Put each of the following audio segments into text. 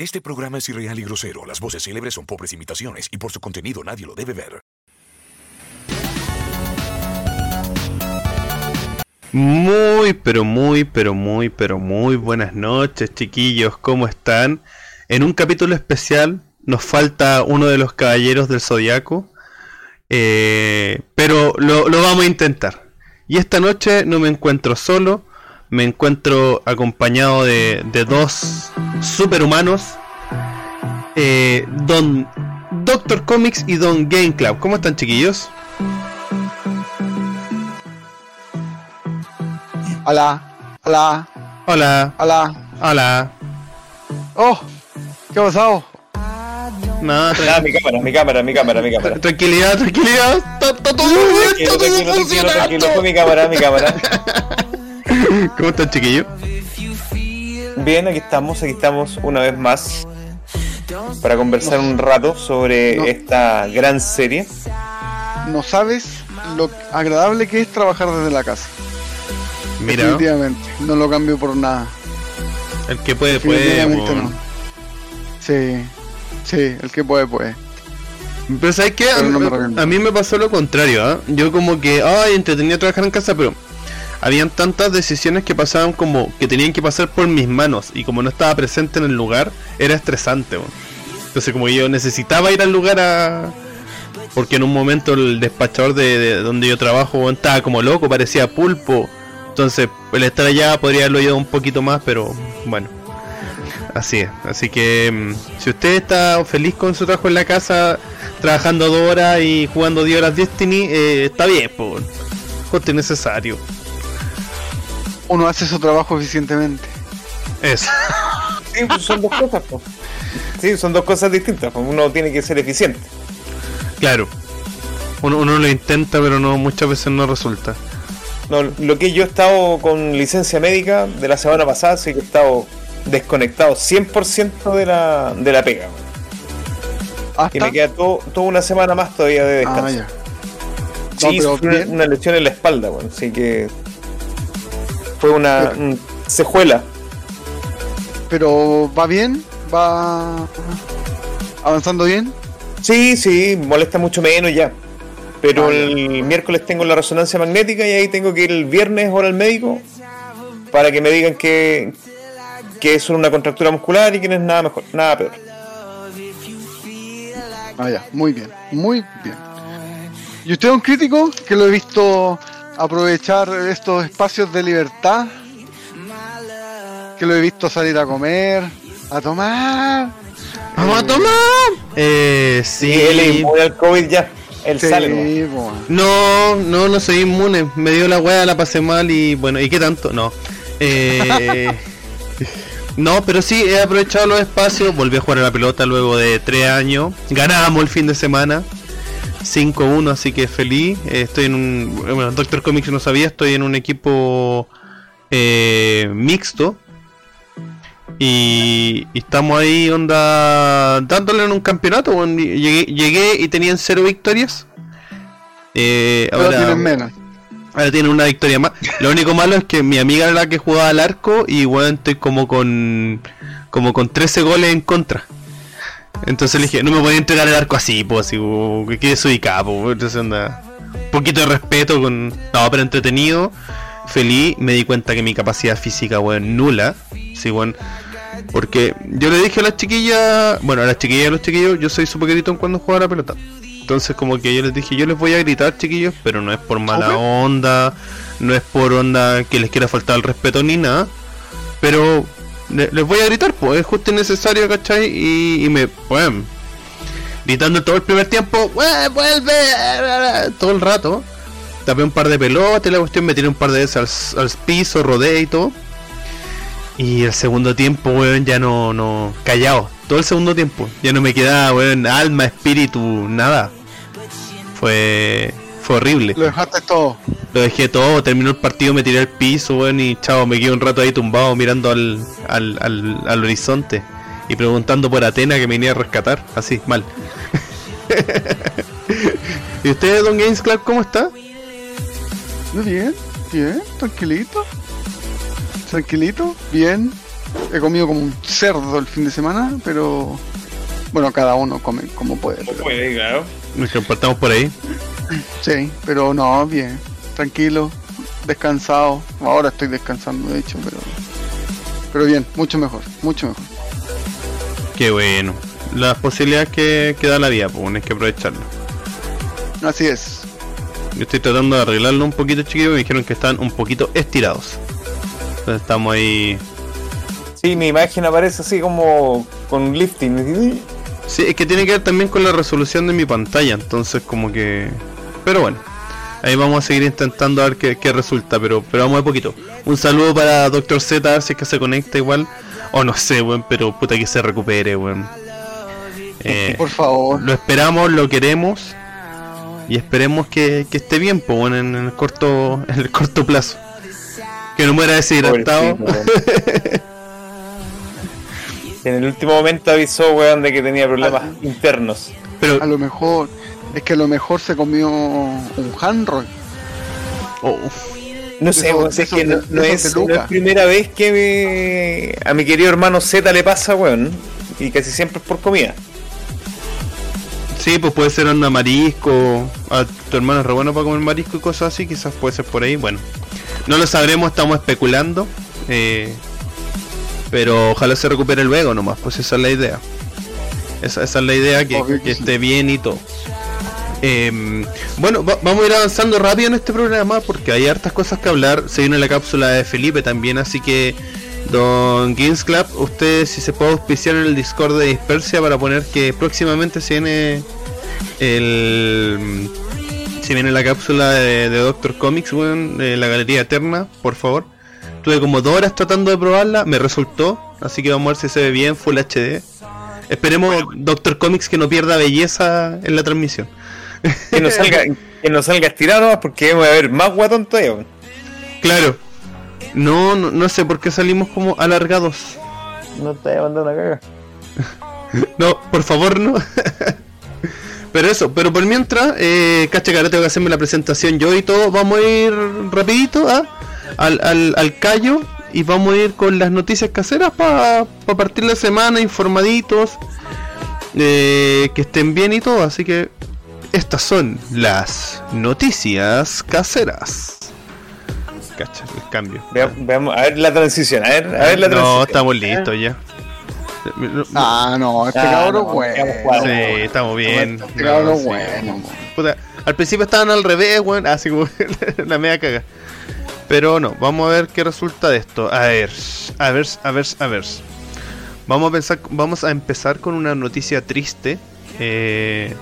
Este programa es irreal y grosero. Las voces célebres son pobres imitaciones y por su contenido nadie lo debe ver. Muy, pero muy, pero muy, pero muy buenas noches, chiquillos. ¿Cómo están? En un capítulo especial nos falta uno de los caballeros del zodiaco. eh, pero lo, lo vamos a intentar. Y esta noche no me encuentro solo. Me encuentro acompañado de, de dos superhumanos. eh, Don Doctor Comics y Don Game Club. ¿Cómo están, chiquillos? Hola, hola, Hola, hola. hola. Oh, ¿qué ha pasado? No, Ah, mi cámara, mi cámara, mi cámara, mi cámara. tranquilidad, tranquilidad. Está, todo bien, está todo tranquilo, tranquilo, funcionando. tranquilo. Fue mi cámara, mi cámara. ¿Cómo están, chiquillos? Bien, aquí estamos, aquí estamos una vez más para conversar un rato sobre No. esta gran serie. No sabes lo agradable que es trabajar desde la casa. Mira, Definitivamente, no lo cambio por nada. el que puede, puede. No. Sí, sí, el que puede, puede. Pero ¿sabes qué? A, Pero mí me pasó lo contrario, ¿ah? Yo como que, ay, entretenía trabajar en casa, pero habían tantas decisiones que pasaban como que tenían que pasar por mis manos y como no estaba presente en el lugar, era estresante. Entonces como yo necesitaba ir al lugar a... Porque en un momento el despachador de, de donde yo trabajo estaba como loco, parecía pulpo. Entonces el estar allá podría haberlo ayudado un poquito más, pero bueno. Así es. Así que mm, si usted está feliz con su trabajo en la casa, trabajando dos horas y jugando 10 horas Destiny, eh, está bien, pues. Justo necesario. Uno hace su trabajo eficientemente. Eso. Sí, pues son dos cosas, po. Sí, son dos cosas distintas. Uno tiene que ser eficiente. Claro. Uno, uno lo intenta, pero no muchas veces no resulta. No, lo que yo he estado con licencia médica de la semana pasada, sí que he estado desconectado 100% de la, de la pega. Y me queda todo, toda una semana más todavía de descanso. Ah, ya. Sí, No, pero sufrí una, una lesión en la espalda, bueno, así que fue una Pero- secuela. Pero va bien, va avanzando bien. Sí, sí, molesta mucho menos ya. Pero Ah, el miércoles tengo la resonancia magnética y ahí tengo que ir el viernes ahora al médico para que me digan que, que es una contractura muscular y que no es nada mejor, nada peor. Ah, ya, muy bien, muy bien. ¿Y usted es un crítico que lo he visto aprovechar estos espacios de libertad? Que lo he visto salir a comer, a tomar. ¡Vamos a Eh, tomar! Eh, sí. Él es inmune al COVID ya. Él Sí, sale. ¿no? po. No, no, no soy inmune. Me dio la weá, la pasé mal y bueno, ¿y qué tanto? No. Eh, no, pero sí, he aprovechado los espacios. Volví a jugar a la pelota luego de tres años. Ganamos el fin de semana. 5-1, así que feliz. Eh, estoy en un. Bueno, Doctor Comics no sabía, estoy en un equipo eh, mixto. Y, y estamos ahí, onda, dándole en un campeonato. Llegué, llegué y tenían cero victorias. Eh, ahora, tienen menos. ahora tienen una victoria más. Lo único malo es que mi amiga era la que jugaba al arco y bueno, estoy como con como con 13 goles en contra. Entonces le dije, no me voy a entregar el arco así, pues así, que quede ubicado, pues. Entonces anda. Un poquito de respeto con. No, pero entretenido. Feliz, me di cuenta que mi capacidad física, weón, nula. Sí, weón. Porque yo le dije a las chiquillas, bueno, a las chiquillas y a los chiquillos, yo soy súper gritón cuando juego a la pelota. Entonces como que yo les dije, yo les voy a gritar, chiquillos, pero no es por mala onda, no es por onda que les quiera faltar el respeto ni nada. Pero le- les voy a gritar, pues es justo y necesario, ¿cachai? Y, me, bueno, gritando todo el primer tiempo, "Wea, vuelve, todo el rato. Tapé un par de pelotas y la cuestión, me tiré un par de veces al, al piso, rodeé y todo. Y el segundo tiempo, weón, ya no, no, callado. Todo el segundo tiempo. Ya no me quedaba, weón, alma, espíritu, nada. Fue, fue horrible. Lo dejaste todo. Lo dejé todo, terminó el partido, me tiré al piso, weón, y chao, me quedé un rato ahí tumbado mirando al, al, al, al horizonte. Y preguntando por Atena que me venía a rescatar. Así, mal. ¿Y usted, Don Games Club, cómo está? Muy bien, bien, tranquilito. Tranquilito, bien. He comido como un cerdo el fin de semana, pero bueno, cada uno come como puede. pero- Puede, claro. Nos compartamos por ahí. Sí, pero no, bien, tranquilo, descansado. Ahora estoy descansando, de hecho, pero pero bien, mucho mejor, mucho mejor. Qué bueno. Las posibilidades que, que da la vida, pues bueno, hay que aprovecharlo. Así es. Yo estoy tratando de arreglarlo un poquito, chiquillos. Me dijeron que están un poquito estirados. Entonces estamos ahí. Sí, mi imagen aparece así como con un lifting. Sí, es que tiene que ver también con la resolución de mi pantalla. Entonces, como que. Pero bueno, ahí vamos a seguir intentando a ver qué, qué resulta. Pero, pero vamos de poquito. Un saludo para Doctor Z, a ver si es que se conecta igual. O no sé, weón, pero puta que se recupere, weón. Eh, Por favor. lo esperamos, lo queremos. Y esperemos que, que esté bien, pues, bueno, en el corto, en el corto plazo. Que no muera deshidratado. En el último momento avisó, weón, de que tenía problemas internos. Pero, A lo mejor, es que a lo mejor se comió un handroll. oh, No sé, Eso- es eso que no, es, no es primera vez que me- a mi querido hermano Z le pasa, weón. Y casi siempre es por comida. sí, pues puede ser onda marisco. A tu hermano es re bueno para comer marisco y cosas así. Quizás puede ser por ahí. Bueno, no lo sabremos, estamos especulando. eh, pero ojalá se recupere luego nomás, pues esa es la idea. Esa, esa es la idea, que, Obvio que que sí. esté bien y todo. Em, bueno, va- vamos a ir avanzando rápido en este programa porque hay hartas cosas que hablar. Se viene la cápsula de Felipe también, así que Don Games Club, usted si se puede auspiciar en el Discord de Dispersia para poner que próximamente se viene el se viene la cápsula de, de Doctor Comics, weón, de la Galería Eterna, por favor. Tuve como dos horas tratando de probarla, me resultó, así que vamos a ver si se ve bien, Full HD. Esperemos Doctor Comics que no pierda belleza en la transmisión. Que no salga, que no salga estirado porque voy a ver más guatón todavía. Claro. No, no, no sé por qué salimos como alargados. No te voy a mandar una caga. No, por favor, no. pero eso, pero por mientras, eh, cacha que ahora tengo que hacerme la presentación yo y todo. Vamos a ir rapidito ¿ah? al, al, al callo y vamos a ir con las noticias caseras para partir la semana, informaditos, eh, que estén bien y todo. Así que estas son las noticias caseras. Cacha, el cambio. Vea- veamos, a ver la transición, a ver, a ver la transición. no, estamos listos ya. Ah, no, este Ah, cabrón no, bueno. Sí, estamos bien. Este No, cabrón sí. bueno. Puta, al principio estaban al revés, weón, así como la media caga. Pero no, vamos a ver qué resulta de esto. A ver, a ver, a ver, a ver. Vamos a pensar, vamos a empezar con una noticia triste eh,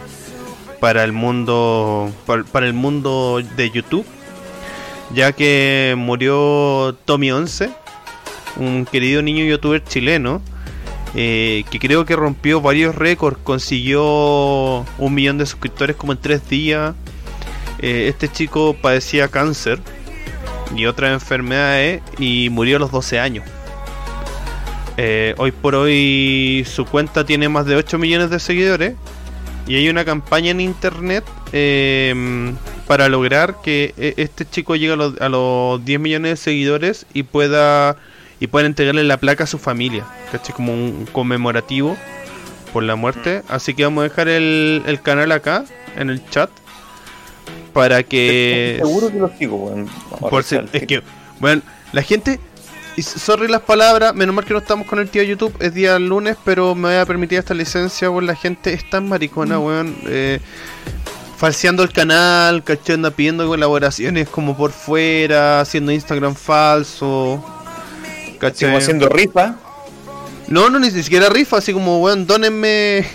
para el mundo, para, el mundo de YouTube, ya que murió Tommy 11, un querido niño youtuber chileno. eh, que creo que rompió varios récords, consiguió un millón de suscriptores como en tres días. Eh, este chico padecía cáncer y otras enfermedades y murió a los 12 años. Eh, hoy por hoy su cuenta tiene más de 8 millones de seguidores y hay una campaña en internet eh, para lograr que eh, este chico llegue a los, a los 10 millones de seguidores y pueda y puedan entregarle la placa a su familia, ¿cachai? Como un conmemorativo por la muerte. Así que vamos a dejar el, el canal acá en el chat para que Seguro que lo sigo, a por si- es que, bueno, la gente. Y Sorry las palabras, menos mal que no estamos con el tío YouTube, es día lunes, pero me voy a permitir esta licencia, weón. La gente es tan maricona, weón. Eh, falseando el canal. Anda pidiendo colaboraciones como por fuera, haciendo Instagram falso. ¿cachai? como haciendo rifa. No, no, ni siquiera rifa, así como, weón, dónenme.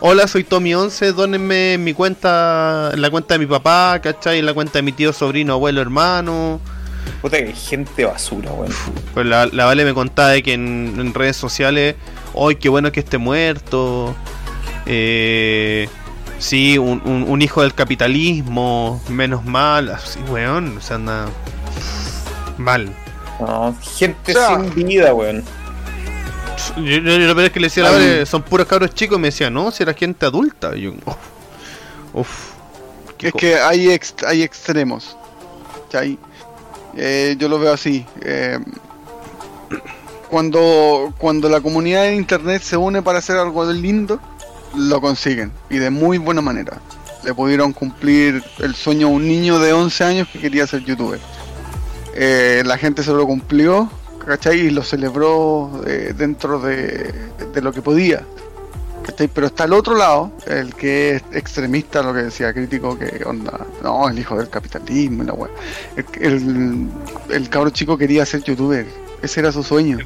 Hola, soy Tommy11, dónenme en mi cuenta, en la cuenta de mi papá, ¿cachai? En la cuenta de mi tío, sobrino, abuelo, hermano. Puta que gente basura, weón. Pues la, la Vale me contaba de que en, en redes sociales, hoy qué bueno que esté muerto. Eh, sí, un, un- un hijo del capitalismo, menos mal, así, weón, o sea, anda mal. No, gente O sea- sin vida, weón. Yo, yo- yo lo peor es que le decía a la Vale, son puros cabros chicos, y me decía, no, si era gente adulta. Y yo, uf, uf, Es que hay, ex- hay extremos. ¿cachai? Eh, yo lo veo así. eh, cuando, cuando la comunidad de internet se une para hacer algo lindo, lo consiguen y de muy buena manera. Le pudieron cumplir el sueño a un niño de 11 años que quería ser youtuber. Eh, la gente se lo cumplió, ¿cachai? Y lo celebró dentro de, de lo que podía. Pero está el otro lado, el que es extremista, lo que decía, crítico, que onda, no, el hijo del capitalismo y la weá. El, el, cabro chico quería ser youtuber, ese era su sueño.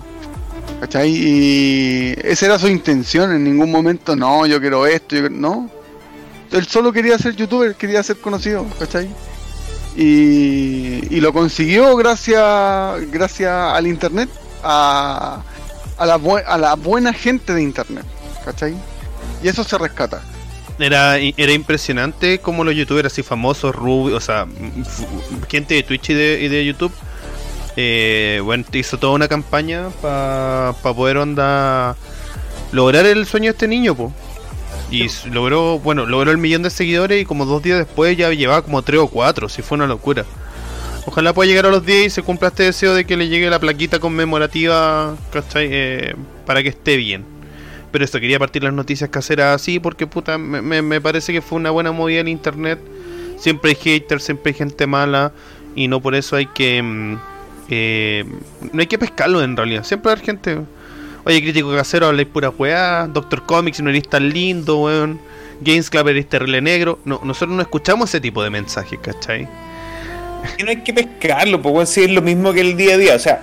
¿Cachai? Y esa era su intención, en ningún momento, no, yo quiero esto, yo quiero- no. Él solo quería ser youtuber, quería ser conocido, ¿cachai? Y, y lo consiguió gracias, gracias al internet, a, a, la, a la buena gente de internet, ¿cachai? Y eso se rescata. Era, era impresionante como los youtubers así famosos, rubios, o sea, gente de Twitch y de, y de YouTube, eh, bueno, hizo toda una campaña para poder onda lograr el sueño de este niño, po. Y logró, bueno, logró el millón de seguidores y como dos días después ya llevaba como tres o cuatro, si fue una locura. Ojalá pueda llegar a los 10 y se cumpla este deseo de que le llegue la plaquita conmemorativa, ¿cachai? Eh, para que esté bien. Pero esto, quería partir las noticias caseras así porque puta, me, me- me parece que fue una buena movida en internet. Siempre hay haters, siempre hay gente mala y no por eso hay que... mm, eh, no hay que pescarlo en realidad. Siempre haber gente... Oye, crítico casero, habláis pura weá. Doctor Comics, no eres tan lindo, weón. Games Club, eres terrible negro. No, nosotros no escuchamos ese tipo de mensajes, ¿cachai? Y no hay que pescarlo, pues es lo mismo que el día a día. O sea,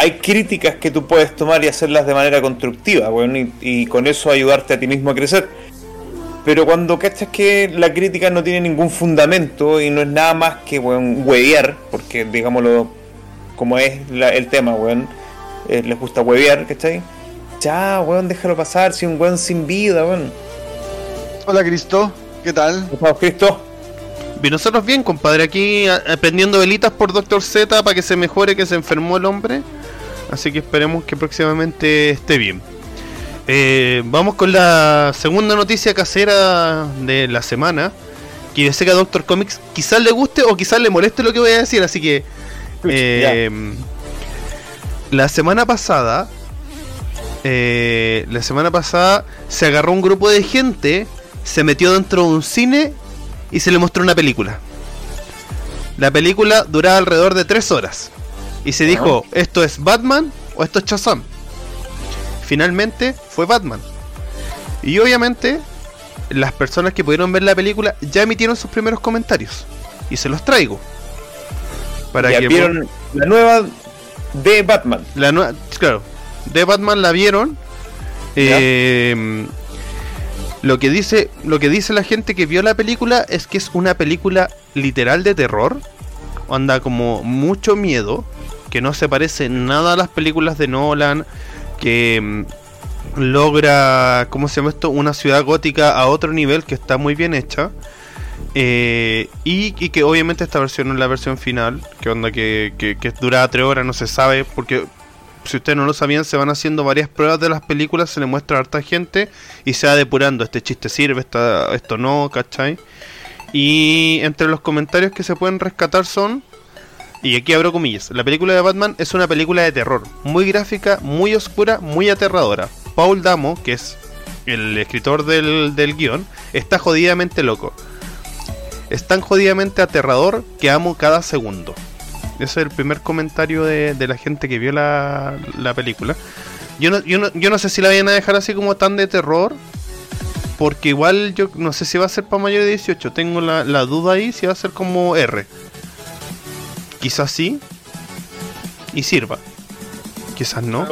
hay críticas que tú puedes tomar y hacerlas de manera constructiva, bueno, y, y con eso ayudarte a ti mismo a crecer. Pero cuando cachas que la crítica no tiene ningún fundamento y no es nada más que weón, huevear, porque digámoslo como es la- el tema, weón, eh, les gusta huevear, ¿cachai? Ya, weón, déjalo pasar, si un weón sin vida, weón. Hola Cristo, ¿qué tal? ¿Cómo Cristo? Y nosotros bien, compadre, aquí a- a- prendiendo velitas por Doctor Z para que se mejore, que se enfermó el hombre. Así que esperemos que próximamente esté bien. Eh, vamos con la segunda noticia casera de la semana. Que yo sé que a Doctor Comics quizás le guste o quizás le moleste lo que voy a decir. Así que eh, la semana pasada, eh, la semana pasada se agarró un grupo de gente, se metió dentro de un cine y se le mostró una película. La película duraba alrededor de 3 horas. Y se dijo, ¿esto es Batman o esto es Shazam? Finalmente fue Batman. Y obviamente las personas que pudieron ver la película ya emitieron sus primeros comentarios. Y se los traigo. Para ya que vieron la nueva de Batman. la nue- claro, de Batman la vieron. Eh, lo que dice, lo que dice la gente que vio la película es que es una película literal de terror. Anda como mucho miedo, que no se parece nada a las películas de Nolan, que mm, logra, ¿cómo se llama esto? Una ciudad gótica a otro nivel que está muy bien hecha. Eh, y, que obviamente esta versión no es la versión final, que onda que, que, que dura 3 horas, no se sabe, porque si ustedes no lo sabían, se van haciendo varias pruebas de las películas, se le muestra a harta gente y se va depurando, este chiste sirve, esta- esto no, ¿cachai? Y entre los comentarios que se pueden rescatar son, y aquí abro comillas, la película de Batman es una película de terror, muy gráfica, muy oscura, muy aterradora. Paul Damo, que es el escritor del, del guion, está jodidamente loco. Es tan jodidamente aterrador que amo cada segundo. Ese es el primer comentario de, de la gente que vio la, la película. Yo no, yo, no, yo no sé si la vayan a dejar así como tan de terror. Porque igual yo no sé si va a ser para mayor de 18. Tengo la, la duda ahí si va a ser como R. Quizás sí. Y sirva. Quizás no.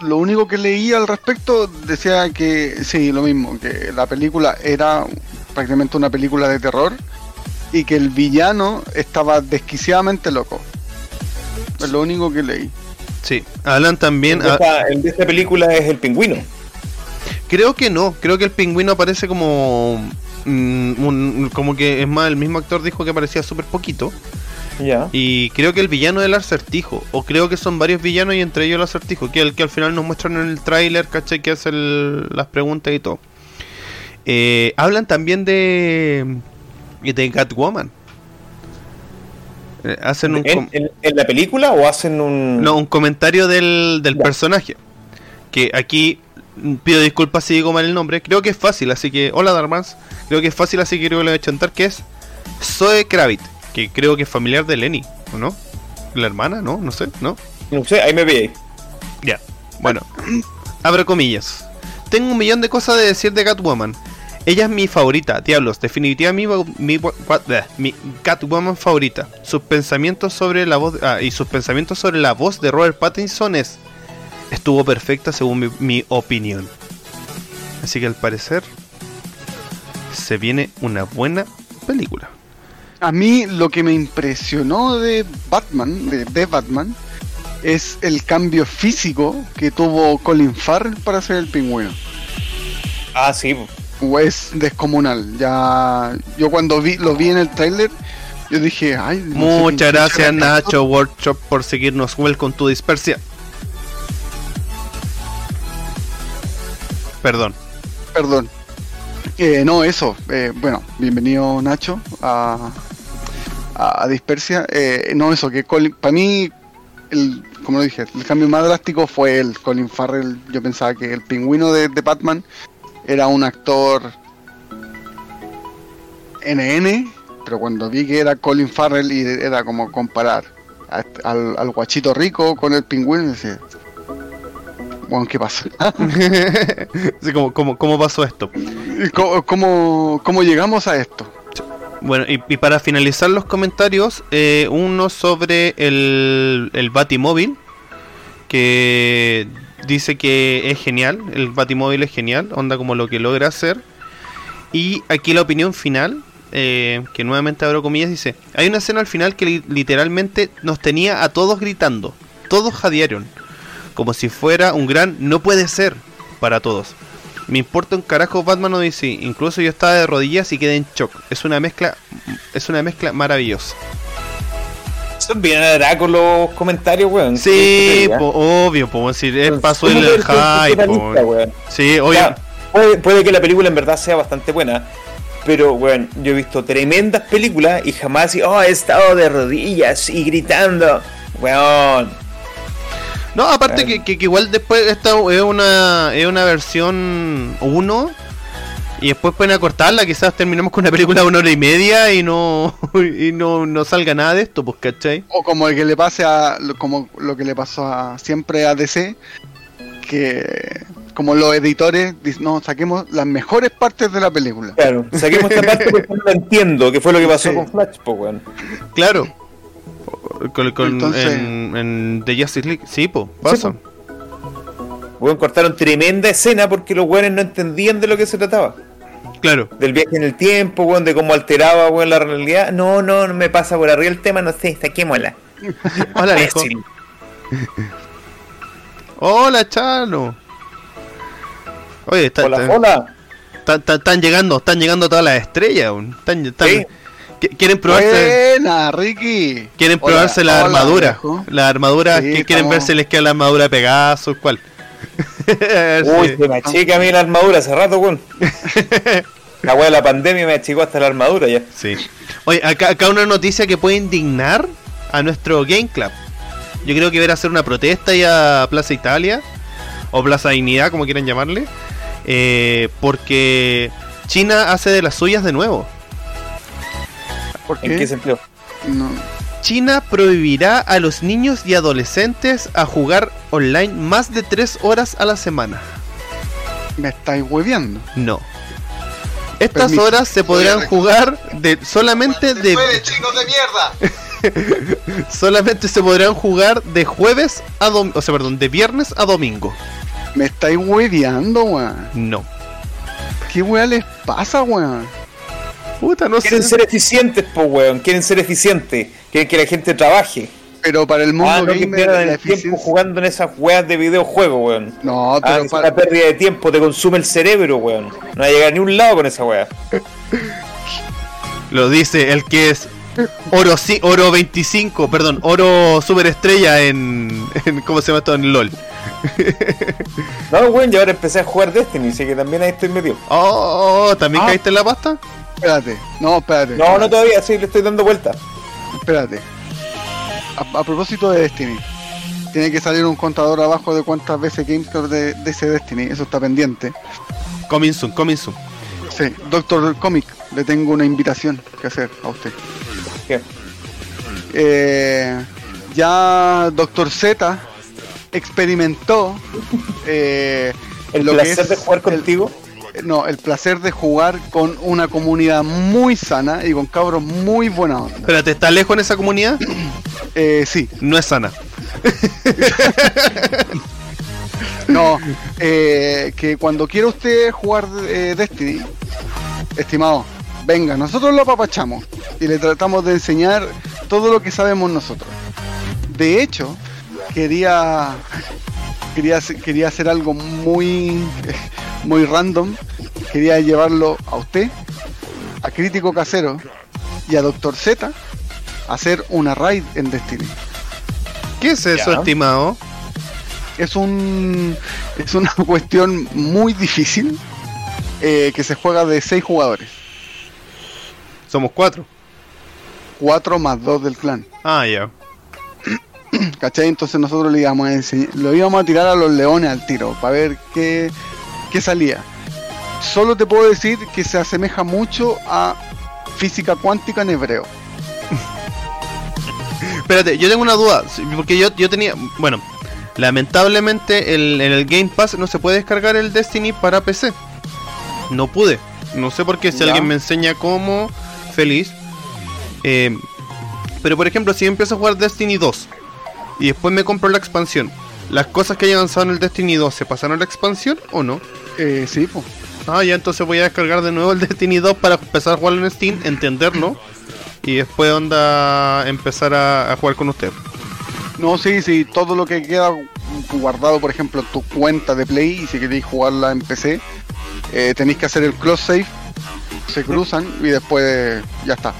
Lo, único que leí al respecto decía que sí, lo mismo, que la película era prácticamente una película de terror y que el villano estaba desquiciadamente loco. Es lo único que leí. Sí. Hablan también. el, de esta, el de esta película es el pingüino. Creo que no, creo que el pingüino aparece como. mm, un- como que es más, el mismo actor dijo que aparecía súper poquito. Y creo que el villano del acertijo, o creo que son varios villanos y entre ellos el acertijo, que el que al final nos muestran en el tráiler, ¿cachai? Que hace el- las preguntas y todo. Eh, hablan también de. de Catwoman. Eh, hacen un, ¿En, en- en la película o hacen un.? no, un comentario del, del personaje. Que aquí mm, pido disculpas si digo mal el nombre. Creo que es fácil, así que. Hola Darmans. Creo que es fácil, así que creo que le voy a chantar. Que es Zoe Kravitz. Que creo que es familiar de Lenny, ¿o no? ¿La hermana? ¿No? No sé, ¿no? No sé, ahí me veis. Ya. Bueno, abro comillas. Tengo un millón de cosas de decir de Catwoman. Ella es mi favorita, diablos. Definitivamente mi, mi, Catwoman favorita. Sus pensamientos sobre la voz ah, y sus pensamientos sobre la voz de Robert Pattinson es estuvo perfecta según mi, mi opinión. Así que al parecer se viene una buena película. A mí lo que me impresionó de Batman, de, de Batman, es el cambio físico que tuvo Colin Farrell para ser el pingüino. Ah, sí. O Es descomunal. Ya yo cuando vi lo vi en el tráiler, yo dije, ay, Muchas gracias Nacho Workshop por seguirnos. Welcome to Dispersia. Perdón. Perdón. Eh, no, eso. eh, bueno, bienvenido Nacho a, a, a Dispersia. Eh, no, eso, que para mí, el, como lo dije, el cambio más drástico fue el Colin Farrell. Yo pensaba que el pingüino de, de Batman era un actor NN, pero cuando vi que era Colin Farrell y era como comparar a este- al, al guachito rico con el pingüino, decía, bueno, ¿qué pasa? Sí, ¿cómo, cómo, cómo pasó esto? ¿Y ¿Cómo, cómo, cómo llegamos a esto? Bueno, y, para finalizar los comentarios, eh, uno sobre el, el Batimóvil, que dice que es genial, el Batimóvil es genial, onda como lo que logra hacer. Y aquí la opinión final, eh, que nuevamente abro comillas, dice, hay una escena al final que li- literalmente nos tenía a todos gritando, todos jadearon, como si fuera un gran no puede ser para todos. Me importa un carajo Batman o DC. Incluso yo estaba de rodillas y quedé en shock. Es una mezcla, es una mezcla maravillosa. Son bien con los comentarios, weón. Sí, po, obvio, po, decir, es Son pasó el súper hype. weón. Sí, O oye, sea, puede, puede que la película en verdad sea bastante buena, pero bueno, yo he visto tremendas películas y jamás oh, he estado de rodillas y gritando. Weón. No, aparte eh. que, que- que igual después esta es una es una versión 1 y después pueden acortarla, quizás terminamos con una película de una hora y media y no y no, no salga nada de esto, pues, ¿cachai? O como el que le pase a lo- como lo que le pasó a siempre a DC, que como los editores dicen, no, saquemos las mejores partes de la película. Claro, saquemos esta parte porque no la entiendo, que fue lo que pasó Sí. con Flash, pues weón. Claro. Con, con- Entonces- en, en The Justice League, sí, pues, pasa. Weón, cortaron tremenda escena porque los weones no entendían de lo que se trataba. Claro. Del viaje en el tiempo, weón, de cómo alteraba, weón, la realidad. No, no, no me pasa por arriba el tema, no sé, saquémosla. Hola. Hola, Chano. Oye, está- Hola, está- hola. está- está- están llegando, están llegando todas las estrellas. Están, están- Sí. Qui- quieren probarse, Buena, Ricky. quieren Hola, probarse la hola, armadura. viejo. La armadura, Sí, que quieren ver si les queda la armadura de Pegasus, ¿cuál? Uy, Sí. se me achica a mí la armadura hace rato, weón. La weá de la pandemia me achicó hasta la armadura ya. Sí. Oye, acá, acá una noticia que puede indignar a nuestro Game Club. Yo creo que ver hacer una protesta ahí a Plaza Italia, o Plaza Dignidad, como quieran llamarle, eh, porque China hace de las suyas de nuevo. ¿Por ¿En qué sentido? No. China prohibirá a los niños y adolescentes a jugar online más de 3 horas a la semana. Me estáis hueveando. No. Estas Permiso. horas se podrán jugar de solamente de chicos de mierda! solamente se podrán jugar de jueves a dom- o sea, perdón, de viernes a domingo. Me estáis hueveando, weón. No. ¿Qué weá les pasa, weón? Puta, no Quieren sé. ser eficientes, po, weón. Quieren ser eficientes. Quieren que la gente trabaje. Pero para el mundo Ah, no que gamer, pierdan la el tiempo jugando en esas weas de videojuegos, weón. No, Ah, pero es para... una pérdida de tiempo, te consume el cerebro, weón. No va a llegar a ni un lado con esa wea. Lo dice el que es oro oro 25, perdón, oro superestrella en, en ¿cómo se llama esto? En LOL. No, weón, yo ahora empecé a jugar Destiny, así que también ahí estoy metido. Oh, ¿también Ah. caíste en la pasta? Espérate, no, espérate. No, no todavía, sí, le estoy dando vuelta. Espérate. a, a propósito de Destiny, tiene que salir un contador abajo de cuántas veces GameStop de, de ese Destiny, eso está pendiente. Coming soon, coming soon. Sí, Doctor Comic, le tengo una invitación que hacer a usted. ¿Qué? Eh, ya Doctor Z experimentó eh, ¿El lo que placer es de jugar el- contigo? No, el placer de jugar con una comunidad muy sana y con cabros muy buena onda. Espérate, ¿está lejos en esa comunidad? Eh, sí, No es sana. no, eh, que cuando quiera usted jugar eh, Destiny, estimado, venga, nosotros lo apapachamos y le tratamos de enseñar todo lo que sabemos nosotros. De hecho, quería quería hacer- quería hacer algo muy muy random, quería llevarlo a usted, a Crítico Casero y a Doctor Z a hacer una raid en Destiny. ¿Qué es eso, Ya. estimado? es un es una cuestión muy difícil eh, que se juega de 6 jugadores, Somos cuatro. 4 más 2 del clan. Ah, ya. ¿Cachai? Entonces nosotros le íbamos a enseñar, lo íbamos a tirar a los leones al tiro para ver qué, qué salía. Solo te puedo decir que se asemeja mucho a física cuántica en hebreo. Espérate, yo tengo una duda. Porque yo, yo tenía. Bueno, lamentablemente el- en el Game Pass no se puede descargar el Destiny para PC. No pude. No sé por qué. Si Ya. alguien me enseña cómo, feliz. Eh, pero por ejemplo, si empiezo a jugar Destiny 2 y después me compro la expansión, ¿las cosas que hayan avanzado en el Destiny 2 se pasaron a la expansión o no? Eh, sí, pues. Ah, ya entonces voy a descargar de nuevo el Destiny 2 para empezar a jugarlo en Steam, entenderlo y después onda empezar a, a jugar con usted. No, sí, sí, todo lo que queda guardado, por ejemplo, tu cuenta de Play y si queréis jugarla en PC, eh, tenéis que hacer el close save, se cruzan y después ya está.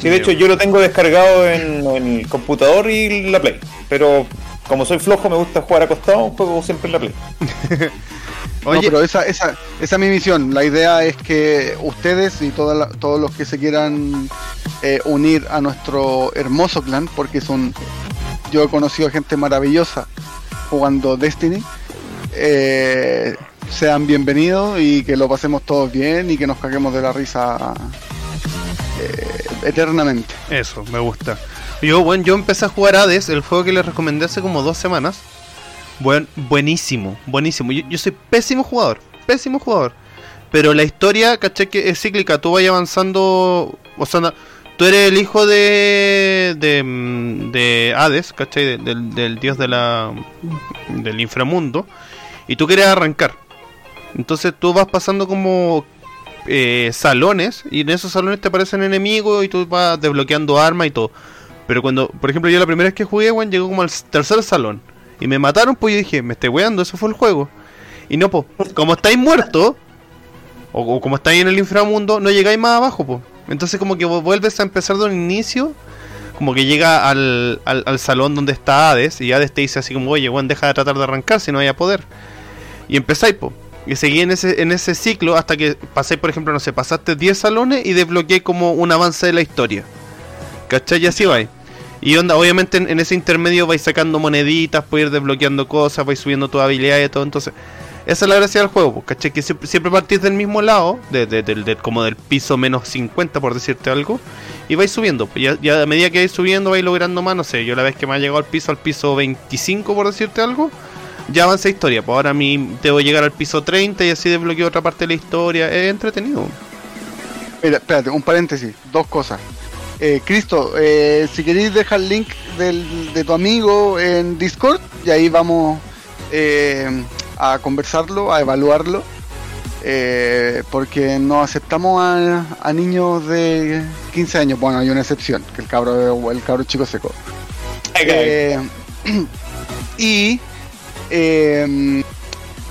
Sí, de hecho yo lo tengo descargado en, en el computador y la Play. Pero como soy flojo me gusta jugar acostado, juego siempre en la Play. Oye, No, pero esa, esa, esa es mi misión. La idea es que ustedes y toda la- todos los que se quieran eh, unir a nuestro hermoso clan, porque son, yo he conocido gente maravillosa jugando Destiny, eh, sean bienvenidos y que lo pasemos todos bien y que nos caguemos de la risa eh, eternamente. eso, me gusta. Yo, bueno, yo empecé a jugar Hades, el juego que les recomendé hace como dos semanas. Buen, buenísimo, buenísimo. Yo, soy pésimo jugador, pésimo jugador. Pero la historia, caché que es cíclica, tú vas avanzando, o sea, tú eres el hijo de de, mm, de Hades, ¿cachai? De- del, del dios de la del inframundo, y tú quieres arrancar. Entonces tú vas pasando como eh, salones, y en esos salones te aparecen enemigos y tú vas desbloqueando armas y todo. Pero cuando, por ejemplo, yo la primera vez que jugué, weón, llegó como al tercer salón. Y me mataron, pues yo dije, me estoy weando, eso fue el juego. Y no, pues, como estáis muertos, o, como estáis en el inframundo, no llegáis más abajo, pues. Entonces como que vu- vuelves a empezar de un inicio, como que llega al, al, al salón donde está Hades, y Hades te dice así como, oye, weón, deja de tratar de arrancar si no hay a poder. Y empezáis, pues. Y seguí en ese, en ese ciclo hasta que pasáis, por ejemplo, no sé, pasaste 10 salones y desbloqueé como un avance de la historia. ¿Cachai? Y así vais. Y onda, obviamente en, ese intermedio vais sacando moneditas, puedes ir desbloqueando cosas, vais subiendo tu habilidad y todo. Entonces, esa es la gracia del juego, pues, ¿cachai? Que siempre, partís del mismo lado, de, como del piso menos 50, por decirte algo, y vais subiendo. pues, Ya, ya a medida que vais subiendo, vais logrando más, no sé. Yo la vez que me ha llegado al piso, al piso 25, por decirte algo, ya avancé historia. Pues ahora a mí debo llegar al piso 30 y así desbloqueo otra parte de la historia. Es entretenido. Mira, espérate, un paréntesis, dos cosas. Eh, Cristo, eh, si queréis dejar el link del- de tu amigo en Discord y ahí vamos eh, a conversarlo, a evaluarlo, eh, porque no aceptamos a, a niños de 15 años. Bueno, hay una excepción, que el cabro el cabro chico seco. Eh, y eh,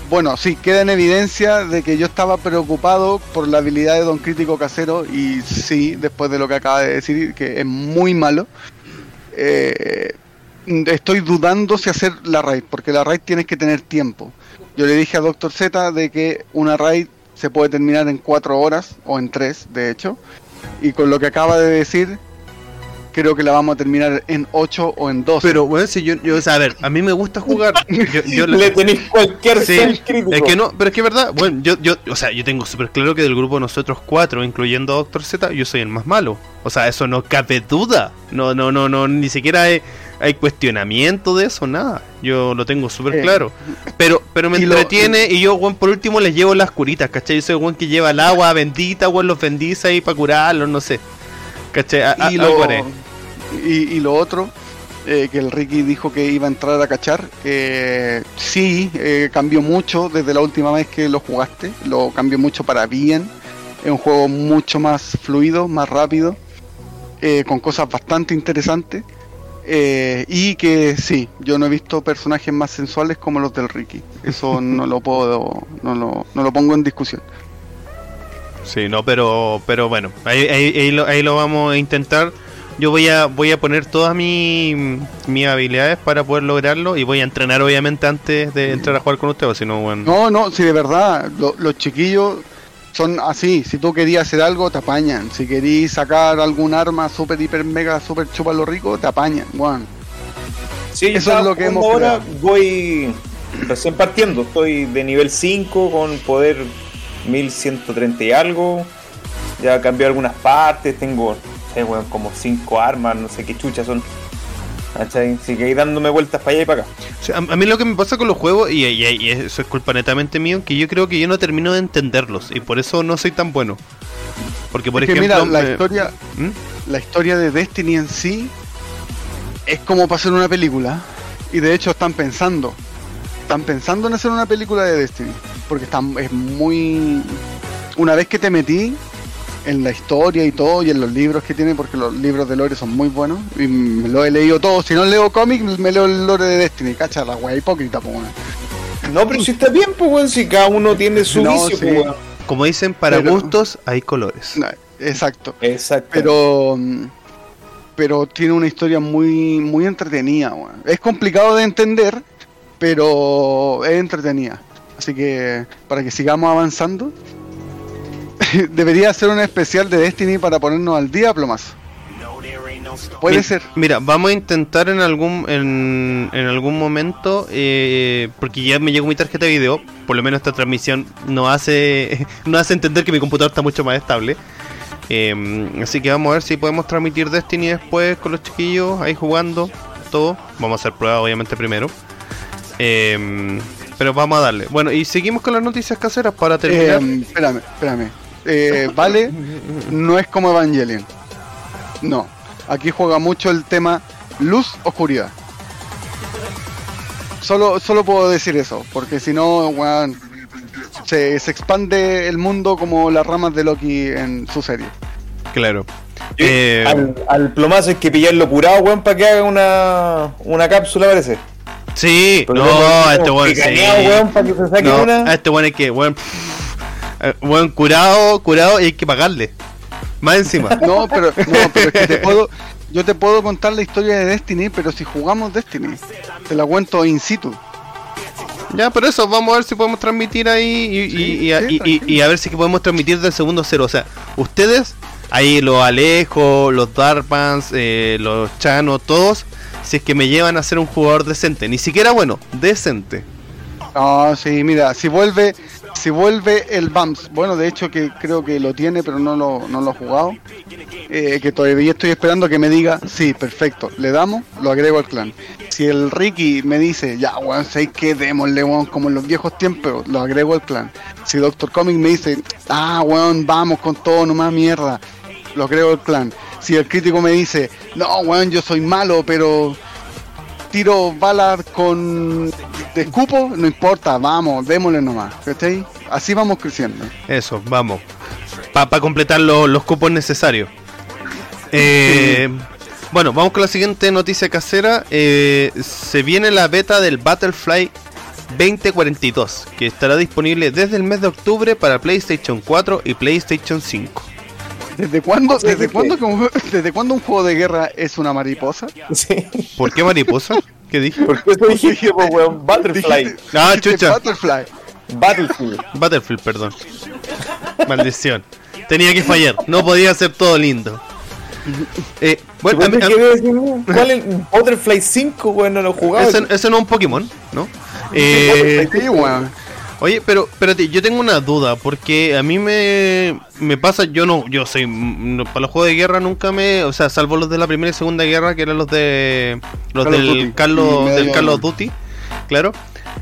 bueno, sí, queda en evidencia de que yo estaba preocupado por la habilidad de Don Crítico Casero y sí, después de lo que acaba de decir, que es muy malo, eh, estoy dudando si hacer la raid, porque la raid tienes que tener tiempo. Yo le dije a Doctor Z de que una raid se puede terminar en cuatro horas o en tres, de hecho, y con lo que acaba de decir, creo que la vamos a terminar en 8 o en 12. Pero, bueno, si yo, yo, o sea, a ver, a mí me gusta jugar. Yo, yo Le tenéis cualquier Sí, ser crítico. es que no, pero es que es verdad, bueno, yo, yo, o sea, yo tengo súper claro que del grupo de nosotros cuatro, incluyendo a Doctor Z, yo soy el más malo. O sea, eso no cabe duda. No, no, no, no, ni siquiera hay, hay cuestionamiento de eso, nada. Yo lo tengo súper Eh, claro. Pero, pero me y lo- entretiene y yo, weón, por último les llevo las curitas, ¿cachai? Yo soy el que lleva el agua bendita, weón, los bendice ahí para curarlos, no sé. Y, lo, haré. y, y lo otro, eh, que el Ricky dijo que iba a entrar a cachar, eh, sí, eh, cambió mucho desde la última vez que lo jugaste, lo cambió mucho para bien, es un juego mucho más fluido, más rápido, eh, con cosas bastante interesantes, eh, y que sí, yo no he visto personajes más sensuales como los del Ricky, eso no lo puedo, no lo, no lo pongo en discusión. Sí, no, pero, pero bueno, ahí, ahí, ahí lo, ahí lo vamos a intentar. Yo voy a, voy a poner todas mi- mis habilidades para poder lograrlo y voy a entrenar obviamente antes de entrar a jugar con ustedes, si no, bueno. No, no, si de verdad, lo- los chiquillos son así. Si tú querías hacer algo, te apañan. Si querías sacar algún arma super, hiper, mega, super chupa lo rico, te apañan. Bueno, Sí, Eso es lo que hemos ahora. creado. Voy recién partiendo. Estoy de nivel 5 con poder 1130 y algo. Ya cambié algunas partes. Tengo, no sé, weón, como 5 armas. No sé qué chuchas son. ¿Cachai? Así que ahí dándome vueltas para allá y para acá. O sea, a, a mí lo que me pasa con los juegos, y, y- y eso es culpa netamente mío, que yo creo que yo no termino de entenderlos y por eso no soy tan bueno. Porque, por es que ejemplo. mira, la me- historia, ¿Mm? la historia de Destiny en sí es como para hacer una película. Y de hecho están pensando. Están pensando en hacer una película de Destiny. Porque están, es muy. Una vez que te metí en la historia y todo, y en los libros que tiene, porque los libros de Lore son muy buenos, y me lo he leído todo. Si no leo cómics, me leo el Lore de Destiny. Cacha la wea hipócrita, pues. weón. No, pero si está bien, pues, weón. Si cada uno tiene su No, vicio, sí. pues, weón. Como dicen, para Pero- gustos hay colores. No, Exacto. Exacto. pero pero tiene una historia muy muy entretenida weón. es complicado de entender pero es entretenida así que para que sigamos avanzando debería hacer un especial de Destiny para ponernos al día plomazo puede ser Mira, vamos a intentar en algún en, en algún momento, eh, porque ya me llegó mi tarjeta de video, por lo menos esta transmisión no hace no hace entender que mi computador está mucho más estable. Eh, así que vamos a ver si podemos transmitir Destiny después con los chiquillos ahí jugando todo. Vamos a hacer prueba obviamente primero. Eh, pero vamos a darle. Bueno, y seguimos con las noticias caseras para terminar. Eh, espérame espérame Eh, vale no es como Evangelion no aquí juega mucho el tema luz oscuridad solo solo puedo decir eso porque si no weón, se, se expande el mundo como las ramas de Loki en su serie claro. Eh, al, al plomazo hay que pillarlo curado, weón, para que haga una, una cápsula, parece. Sí, no, como- este weón, sí. weón, para que se saque No, una. a este weón hay que, weón, eh, weón, curado, curado y hay que pagarle. Más encima. no pero no pero es que te puedo yo te puedo contar la historia de Destiny pero si jugamos Destiny te la cuento in situ ya, pero eso, vamos a ver si podemos transmitir ahí y, y- Sí, y- sí, y- y- tranquilo. y a ver si que podemos transmitir del segundo cero. O sea, ustedes, ahí los Alejo, los Darpans, eh, los Chano, todos, si es que me llevan a ser un jugador decente. Ni siquiera bueno, decente. No, sí, mira, si vuelve, si vuelve el BAMS, bueno, de hecho que creo que lo tiene, pero no lo, no lo ha jugado, eh, que todavía estoy esperando que me diga, sí, perfecto, le damos, lo agrego al clan. Si el Ricky me dice, ya, weón, sé que démosle, weón, como en los viejos tiempos, lo agrego al clan. Si Doctor Comic me dice, ah, weón, vamos con todo, nomás mierda, lo agrego al clan. Si el crítico me dice, no, weón, yo soy malo, pero tiro balas con de escupo, no importa, vamos, démosle nomás, ¿cachai? Así vamos creciendo. Eso, vamos. Para completar lo- los cupos necesarios. Eh, bueno, vamos con la siguiente noticia casera. Eh, se viene la beta del Battlefly 2042, que estará disponible desde el mes de octubre para PlayStation 4 y PlayStation 5. ¿Desde cuándo, desde cuándo, como- desde cuándo un juego de guerra es una mariposa? Sí. ¿Por qué mariposa? ¿Qué dije? ¿Por qué eso po, weón? Butterfly. Dijiste- Ah, chucha. Butterfly. Battlefield. Battlefield, perdón. Maldición. Tenía que fallar. No podía ser todo lindo. Eh, bueno, ¿Cuál a a- es? ¿Cuál es? Butterfly 5, weón, no lo he jugado. ese, ese no es un Pokémon, ¿no? Eh, Sí, weón. Oye, pero espérate, yo tengo una duda, porque a mí me, me pasa, yo no, yo soy, mm, no, para los juegos de guerra nunca me, o sea, salvo los de la primera y segunda guerra, que eran los de, los del Duty Carlos, del Carlos. Duty, claro.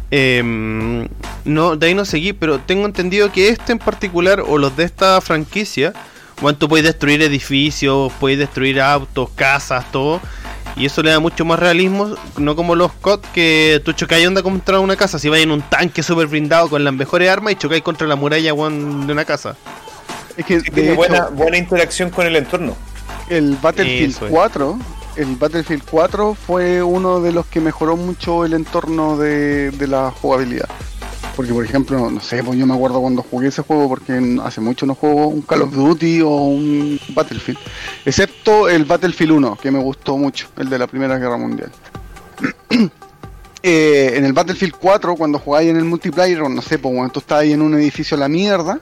Em, no, de ahí no seguí, pero tengo entendido que este en particular, o los de esta franquicia, bueno, tú puedes destruir edificios, puedes destruir autos, casas, todo. Y eso le da mucho más realismo, no como los COD que tú chocáis onda contra una casa, si vais en un tanque super blindado con las mejores armas y chocáis contra la muralla de una casa. Es que de hecho, buena, buena interacción con el entorno. el Battlefield Eso es. 4, el Battlefield 4 fue uno de los que mejoró mucho el entorno de, de la jugabilidad. Porque, por ejemplo, no sé, pues yo me acuerdo cuando jugué ese juego, porque hace mucho no juego un Call of Duty o un Battlefield. Excepto el Battlefield 1, que me gustó mucho, el de la Primera Guerra Mundial. Eh, en el Battlefield 4, cuando jugáis en el multiplayer, no sé, pues cuando tú ahí en un edificio a la mierda,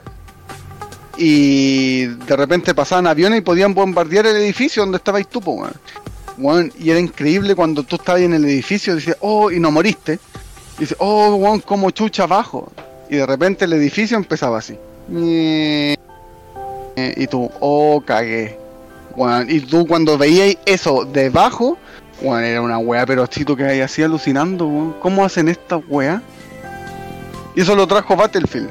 y de repente pasaban aviones y podían bombardear el edificio donde estabais tú, weón. Weón, y era increíble cuando tú estabas en el edificio, dices, oh, y no moriste. Y dices, oh, weón, como chucha abajo. Y de repente el edificio empezaba así. Eh, Y tú, oh, cagué. Y tú cuando veíais eso debajo, weón, era una weá, pero si tú que hay así alucinando, weón. ¿Cómo hacen esta weá? Y eso lo trajo Battlefield.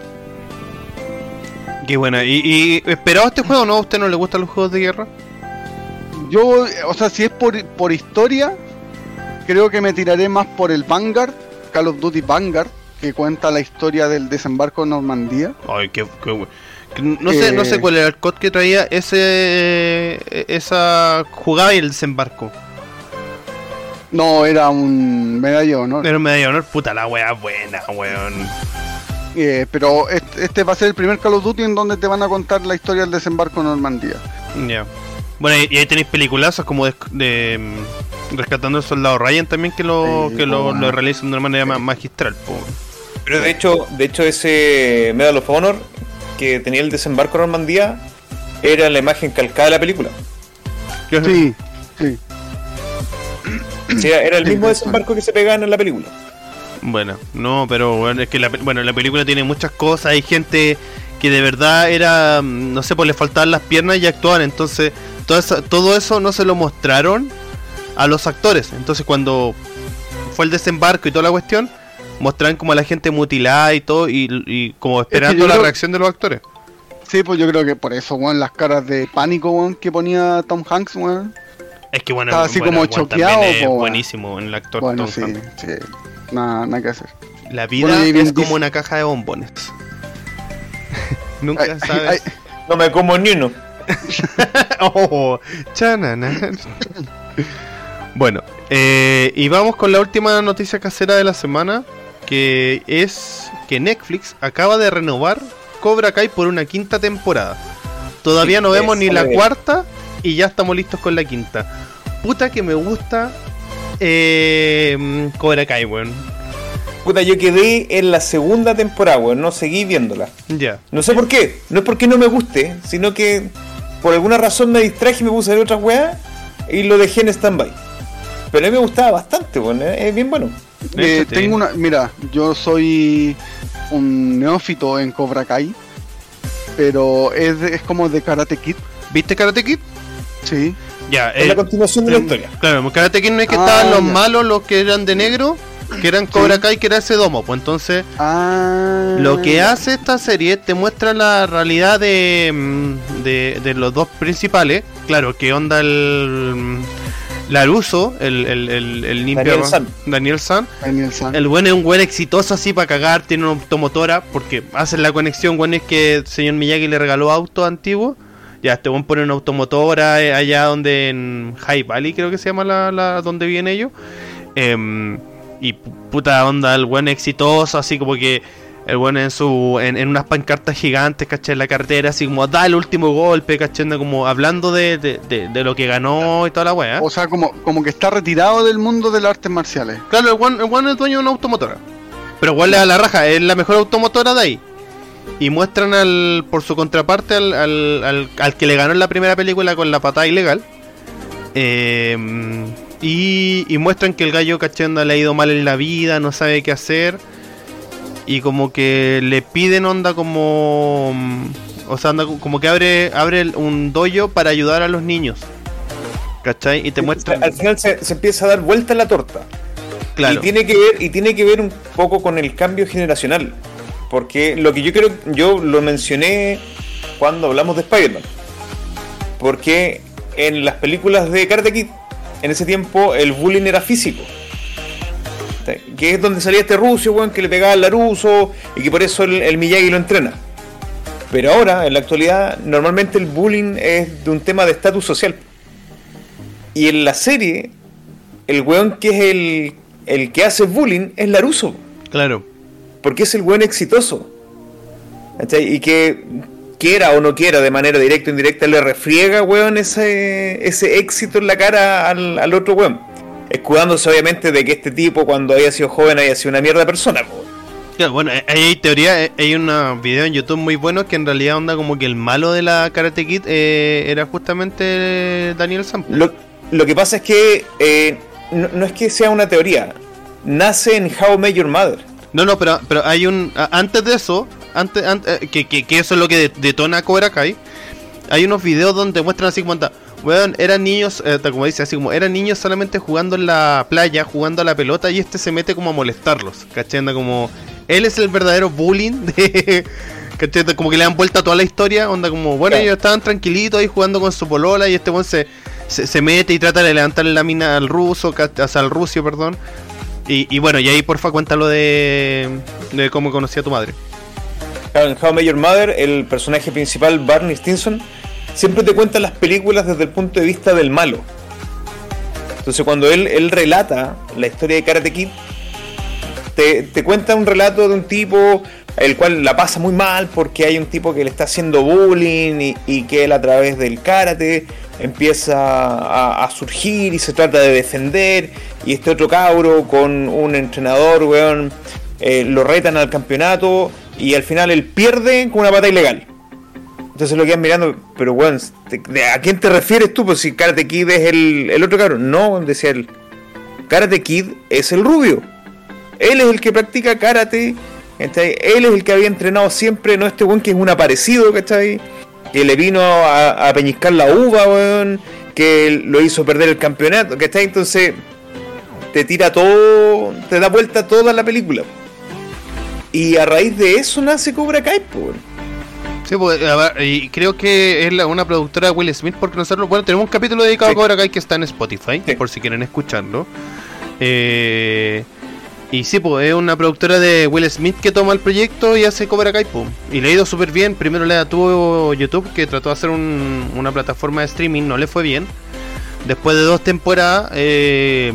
Qué buena. ¿Y, y esperaba este juego no? ¿A usted no le gustan los juegos de guerra? Yo, o sea, si es por, por historia, creo que me tiraré más por el Vanguard, Call of Duty Vanguard, que cuenta la historia del desembarco en Normandía. Ay, qué, qué No sé, no sé Eh. cuál era el COD que traía ese esa jugada y el desembarco. No, era un medallón, ¿no? Era un medalla de honor, puta la wea buena, weón. Eh, pero este, este va a ser el primer Call of Duty en donde te van a contar la historia del desembarco en Normandía. Ya. Bueno, y, ahí tenéis peliculazos como de, de, mm, Rescatando al Soldado Ryan también que lo, Sí, que lo, bueno. lo realizan de una manera ma- magistral. po. Pero de hecho, de hecho ese Medal of Honor que tenía el desembarco en Normandía era la imagen calcada de la película. Sí, sí. O sea, era el Sí, mismo desembarco que se pegaban en la película. Bueno, no, pero bueno, es que la, bueno, la película tiene muchas cosas. Hay gente que de verdad era, mm, no sé, pues le faltaban las piernas y actuaban. Entonces, todo eso, todo eso no se lo mostraron a los actores. Entonces, cuando fue el desembarco y toda la cuestión, mostraron como a la gente mutilada y todo, y, y como esperando la creo- reacción de los actores. Sí, pues yo creo que por eso, weón, las caras de pánico, weón, que ponía Tom Hanks, weón. Es que bueno, Estaba así bueno, como choqueado, también es po, buenísimo en el actor. Bueno, Tom sí, Hanks. sí. Nada, nada que hacer. La vida es como una caja de bombones. Nunca Ay, sabes. ay, No me como ni uno. Oh, chanana. bueno, eh, y vamos con la última noticia casera de la semana, que es que Netflix acaba de renovar Cobra Kai por una quinta temporada. Todavía no vemos ni la cuarta y ya estamos listos con la quinta. Puta que me gusta eh, Cobra Kai, weón. Puta, yo quedé en la segunda temporada, weón. No seguí viéndola. Ya. No sé por qué. No es porque no me guste, sino que por alguna razón me distraje y me puse a ver otras weas y lo dejé en stand-by. Pero a mí me gustaba bastante, weón. Es es bien bueno. Eh, tengo una, mira, yo soy un neófito en Cobra Kai, pero es, es como de Karate Kid, ¿Viste Karate Kid? sí. Ya, Es eh, la continuación de la Mm, historia. Claro, Karate Kid no es que Ah, estaban los ya. malos, los que eran de negro, que eran Cobra Sí. Kai, que era ese domo. Pues entonces, Ah, lo que hace esta serie te muestra la realidad de, mm, de, de los dos principales. Claro, que onda el. mm, Laruso, el, el, el, el limpia- Daniel San. Daniel San. Daniel San. El buen es un buen exitoso así para cagar, tiene una automotora, porque hacen la conexión, buen es que el señor Miyagi le regaló auto antiguo. Ya, este buen pone una automotora eh, allá donde en High Valley creo que se llama la, la donde viven ellos. Em, y pu- puta onda, el buen exitoso, así como que el buen en su en, en unas pancartas gigantes, ¿cachai? En la carretera, así como da el último golpe, ¿cachai? Como hablando de, de, de- de lo que ganó y toda la weá. O sea, como, como que está retirado del mundo de las artes marciales. Claro, el Juan, el Juan es dueño de una automotora. Pero igual le da la raja, es la mejor automotora de ahí. Y muestran al, por su contraparte al, al, al, al que le ganó en la primera película con la patada ilegal. Eh, y, y muestran que el gallo cachonda le ha ido mal en la vida, no sabe qué hacer. Y como que le piden onda como... O sea, anda como que abre, abre un dojo para ayudar a los niños. ¿Cachai? Y te muestran... Al final se, se empieza a dar vuelta la torta. Claro. Y tiene que ver, y tiene que ver un poco con el cambio generacional. Porque lo que yo creo, yo lo mencioné cuando hablamos de Spider-Man. Porque en las películas de Karate Kid, en ese tiempo el bullying era físico. Que es donde salía este ruso, weón, que le pegaba al Laruso y que por eso el, el Miyagi lo entrena. Pero ahora, en la actualidad, normalmente el bullying es de un tema de estatus social. Y en la serie, el weón que es el, el que hace bullying es Laruso. Claro. Porque es el weón exitoso. ¿Cachai? Y que quiera o no quiera, de manera directa o indirecta, le refriega, weón, ese, ese éxito en la cara al, al otro weón. Escudándose obviamente de que este tipo cuando haya sido joven haya sido una mierda de persona. Claro, bueno, eh, hay teoría, eh, hay un video en YouTube muy bueno que en realidad onda como que el malo de la Karate Kid eh, era justamente Daniel Sam. Lo, lo que pasa es que eh, no, no es que sea una teoría. Nace en How Met Your Mother. No, no, pero, pero hay un... Antes de eso, antes, antes eh, que, que, que eso es lo que de- detona Cobra Kai, hay unos videos donde muestran así como... anda, eran niños, eh, como dice, así como eran niños solamente jugando en la playa, jugando a la pelota y este se mete como a molestarlos, ¿cachai? Anda como... Él es el verdadero bullying de... Como que le dan vuelta a toda la historia, onda como, bueno, Claro. ellos estaban tranquilitos ahí jugando con su polola y este weón se, se, se mete y trata de levantarle la mina al ruso, o sea, al ruso, perdón. Y, y bueno, y ahí porfa cuéntalo de, de cómo conocí a tu madre. En How I Mother, el personaje principal, Barney Stinson, siempre te cuenta las películas desde el punto de vista del malo. Entonces cuando él, relata la historia de Karate Kid, te, cuenta un relato de un tipo el cual la pasa muy mal porque hay un tipo que le está haciendo bullying y, que él a través del karate empieza a, a surgir y se trata de defender y este otro cabro con un entrenador, weón, eh, lo retan al campeonato y al final él pierde con una pata ilegal. Entonces lo quedan mirando, pero weón, ¿a quién te refieres tú? Pues si Karate Kid es el, el otro cabrón. No, decía él. Karate Kid es el rubio. Él es el que practica karate. ¿cachai? Él es el que había entrenado siempre, no este weón que es un aparecido, ¿cachai? Que le vino a, a peñiscar la uva, weón. Que lo hizo perder el campeonato, ¿cachai? Entonces te tira todo, te da vuelta toda la película. Y a raíz de eso nace Cobra Kai, pues. weón. Sí, pues, ver, y creo que es la- una productora de Will Smith porque nosotros, bueno, tenemos un capítulo dedicado Sí. a Cobra Kai que está en Spotify, Sí. por si quieren escucharlo. Eh, y sí, pues es una productora de Will Smith que toma el proyecto y hace Cobra Kai, pum. Y le ha ido súper bien. Primero le tuvo YouTube, que trató de hacer un- una plataforma de streaming, no le fue bien. Después de dos temporadas, eh,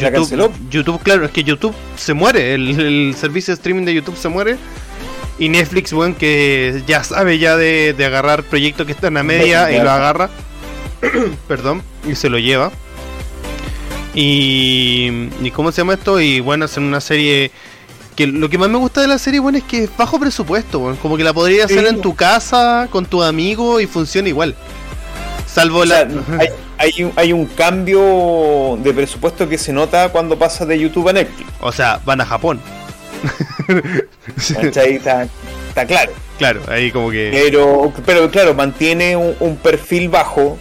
La canceló. YouTube, YouTube, claro, es que YouTube se muere, el, el servicio de streaming de YouTube se muere. Y Netflix, bueno, que ya sabe ya de, de agarrar proyectos que están a media y lo agarra. Perdón, y se lo lleva. Y, y ¿cómo se llama esto? Y bueno, hacen una serie que lo que más me gusta de la serie, bueno, es que es bajo presupuesto, bueno, como que la podrías Sí. hacer en tu casa, con tu amigo y funciona igual. Salvo O sea, la... hay, hay un, hay un cambio de presupuesto que se nota cuando pasa de YouTube a Netflix. O sea, van a Japón. ¿cachai? está, está claro. Claro, ahí como que... Pero, pero claro, mantiene un, un perfil bajo.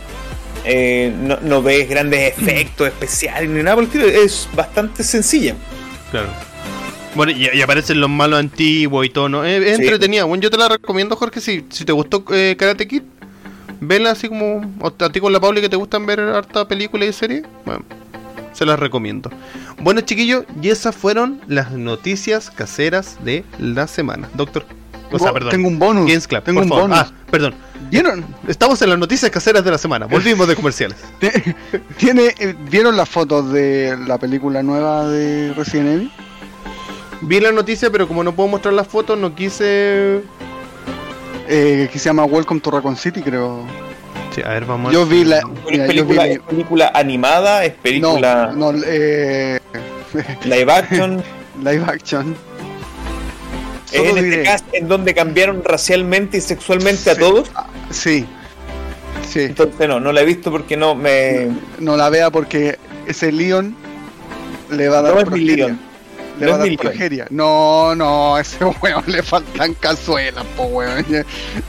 eh, no, no ves grandes efectos especiales ni nada por el estilo. Es bastante sencilla. Claro. Bueno, y, y aparecen los malos antiguos y todo, ¿no? Es, es Sí. entretenida. Bueno, yo te la recomiendo, Jorge, si, si te gustó eh, Karate Kid, vela así como a ti con la Pauli que te gustan ver harta película y serie. Bueno, se las recomiendo. Bueno, chiquillos, y esas fueron las noticias caseras de la semana. Doctor. O sea, perdón. tengo un bonus. Games Club, Tengo por un favor. bonus. Ah, perdón. ¿Vieron? Estamos en las noticias caseras de la semana. Volvimos de comerciales. ¿Tiene, eh, ¿Vieron las fotos de la película nueva de Resident Evil? Vi la noticia, pero como no puedo mostrar las fotos, no quise. Eh, que se llama Welcome to Raccoon City, creo. Sí, a ver, vamos a Yo vi la. ¿Es mira, yo película, vi- es película animada? ¿Es película No, no, eh, live action? live action. ¿Es en diré- este caso en donde cambiaron racialmente y sexualmente a Sí. todos? Sí. Sí. Entonces no, no la he visto porque no me... No la vea porque ese Leon le va a dar No es mi. Leon. Le No va a dar. No, no, a ese weón le faltan cazuelas, po weón.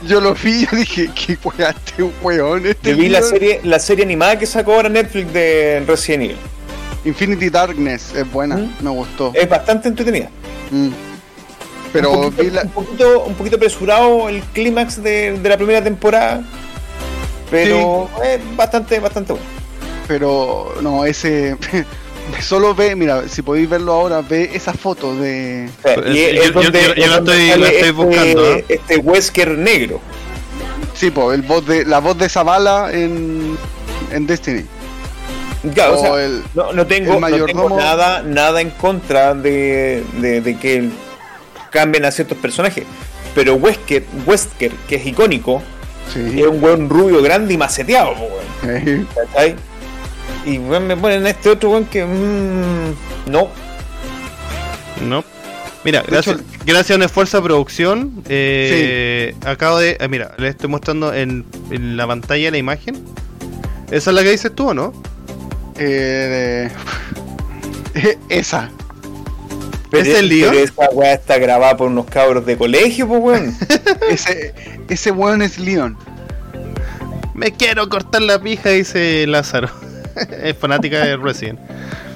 Yo- lo vi y dije, ¿qué weón este weón? Este Yo vi la serie, la serie animada que sacó ahora Netflix de Resident Evil. Infinity Darkness es buena, ¿Mm? me gustó. Es bastante entretenida. Mm. Pero un poquito, vi la, un poquito, un poquito apresurado el clímax de, de la primera temporada. Pero es bastante, bastante bueno. pero no, ese solo ve, mira, si podéis verlo ahora, ve esa foto de O sea, y es- yo- es yo- donde- yo- yo es lo donde estoy- este- buscando, ¿eh? Este Wesker negro. Sí, po, el voz de la voz de Zavala en en Destiny. O O sea, el- no, no tengo, el no tengo mayordomo. nada, nada en contra de, de, de que cambien a ciertos personajes. Pero Wesker, Wesker, que es icónico, Sí. es un buen rubio grande y maceteado, po, weón. ¿Cachai? Y weón, me ponen este otro weón que. mm, no. No. Mira, De gracias, hecho- gracias a un esfuerzo de producción, eh, acabo de. eh, mira, le estoy mostrando en, en la pantalla la imagen. ¿Esa es la que dices tú o no? eh, eh, esa. ¿Es el lío? Pero esa weá está grabada por unos cabros de colegio, pues weón. Ese, ese weón es Leon. Me quiero cortar la pija, dice Lázaro. es fanática de Resident.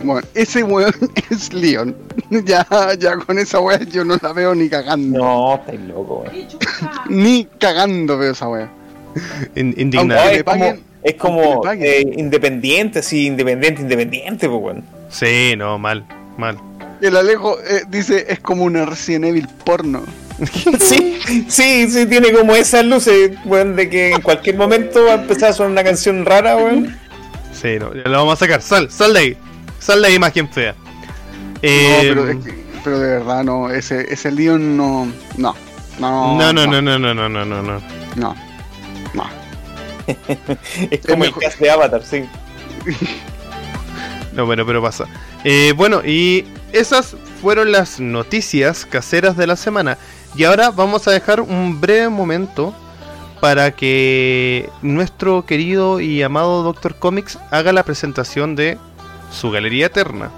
Bueno, ese weón es Leon. ya, ya con esa weá yo no la veo ni cagando. No, estáis loco, weón. Ni cagando veo esa weá. In- indignado. Es como, es eh, independiente, sí, independiente, independiente, pues weón. Sí, no, mal, mal. El Alejo eh, dice es como una Resident Evil porno. Sí, sí, sí, tiene como esas luces, weón, de que en cualquier momento va a empezar a sonar una canción rara, weón. Sí, no, ya lo vamos a sacar. Sal, sal de ahí. Sal de ahí, imagen fea. No, Eh, pero, es que- pero de verdad no, ese, ese Leon no. No. No, no, no, no, no, no, no, no, no, no. no. no. Es como el mejor. cast de Avatar, sí. No, bueno, pero pasa. Eh, bueno, y esas fueron las noticias caseras de la semana. Y ahora vamos a dejar un breve momento para que nuestro querido y amado Doctor Comics haga la presentación de su galería eterna.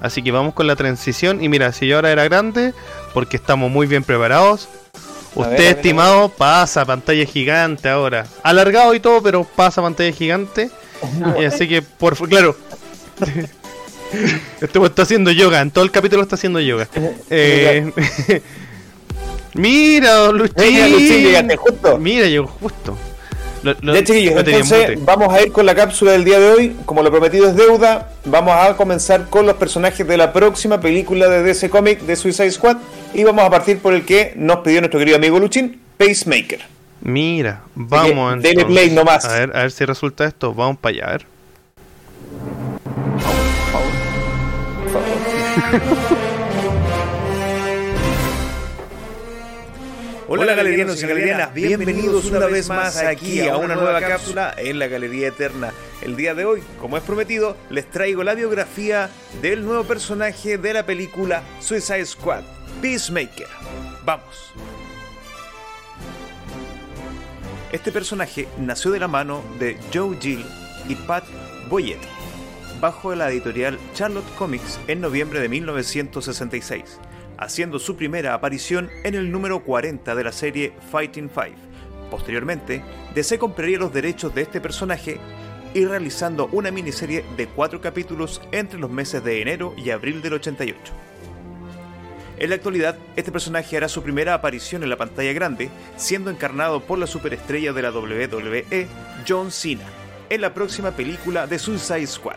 Así que vamos con la transición. Y mira, si yo ahora era grande, porque estamos muy bien preparados. A Usted, ver, ver, estimado, pasa pantalla gigante ahora. Alargado y todo, pero pasa pantalla gigante. Y así que, por claro. Este está haciendo yoga, en todo el capítulo está haciendo yoga. Eh, mira, don Luchín. Venga, Luchín, llegaste justo. Mira, llegó justo. Lo, lo- Ya chiquillos, lo tenía en entonces vamos a ir con la cápsula del día de hoy. Como lo prometido es deuda, vamos a comenzar con los personajes de la próxima película de DC Comic de Suicide Squad. Y vamos a partir por el que nos pidió nuestro querido amigo Luchín, Pacemaker. Mira, vamos dele entonces. play nomás. A ver, a ver si resulta esto. Vamos para allá, a ver. Hola galerianos y galerianas, bienvenidos una vez más aquí a una nueva cápsula en la Galería Eterna. El día de hoy, como es prometido, les traigo la biografía del nuevo personaje de la película Suicide Squad, Peacemaker. Vamos. Este personaje nació de la mano de Joe Gill y Pat Boyetti, bajo la editorial Charlotte Comics en noviembre de 1966, haciendo su primera aparición en el número 40 de la serie Fighting Five. Posteriormente, DC compraría los derechos de este personaje y realizando una miniserie de cuatro capítulos entre los meses de enero y abril del 88. En la actualidad, este personaje hará su primera aparición en la pantalla grande, siendo encarnado por la superestrella de la WWE, John Cena, en la próxima película de Suicide Squad.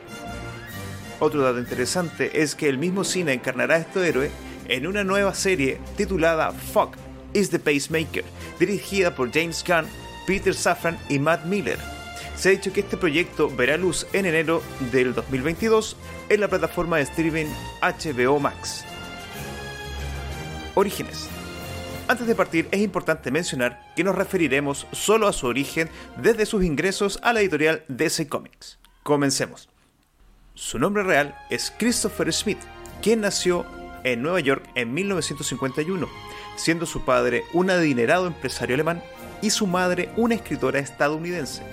Otro dato interesante es que el mismo Cena encarnará a este héroe en una nueva serie titulada Fuck is the Pacemaker, dirigida por James Gunn, Peter Safran y Matt Miller. Se ha dicho que este proyecto verá luz en enero del 2022 en la plataforma de streaming HBO Max. Orígenes. Antes de partir es importante mencionar que nos referiremos solo a su origen desde sus ingresos a la editorial DC Comics. Comencemos. Su nombre real es Christopher Smith, quien nació en Nueva York en 1951, siendo su padre un adinerado empresario alemán y su madre una escritora estadounidense.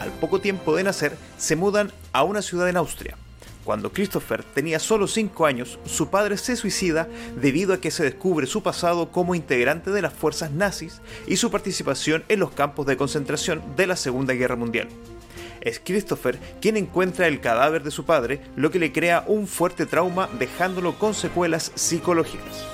al poco tiempo de nacer, se mudan a una ciudad en Austria. Cuando Christopher tenía solo 5 años, su padre se suicida debido a que se descubre su pasado como integrante de las fuerzas nazis y su participación en los campos de concentración de la Segunda Guerra Mundial. Es Christopher quien encuentra el cadáver de su padre, lo que le crea un fuerte trauma dejándolo con secuelas psicológicas.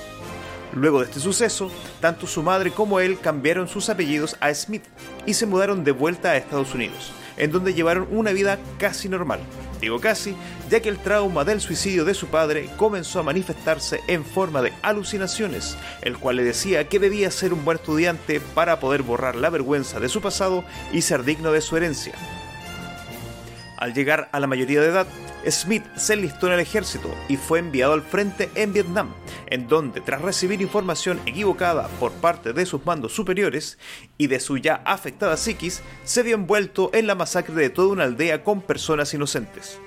Luego de este suceso, tanto su madre como él cambiaron sus apellidos a Smith y se mudaron de vuelta a Estados Unidos, en donde llevaron una vida casi normal. Digo casi, ya que el trauma del suicidio de su padre comenzó a manifestarse en forma de alucinaciones, el cual le decía que debía ser un buen estudiante para poder borrar la vergüenza de su pasado y ser digno de su herencia. Al llegar a la mayoría de edad, Smith se enlistó en el ejército y fue enviado al frente en Vietnam, en donde tras recibir información equivocada por parte de sus mandos superiores y de su ya afectada psiquis, se vio envuelto en la masacre de toda una aldea con personas inocentes.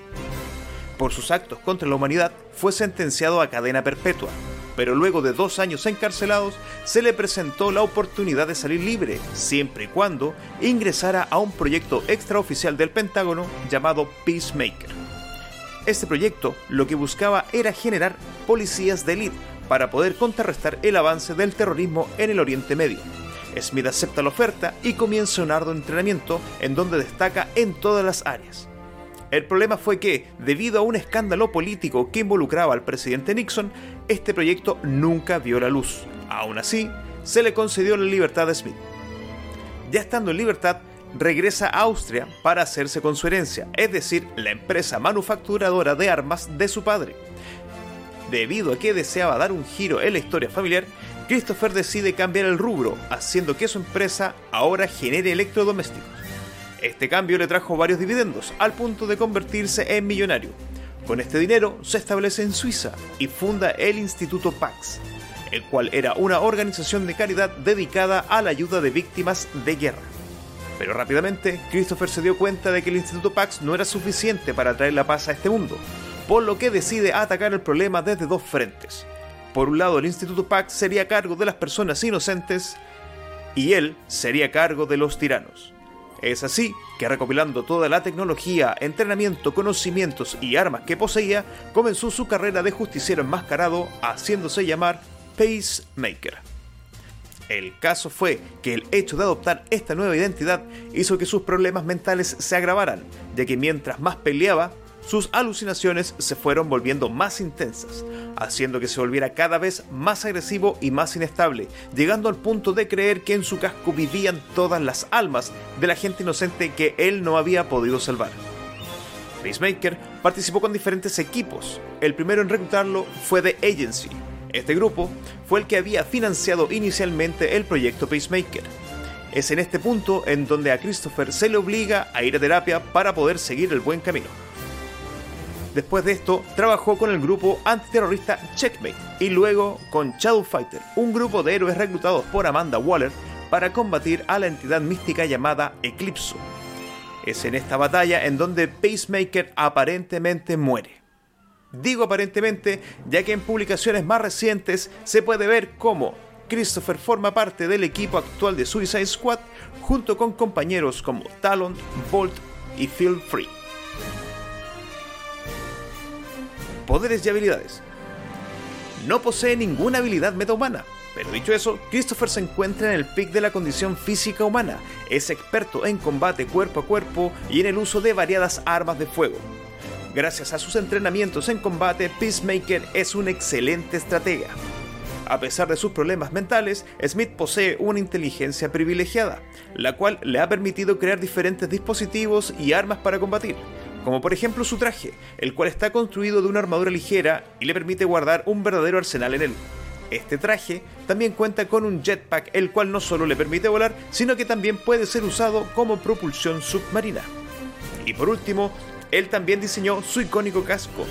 Por sus actos contra la humanidad, fue sentenciado a cadena perpetua, pero luego de dos años encarcelados se le presentó la oportunidad de salir libre, siempre y cuando ingresara a un proyecto extraoficial del Pentágono llamado Peacemaker. Este proyecto lo que buscaba era generar policías de élite para poder contrarrestar el avance del terrorismo en el Oriente Medio. Smith acepta la oferta y comienza un arduo entrenamiento en donde destaca en todas las áreas. El problema fue que, debido a un escándalo político que involucraba al presidente Nixon, este proyecto nunca vio la luz. Aún así, se le concedió la libertad a Smith. Ya estando en libertad, regresa a Austria para hacerse con su herencia, es decir, la empresa manufacturadora de armas de su padre. Debido a que deseaba dar un giro en la historia familiar, Christopher decide cambiar el rubro, haciendo que su empresa ahora genere electrodomésticos. Este cambio le trajo varios dividendos, al punto de convertirse en millonario. Con este dinero se establece en Suiza y funda el Instituto Pax, el cual era una organización de caridad dedicada a la ayuda de víctimas de guerra. Pero rápidamente, Christopher se dio cuenta de que el Instituto Pax no era suficiente para traer la paz a este mundo, por lo que decide atacar el problema desde dos frentes. Por un lado, el Instituto Pax sería cargo de las personas inocentes y él sería cargo de los tiranos. Es así que recopilando toda la tecnología, entrenamiento, conocimientos y armas que poseía, comenzó su carrera de justiciero enmascarado haciéndose llamar Pacemaker. El caso fue que el hecho de adoptar esta nueva identidad hizo que sus problemas mentales se agravaran, ya que mientras más peleaba, sus alucinaciones se fueron volviendo más intensas, haciendo que se volviera cada vez más agresivo y más inestable, llegando al punto de creer que en su casco vivían todas las almas de la gente inocente que él no había podido salvar. Peacemaker participó con diferentes equipos. El primero en reclutarlo fue The Agency. Este grupo fue el que había financiado inicialmente el proyecto Peacemaker. Es en este punto en donde a Christopher se le obliga a ir a terapia para poder seguir el buen camino. Después de esto, trabajó con el grupo antiterrorista Checkmate y luego con Shadowfighter, un grupo de héroes reclutados por Amanda Waller para combatir a la entidad mística llamada Eclipso. Es en esta batalla en donde Pacemaker aparentemente muere. Digo aparentemente, ya que en publicaciones más recientes se puede ver cómo Christopher forma parte del equipo actual de Suicide Squad junto con compañeros como Talon, Bolt y Feel Free. Poderes y habilidades. No posee ninguna habilidad metahumana, pero dicho eso, Christopher se encuentra en el pic de la condición física humana, es experto en combate cuerpo a cuerpo y en el uso de variadas armas de fuego. Gracias a sus entrenamientos en combate, Peacemaker es un excelente estratega. A pesar de sus problemas mentales, Smith posee una inteligencia privilegiada, la cual le ha permitido crear diferentes dispositivos y armas para combatir, como por ejemplo su traje, el cual está construido de una armadura ligera y le permite guardar un verdadero arsenal en él. Este traje también cuenta con un jetpack, el cual no solo le permite volar, sino que también puede ser usado como propulsión submarina. Y por último, él también diseñó su icónico casco,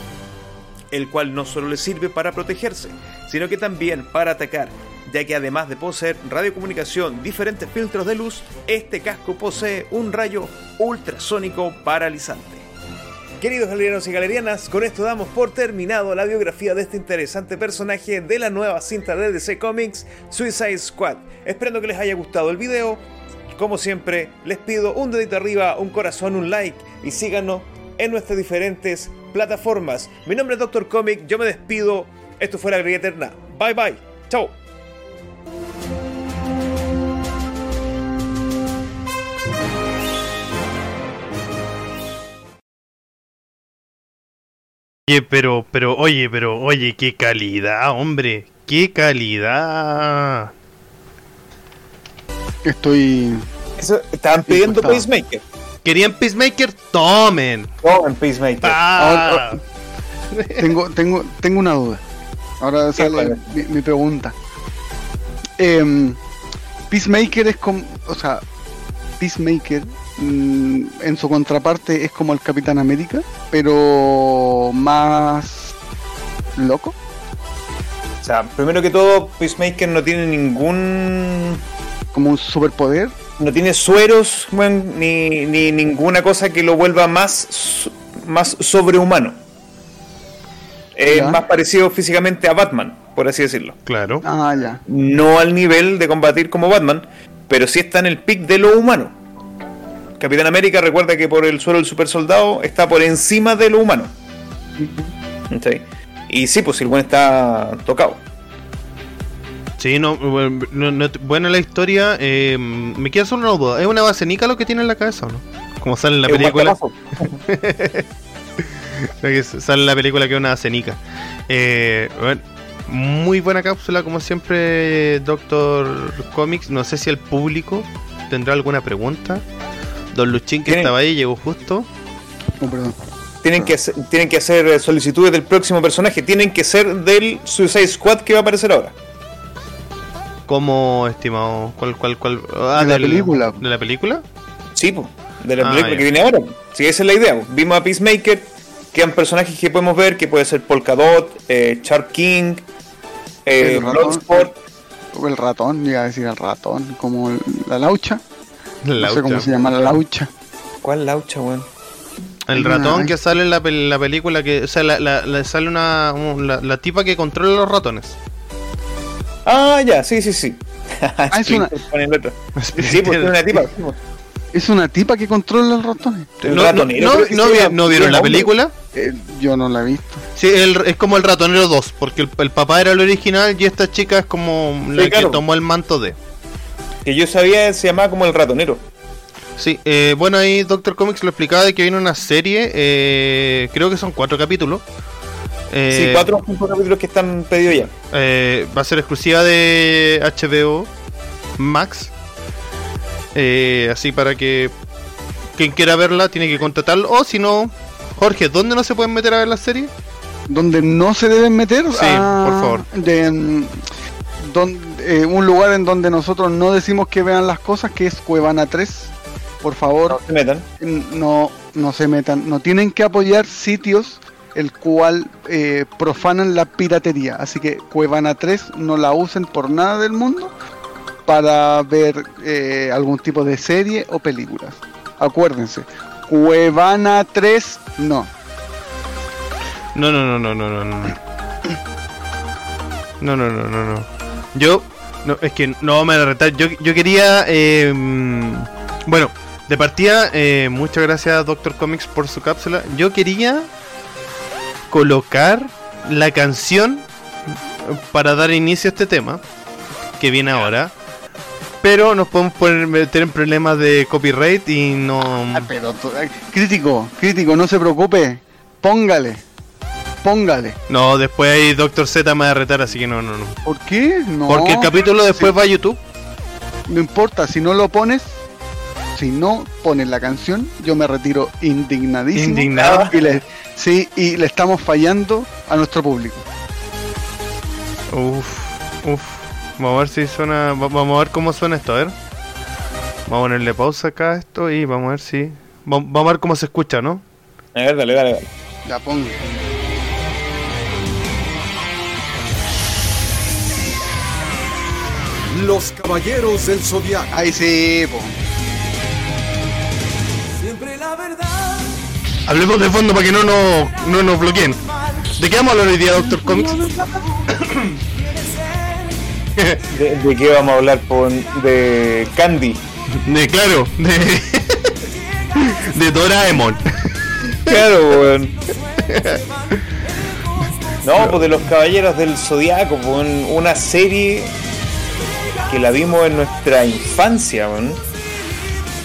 el cual no solo le sirve para protegerse, sino que también para atacar, ya que además de poseer radiocomunicación, diferentes filtros de luz, este casco posee un rayo ultrasónico paralizante. Queridos galerianos y galerianas, con esto damos por terminado la biografía de este interesante personaje de la nueva cinta de DC Comics, Suicide Squad. Esperando que les haya gustado el video, como siempre, les pido un dedito arriba, un corazón, un like y síganos en nuestras diferentes plataformas. Mi nombre es Doctor Comic, yo me despido. Esto fue la Grilla Eterna. Bye bye. Chao. Oye, pero, pero, oye, pero, oye, qué calidad, hombre. Qué calidad. Estoy. Eso, estaban pidiendo. Pacemaker. ¿Querían Peacemaker? Tomen. Tomen Pacemaker. Ah. Ahora- Tengo, tengo, tengo una duda. Ahora sale mi, mi pregunta. Em, Peacemaker es como. O sea, Peacemaker mm, en su contraparte es como el Capitán América, pero más loco. O sea, primero que todo, Peacemaker no tiene ningún. Como un superpoder. No tiene sueros, ni, ni ninguna cosa que lo vuelva más, más sobrehumano. Es más parecido físicamente a Batman, por así decirlo. Claro. Ah, ya. No al nivel de combatir como Batman, pero sí está en el pic de lo humano. Capitán América recuerda que por el suelo del super soldado está por encima de lo humano. Y sí, pues el buen está tocado. Sí, no, bueno, no- no- buena la historia. eh, me queda solo una duda. ¿Es una basenica lo que tiene en la cabeza o no? Como sale en la película. que sale en la película que es una basenica. Eh, bueno, muy buena cápsula, como siempre, Doctor Comics. No sé si el público tendrá alguna pregunta. Don Luchín, que Tienen- estaba ahí, llegó justo. Oh, perdón. Tienen que, hacer, tienen que hacer eh, solicitudes del próximo personaje. Tienen que ser del Suicide Squad que va a aparecer ahora. ¿Cómo, estimado? ¿Cuál, cuál, cuál? Ah, De la del- película. ¿De la película? Sí, po, de la Ah, película ya. que viene ahora. Sí, esa es la idea. po. Vimos a Peacemaker, quedan personajes que podemos ver, que puede ser Polkadot, eh, Shark King, eh, El ratón. Bloodsport. El ratón, iba a decir el ratón, como el- la laucha. La no sé cómo se llama la laucha. ¿Cuál laucha, weón? El ratón que sale en la, pel- la película que. O sea, la, la- la- sale una. un- la, la tipa que controla los ratones. Ah, ya, sí, sí, sí. Ah, es una- Con el otro. Sí, pues tiene una tipa. sí, pues. Es una tipa que controla los ratones. El ¿No, no, ratonero, no- vi- vieron la película? Eh, yo no la he visto. Sí, el- es como el ratonero 2, porque el, el papá era el original y esta chica es como la claro. que tomó el manto de. Que yo sabía se llamaba como el ratonero. Sí, eh, bueno, ahí Doctor Comics lo explicaba de que viene una serie, eh, creo que son cuatro capítulos. Eh, sí, cuatro o cinco capítulos que están pedidos ya. eh, va a ser exclusiva de HBO Max. Eh, así para que quien quiera verla tiene que contratarlo. O si no, Jorge, ¿dónde no se pueden meter a ver la serie? Donde no se deben meter. Sí, por favor. De, don- eh, un lugar en donde nosotros no decimos que vean las cosas, que es Cuevana 3. Por favor, No se metan. no, no se metan. No tienen que apoyar sitios el cual eh, profanan la piratería. Así que Cuevana 3 no la usen por nada del mundo para ver eh, algún tipo de serie o películas. Acuérdense, Cuevana 3 no. No, no, no, no, no, no, no. No, no, no, no, no. Yo, no, es que no me a retar. Yo, yo quería, eh, bueno, de partida, eh, muchas gracias Doctor Comics por su cápsula. Yo quería colocar la canción para dar inicio a este tema que viene ahora. Pero nos podemos poner, meter en problemas de copyright y no... Ah, pero crítico, crítico, no se preocupe. Póngale. Póngale. No, después ahí Doctor Z me va a retar, así que no, no, no. ¿Por qué? No. Porque el capítulo después sí. va a YouTube. No importa, si no lo pones, si no pones la canción, yo me retiro indignadísimo. Indignado. Y le, sí, y le estamos fallando a nuestro público. Uf, uf. Vamos a ver si suena. va- Vamos a ver cómo suena esto, a ver. Vamos a ponerle pausa acá a esto y vamos a ver si. va- Vamos a ver cómo se escucha, ¿no? A ver, dale, dale, dale. Ya pongo. Los Caballeros del Zodiaco. Ahí sí, po. Siempre la verdad. Hablemos de fondo para que no nos, no nos bloqueen. ¿De qué vamos a hablar hoy día, Doctor Comics? ¿De, de qué vamos a hablar? Por, de Candy. De, claro, de, de Doraemon. Claro, weón. No, pues de los Caballeros del Zodiaco, pues una serie que la vimos en nuestra infancia, weón.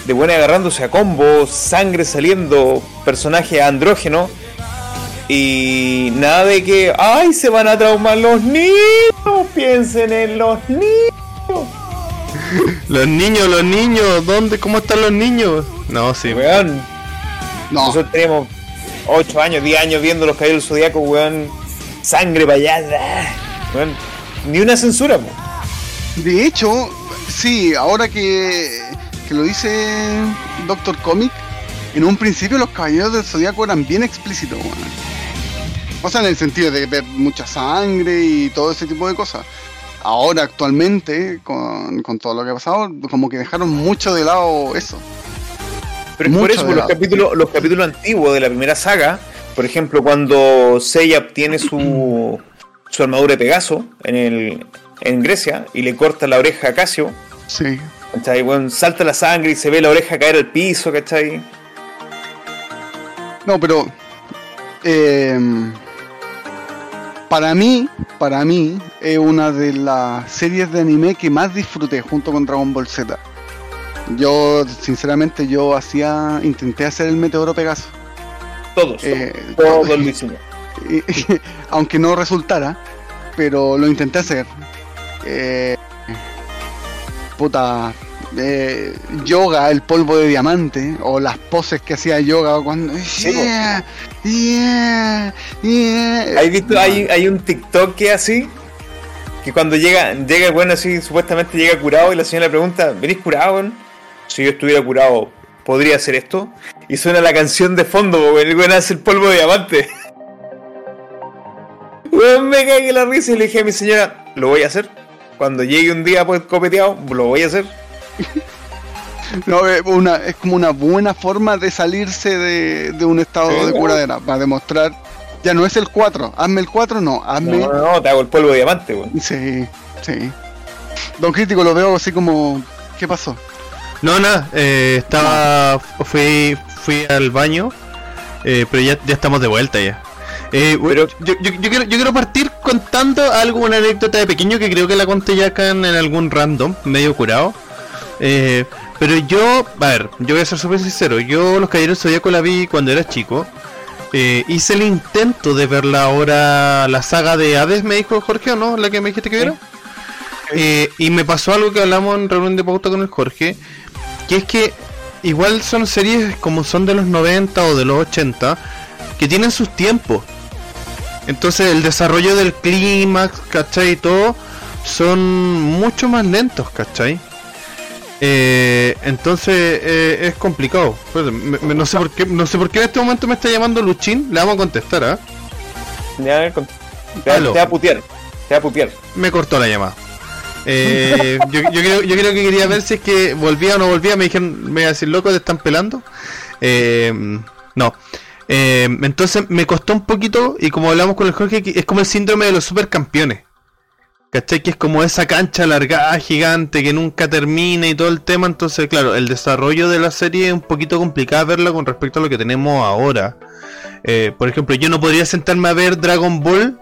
De buena agarrándose a combos, sangre saliendo, personaje andrógeno. Y nada de que, ay, se van a traumar los niños, piensen en los niños. Los niños, los niños, ¿dónde? ¿Cómo están los niños? No, sí. Weón, No, nosotros tenemos 8 años, 10 años viendo los Caballeros del Zodiaco, weón. Sangre allá, weón. Ni una censura, po. De hecho, sí, ahora que, que lo dice Doctor Comic, en un principio los caballeros del zodiaco eran bien explícitos, weón. O sea, en el sentido de ver mucha sangre y todo ese tipo de cosas. Ahora, actualmente, con, con todo lo que ha pasado, como que dejaron mucho de lado eso. Pero es por eso, por los capítulos, los capítulos antiguos de la primera saga, por ejemplo, cuando Seiya obtiene su, su armadura de Pegaso en, el, en Grecia y le corta la oreja a Casio, Sí. ¿cachai? Bueno, salta la sangre y se ve la oreja caer al piso, ¿cachai? No, pero eh, para mí, para mí es una de las series de anime que más disfruté junto con Dragon Ball Z. Yo, sinceramente, yo hacía, intenté hacer el meteoro Pegaso, Todos, Eh, todos lo hicimos. y- aunque no resultara, pero lo intenté hacer. Eh, puta, eh, yoga, el polvo de diamante, o las poses que hacía yoga cuando. Yeah, yeah, yeah. ¿Has visto? Hay, hay un TikTok que así. Que cuando llega, llega el bueno así, supuestamente llega curado y la señora le pregunta, ¿venís curado? weón?". Si yo estuviera curado, ¿podría hacer esto? Y suena la canción de fondo, el weón hace el polvo de diamante. Me cagué la risa y le dije a mi señora, lo voy a hacer. Cuando llegue un día pues copeteado, lo voy a hacer. No, es, una, es como una buena forma de salirse de, de un estado Sí, de curadera, para demostrar. Ya no es el 4, hazme el 4, no, hazme. No, no, no, te hago el polvo de diamante, weón. Sí, sí. Don Crítico lo veo así como. ¿Qué pasó? No, nada, eh, estaba. Fui, fui al baño, eh, pero ya, ya estamos de vuelta ya. Eh, Pero- yo, yo- yo quiero, yo quiero partir contando algo, una anécdota de pequeño que creo que la conté ya acá en, en algún random, medio curado. Eh, pero yo, a ver, yo voy a ser súper sincero. Yo Los Caballeros Zodíaco la vi cuando era chico. Eh, hice el intento de verla ahora, la saga de Hades, me dijo Jorge, ¿o no? La que me dijiste que viera. Eh, y me pasó algo que hablamos en reunión de pauta con el Jorge, que es que igual son series como son de los 90 o de los 80, que tienen sus tiempos. Entonces el desarrollo del clímax, ¿cachai? Y todo son mucho más lentos, ¿cachai? Eh, entonces eh, es complicado. Me- me- no sé por qué, no sé por qué en este momento me está llamando Luchín. Le vamos a contestar, ¿ah? Te, te va a putear, te va a putear. Me cortó la llamada. Eh, yo, yo creo, yo creo que quería ver si es que volvía o no volvía. Me dijeron, me iba a decir, loco, te están pelando. Eh, no. Eh, entonces me costó un poquito, y como hablamos con el Jorge, es como el síndrome de los supercampeones. ¿Cachai? Que es como esa cancha alargada, gigante, que nunca termina y todo el tema. Entonces, claro, el desarrollo de la serie es un poquito complicado verla con respecto a lo que tenemos ahora. Eh, por ejemplo, yo no podría sentarme a ver Dragon Ball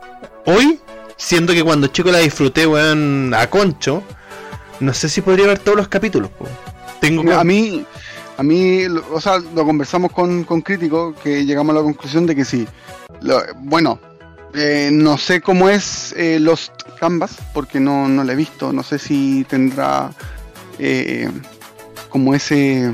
hoy, siendo que cuando chico la disfruté, weón, a concho. No sé si podría ver todos los capítulos. po. Tengo A mí, a mí, lo- o sea, lo conversamos con, con Crítico, que llegamos a la conclusión de que sí. Lo- bueno, eh, no sé cómo es eh, Lost Canvas, porque no, no la he visto. No sé si tendrá eh, como ese.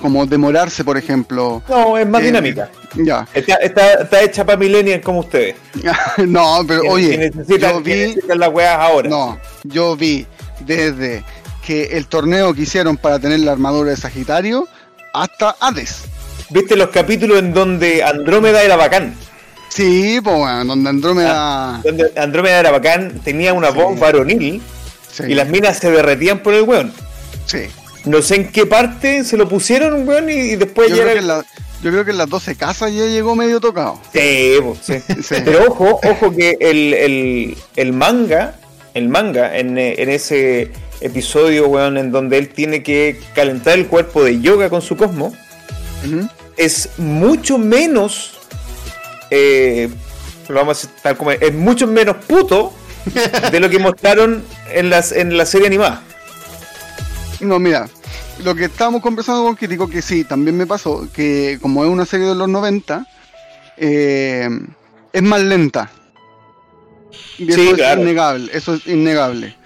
como demorarse, por ejemplo. No, es más dinámica. Ya. Está, está, está hecha para millennials como ustedes. no, pero oye, que necesitan, yo que vi. necesitan las weas ahora. No, yo vi desde que el torneo que hicieron para tener la armadura de Sagitario hasta Hades. ¿Viste los capítulos en donde Andrómeda era bacán? Sí, pues bueno, donde Andrómeda. Donde Andrómeda era bacán, tenía una Sí. voz varonil sí, y las minas se derretían por el weón. sí. No sé en qué parte se lo pusieron, weón, y, y después Yo ya creo, era que la- yo creo que en las 12 casas ya llegó medio tocado. Sí, po, sí. Sí. Pero ojo, ojo que el, el, el manga, el manga en, en ese episodio, weón, en donde él tiene que calentar el cuerpo de yoga con su cosmo, es mucho menos. eh, lo vamos a decir tal como es, es mucho menos puto de lo que mostraron en, las, en la serie animada. No, mira, lo que estábamos conversando con Crítico, que sí, también me pasó, que como es una serie de los 90, eh, es más lenta. Y Sí, eso claro. es innegable, eso es innegable.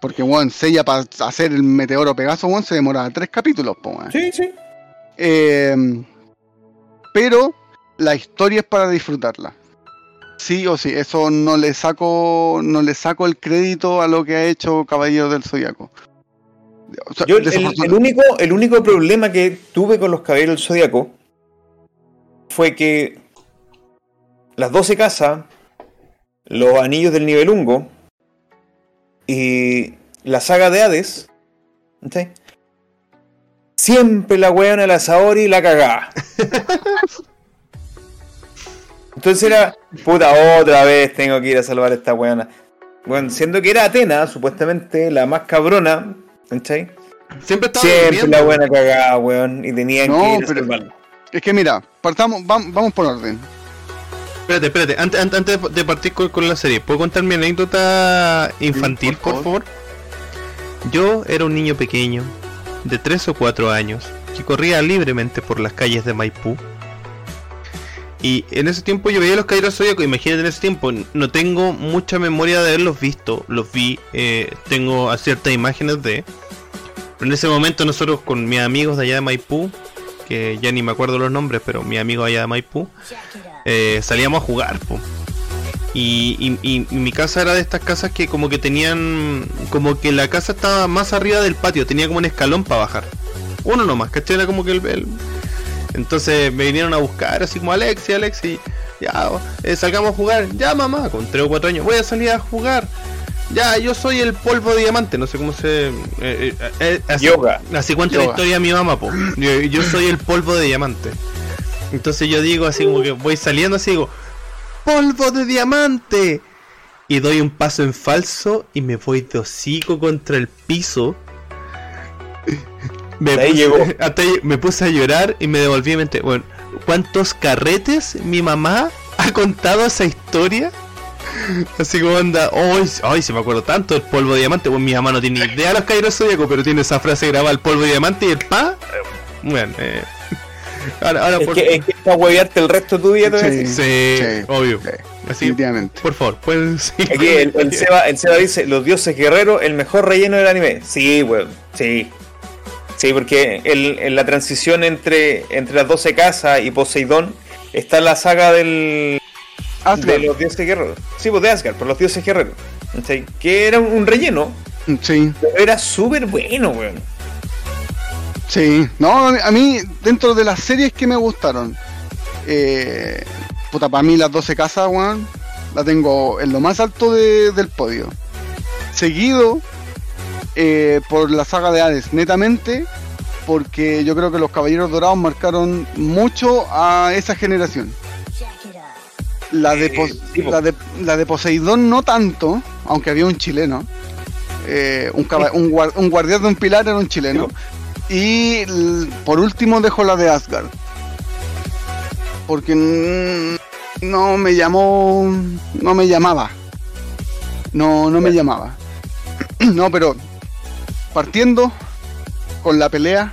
Porque, weón, Sella para hacer el meteoro Pegaso, weón, se demoraba tres capítulos, po, weón. Sí, sí. Eh, pero la historia es para disfrutarla. Sí o sí, eso no le saco, no le saco el crédito a lo que ha hecho Caballero del Zodiaco. O sea, Yo, el, único, el único problema que tuve con los Caballeros del Zodíaco fue que las 12 casas, los anillos del nivelungo y la saga de Hades, ¿sí? siempre la wean a la Saori y la cagaba. Entonces era, puta, otra vez tengo que ir a salvar a esta weona. Bueno, siendo que era Atena, supuestamente la más cabrona, ¿cachai? Siempre estaba Siempre durmiendo. la buena cagada, weón. Y tenían No, que ir a pero-. Es que mira, partamos, vam- vamos por orden. Espérate, espérate, antes, antes, antes de- partir con, con la serie, ¿puedo contar mi anécdota infantil, por por favor? Yo era un niño pequeño, de 3 o 4 años, que corría libremente por las calles de Maipú. Y en ese tiempo yo veía los Caballeros Zodíaco, imagínate en ese tiempo, no tengo mucha memoria de haberlos visto, los vi, eh, tengo a ciertas imágenes de... Pero en ese momento nosotros con mis amigos de allá de Maipú, que ya ni me acuerdo los nombres, pero mis amigos allá de Maipú, eh, salíamos a jugar. po. Y, y- y- y mi casa era de estas casas que como que tenían, como que la casa estaba más arriba del patio, tenía como un escalón para bajar. Uno nomás, ¿cachai? Era como que el, el- Entonces me vinieron a buscar, así como Alexi, Alexi, ya, eh, salgamos a jugar. Ya mamá, con 3 o 4 años, voy a salir a jugar. Ya, yo soy el polvo de diamante, no sé cómo se... eh, eh, así, Yoga. Así cuenta la historia de mi mamá, po. Yo, yo soy el polvo de diamante. Entonces yo digo así como que voy saliendo así digo, polvo de diamante. Y doy un paso en falso y me voy de hocico contra el piso. Me puse, llegó. hasta ahí me puse a llorar y me devolví mente. Bueno, ¿cuántos carretes mi mamá ha contado esa historia? Así como anda, ay, ay, se me acuerdo tanto del polvo de diamante. Bueno, mi mamá no tiene idea de los Cairo Zodíaco, pero tiene esa frase grabada, el polvo de diamante y el pa. Bueno, eh. Ahora, ahora Es por que, es que para huevearte el resto de tu vida, te voy a Sí. Sí, Sí, obvio. sí, Así, definitivamente. por favor, pueden seguir Aquí el, el Seba, el Seba dice, los dioses guerreros, el mejor relleno del anime. Sí, weón, sí. Sí, porque el- en la transición entre, entre las 12 casas y Poseidón está la saga del, de Asgard. los dioses guerreros. Sí, pues de Asgard, por los dioses guerreros. ¿Cachai? Que era un, un relleno, Sí, pero era súper bueno, weón. Sí. No, a mí, dentro de las series que me gustaron, eh, puta, para mí las 12 casas, weón, la tengo en lo más alto de- del podio. Seguido eh, por la saga de Hades, netamente, porque yo creo que los Caballeros Dorados marcaron mucho a esa generación. La de, Eh, la de, la de Poseidón no tanto, aunque había un chileno. Eh, un, un guardián de un pilar era un chileno. Y por último dejo la de Asgard. Porque no me llamó. No me llamaba. No, no me llamaba. No, pero partiendo con la pelea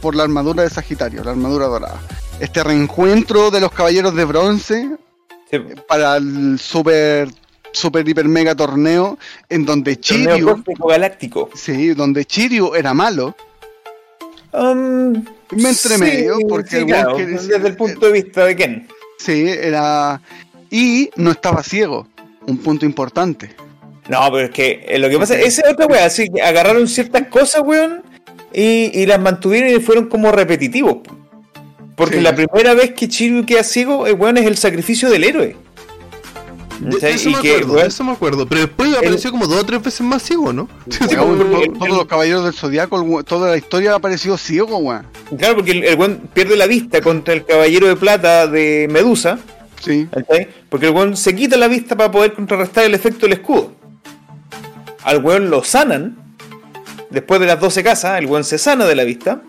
por la armadura de Sagitario, la armadura dorada. Este reencuentro de los caballeros de bronce Sí, para el super super hiper mega torneo en donde cósmico galáctico. sí, donde Chiryu era malo. Um, Me entre medio, porque sí, el claro, que- desde el punto de vista de Ken. Sí, era y no estaba ciego, un punto importante. No, pero es que eh, lo que pasa esa es otra wea, así que agarraron ciertas cosas, weón, y, y las mantuvieron y fueron como repetitivos. po. Porque Sí. la primera vez que Chiryu queda ciego, el weón es el sacrificio del héroe. Eso, Y me que, acuerdo, eso me acuerdo. Pero después apareció como dos o tres veces más ciego, ¿no? El- todos los caballeros del zodiaco, toda la historia ha aparecido ciego, weón. Claro, porque el, el weón pierde la vista contra el caballero de plata de Medusa, Sí. Porque el weón se quita la vista para poder contrarrestar el efecto del escudo. Al weón lo sanan después de las 12 casas, el weón se sana de la vista.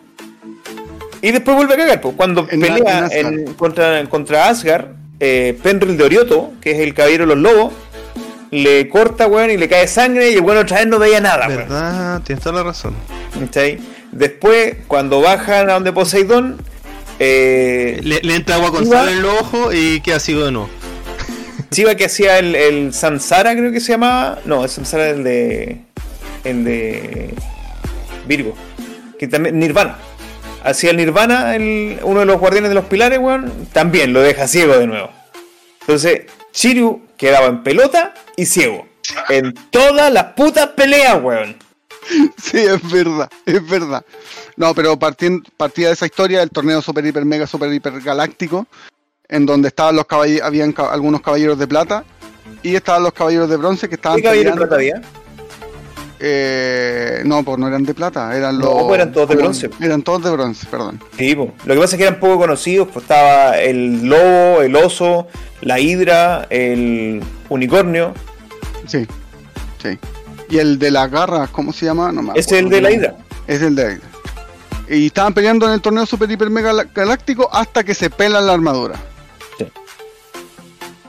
Y después vuelve a cagar. Pues cuando En- pelea en Asgard. en- contra, contra Asgard, eh, Penril de Orioto, que es el caballero de los lobos, le corta, weón, y le cae sangre y el weón otra vez no veía nada, weón. ¿Verdad? Tienes toda la razón. ¿Cachai? Después, cuando bajan a donde Poseidón, eh, Le, le entra agua con Iba- sal en el ojo y queda ciego de nuevo. Chiva que hacía el, el Samsara, creo que se llamaba. No, el Samsara es el de. El de. Virgo. Que también. Nirvana. Hacía el Nirvana, el, uno de los guardianes de los pilares, weón. También lo deja ciego de nuevo. Entonces, Shiryu quedaba en pelota y ciego. En todas las putas peleas, weón. Sí, es verdad, es verdad. No, pero partía de esa historia del torneo super hiper mega super hiper galáctico, en donde estaban los caballeros, habían ca- algunos caballeros de plata y estaban los caballeros de bronce que estaban ¿Qué caballero peleando. plata había? Eh, no, pues no eran de plata, eran los. pues eran todos de bronce. Eran todos de bronce, perdón. Sí, po. lo que pasa es que eran poco conocidos, pues estaba el lobo, el oso, la hidra, el unicornio. Sí, sí. Y el de las garras, ¿cómo se llama? No me Ese es el acuerdo. de la hidra. Es el de la hidra. Y estaban peleando en el torneo super hiper mega galáctico hasta que se pelan la armadura. Sí.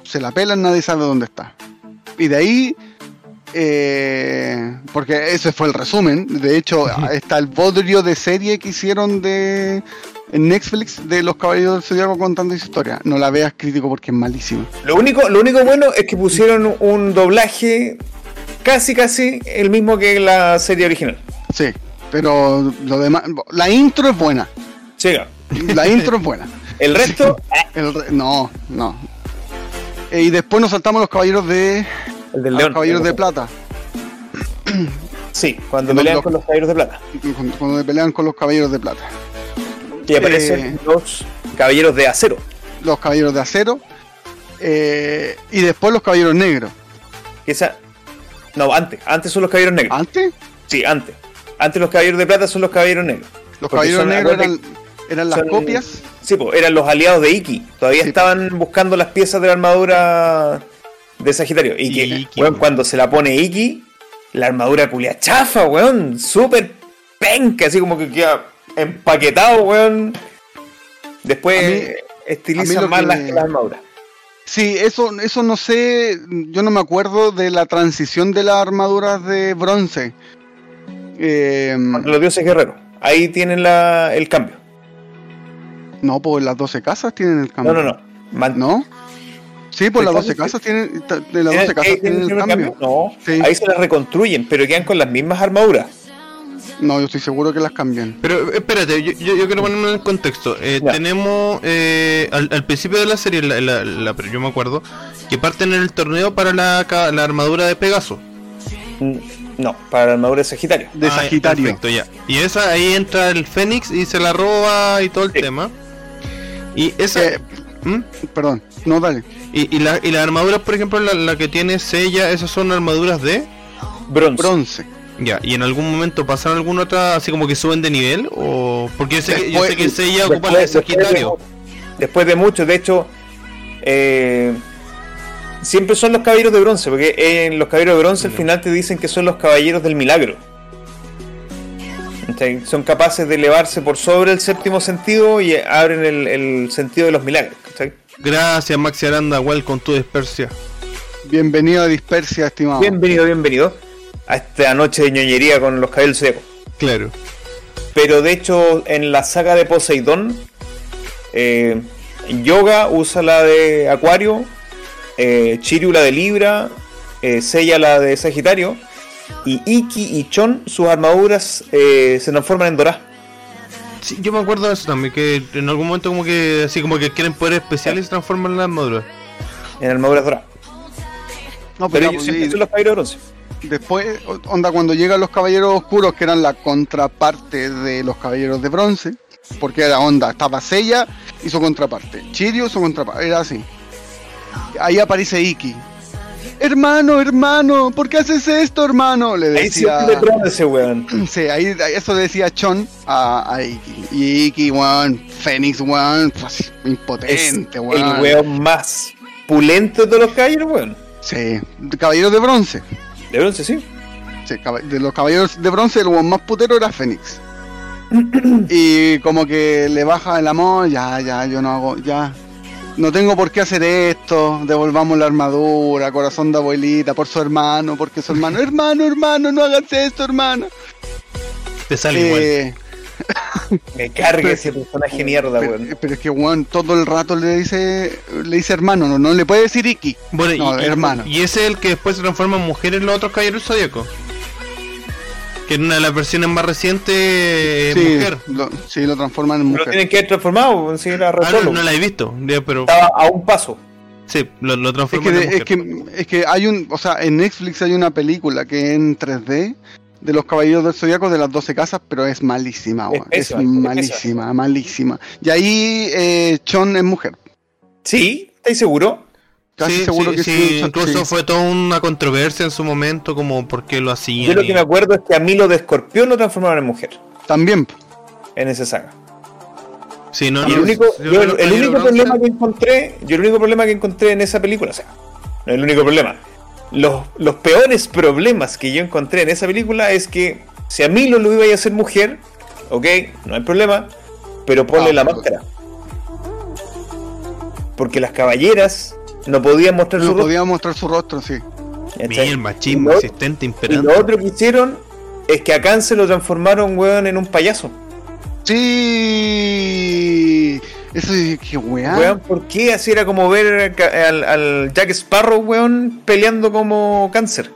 Se la pelan, nadie sabe dónde está. Y de ahí, eh, porque ese fue el resumen. De hecho, está el bodrio de serie que hicieron de en Netflix de los Caballeros del Zodiaco contando esa historia. No la veas crítico porque es malísimo. Lo único, lo único bueno es que pusieron un doblaje casi casi el mismo que la serie original. Sí, pero lo demás, la intro es buena. Llega. La intro es buena. El resto, El re- no, no. Eh, y después nos saltamos los caballeros de. El del león. los caballeros de plata. Sí, cuando Los- pelean los- con los caballeros de plata. Cuando, cuando pelean con los caballeros de plata. Y aparecen Eh. los caballeros de acero. Los caballeros de acero. eh, y después los caballeros negros. Esa. No, antes. Antes son los caballeros negros. Antes, Sí, antes. Antes los caballeros de plata son los caballeros negros. los caballeros negros eran, eran las son- copias. Sí, pues eran los aliados de Iki. Todavía Sí, estaban buscando las piezas de la armadura de Sagitario. Y que, Iki, weón, weón. cuando se la pone Iki, la armadura culia chafa, weón. Súper penca, así como que queda empaquetado, weón. Después mí- estilizan más que las, armaduras. Sí, eso, eso no sé. Yo no me acuerdo de la transición de las armaduras de bronce. Eh, Los dioses guerreros. Ahí tienen la, el cambio. no, pues las 12 casas tienen el cambio. No, no, no. Man- ¿No? Sí, pues ¿El las cambio? 12 casas tienen. De las ¿Tienen- 12 casas tienen el cambio. No, Sí. ahí se las reconstruyen, pero quedan con las mismas armaduras. No, yo estoy seguro que las cambian. Pero eh, espérate, yo, yo, yo quiero ponerme en el contexto. Eh, tenemos eh, al, al principio de la serie, la, la- la- pero yo me acuerdo, que parten en el torneo para la, ca- la armadura de Pegaso. Mm, No, para la armadura de Sagitario. De Ah, Sagitario. Perfecto, ya. Y esa ahí entra el Fénix y se la roba y todo el Sí. tema. Y esa. Eh, ¿Mm? Perdón, no, dale. Y, y, la, y las armaduras, por ejemplo, la, la que tiene Sella, esas son armaduras de. Bronce. Bronce. Ya, y en algún momento pasan alguna otra, así como que suben de nivel, o. Porque yo sé, que- yo Después- sé que Sella ocupa la de Después, después de, Sagitario. después de mucho, de hecho, eh, siempre son los caballeros de bronce, porque en los caballeros de bronce al final te dicen que son los caballeros del milagro. Son capaces de elevarse por sobre el séptimo sentido y abren el, el sentido de los milagros. Gracias, Maxi Aranda, igual con tu dispersia. Bienvenido a Dispersia, estimado. Bienvenido, bienvenido a esta noche de ñoñería con los del zodiaco. Claro. Pero de hecho, en la saga de Poseidón, eh, Yoga usa la de Acuario, eh, Chiryu la de Libra, eh, Seiya la de Sagitario, y Iki y Chon, sus armaduras eh, se transforman en Dorá. Sí, yo me acuerdo de eso también, que en algún momento como que así como que quieren poderes especiales y se transforman en la armadura. En armaduras Dorá. No, Pero pues, siempre y son los caballeros de bronce. después, onda, cuando llegan los caballeros oscuros, que eran la contraparte de los caballeros de bronce, porque era onda, estaba Sella y su contraparte, Chirio su contraparte, era así. Ahí aparece Iki. Hermano, hermano, ¿por qué haces esto, hermano? Le Ahí sí decía. es de bronce, weón. Sí, ahí ahí eso decía Chon a, a Iki. Y Iki, weón, Fénix, weón, pues, Es impotente, weón. el weón más pulento de todos los caballeros, weón. Sí, caballero de bronce. De bronce, sí. Sí, de los caballeros de bronce, el weón más putero era Fénix. y como que le baja el amor, ya, ya, yo no hago, ya. No tengo por qué hacer esto, devolvamos la armadura, corazón de abuelita, por su hermano, porque su hermano, hermano, hermano, no hagas esto, hermano. Te sale igual. Eh, Me carga ese personaje mierda, pero, weón. pero es que weón todo el rato le dice, le dice hermano, no, no le puede decir Iki. Bueno, no, y- hermano. y ese es el que después se transforma en mujer en los otros caballeros zodíacos. Que en una de las versiones más recientes es sí, mujer. Lo, sí, lo transforman en Lo mujer. tienen que haber transformado, era re Ah, no, solo. no la he visto, ya, pero Estaba a un paso. sí, lo, lo Es transforman que, en es, mujer. que, es que hay un, o sea, en Netflix hay una película que en 3D de los Caballeros del Zodíaco de las 12 casas, pero es malísima, Es es, es malísima, malísima. Y ahí eh, Chon es mujer. ¿Sí? ¿Estáis seguro? Casi Sí, seguro sí, que sí, incluso sí. fue toda una controversia en su momento, como por qué lo hacían. Yo lo que me acuerdo es que a Milo de Escorpión lo transformaron en mujer. También. En esa saga. Sí, no, Y no, el único, yo yo creo el, que el los único caballeros problema que encontré, yo el único problema que encontré en esa película, o sea, no es el único problema. Los, los peores problemas que yo encontré en esa película es que si a Milo lo iba a hacer mujer, ok, no hay problema, pero ponle Ah, la máscara. Porque las caballeras no podían mostrar su No rostro. podía mostrar su rostro, sí. Mira, el machismo Y existente Y imperante. lo otro que hicieron es que a Khan se lo transformaron, weón, en un payaso. Sí. Eso es que weá. Weón, ¿por qué así era como ver al, al Jack Sparrow, weón, peleando como cáncer?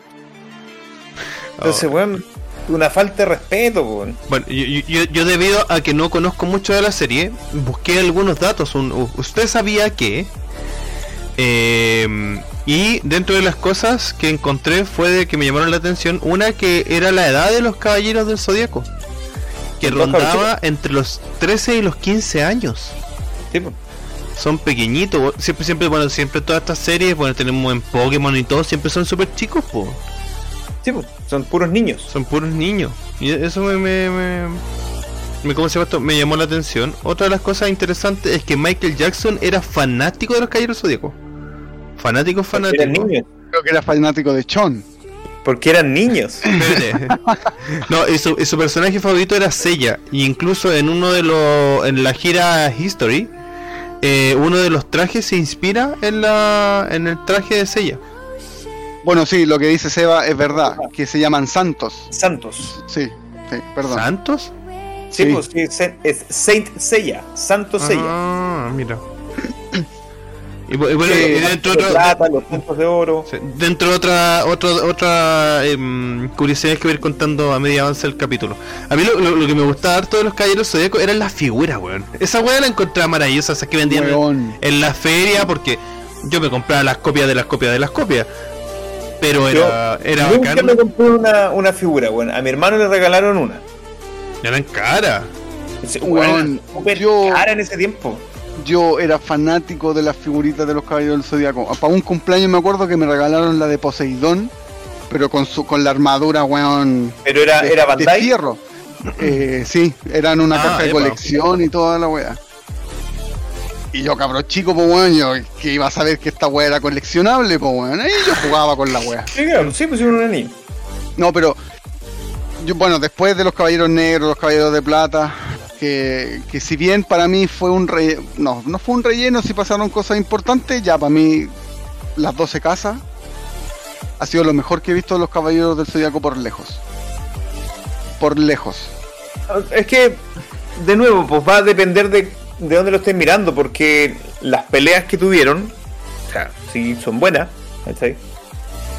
Entonces, Oh. weón, una falta de respeto, weón. Bueno, yo, yo- yo- yo debido a que no conozco mucho de la serie, busqué algunos datos. Un- ¿Usted sabía que? Eh, y dentro de las cosas que encontré fue de que me llamaron la atención, una que era la edad de los caballeros del zodiaco, que ¿Los rondaba entre los 13 y los 15 años. Son pequeñitos, siempre, siempre, bueno, siempre todas estas series, bueno, tenemos en Pokémon y todo, siempre son súper chicos, po. Sí, son puros niños. Son puros niños. Y eso me, me, me- ¿cómo se llama esto? Me llamó la atención. Otra de las cosas interesantes es que Michael Jackson era fanático de los Caballeros Zodíacos. Fanático, fanático. eran niños. Creo que era fanático de Chon. Porque eran niños. No, y su, y su personaje favorito era Seiya. Y incluso en uno de los. En la gira History. eh, uno de los trajes se inspira en la en el traje de Seiya. Bueno, sí, lo que dice Seba es verdad, que se llaman santos. Santos. Sí, sí, perdón. ¿Santos? Sí, Sí. pues sí, es Saint Seiya. Santo Seiya. Ah, mira. Y, bu- y bueno, Sí, y Los dentro de plata, los santos de oro. Dentro de otra otra otra em, curiosidad que voy a ir contando a medida avance el capítulo. A mí lo, lo- lo que me gustaba harto de los caballeros zodíacos eran las figuras, weón. Esa weá la encontraba maravillosa, esas que vendían en, la feria, porque yo me compraba las copias de las copias de las copias. Pero era, era Nunca bacán. me compré una, una figura, weón. A mi hermano le regalaron una. Eran caras. Dice, Weón, súper yo- cara en ese tiempo. Yo era fanático de las figuritas de los caballeros del zodiaco. Para un cumpleaños me acuerdo que me regalaron la de Poseidón, pero con su con la armadura, weón. Pero era, de, era de Bandai. fierro. Eh, sí, eran una Ah, caja de epa. colección y toda la weá. Y yo, cabrón chico, pues weón, yo que iba a saber que esta weá era coleccionable, pues weón. Ahí yo jugaba con la weá. Sí, claro, sí, pues era un niño. No, pero bueno, después de los caballeros negros, los caballeros de plata, que, si bien para mí fue un relleno, no, no fue un relleno, si pasaron cosas importantes, ya para mí las 12 casas ha sido lo mejor que he visto de los caballeros del zodiaco por lejos. Por lejos. Es que, de nuevo, pues va a depender de, de dónde lo estés mirando, porque las peleas que tuvieron, o sea, sí son buenas, ¿cachai?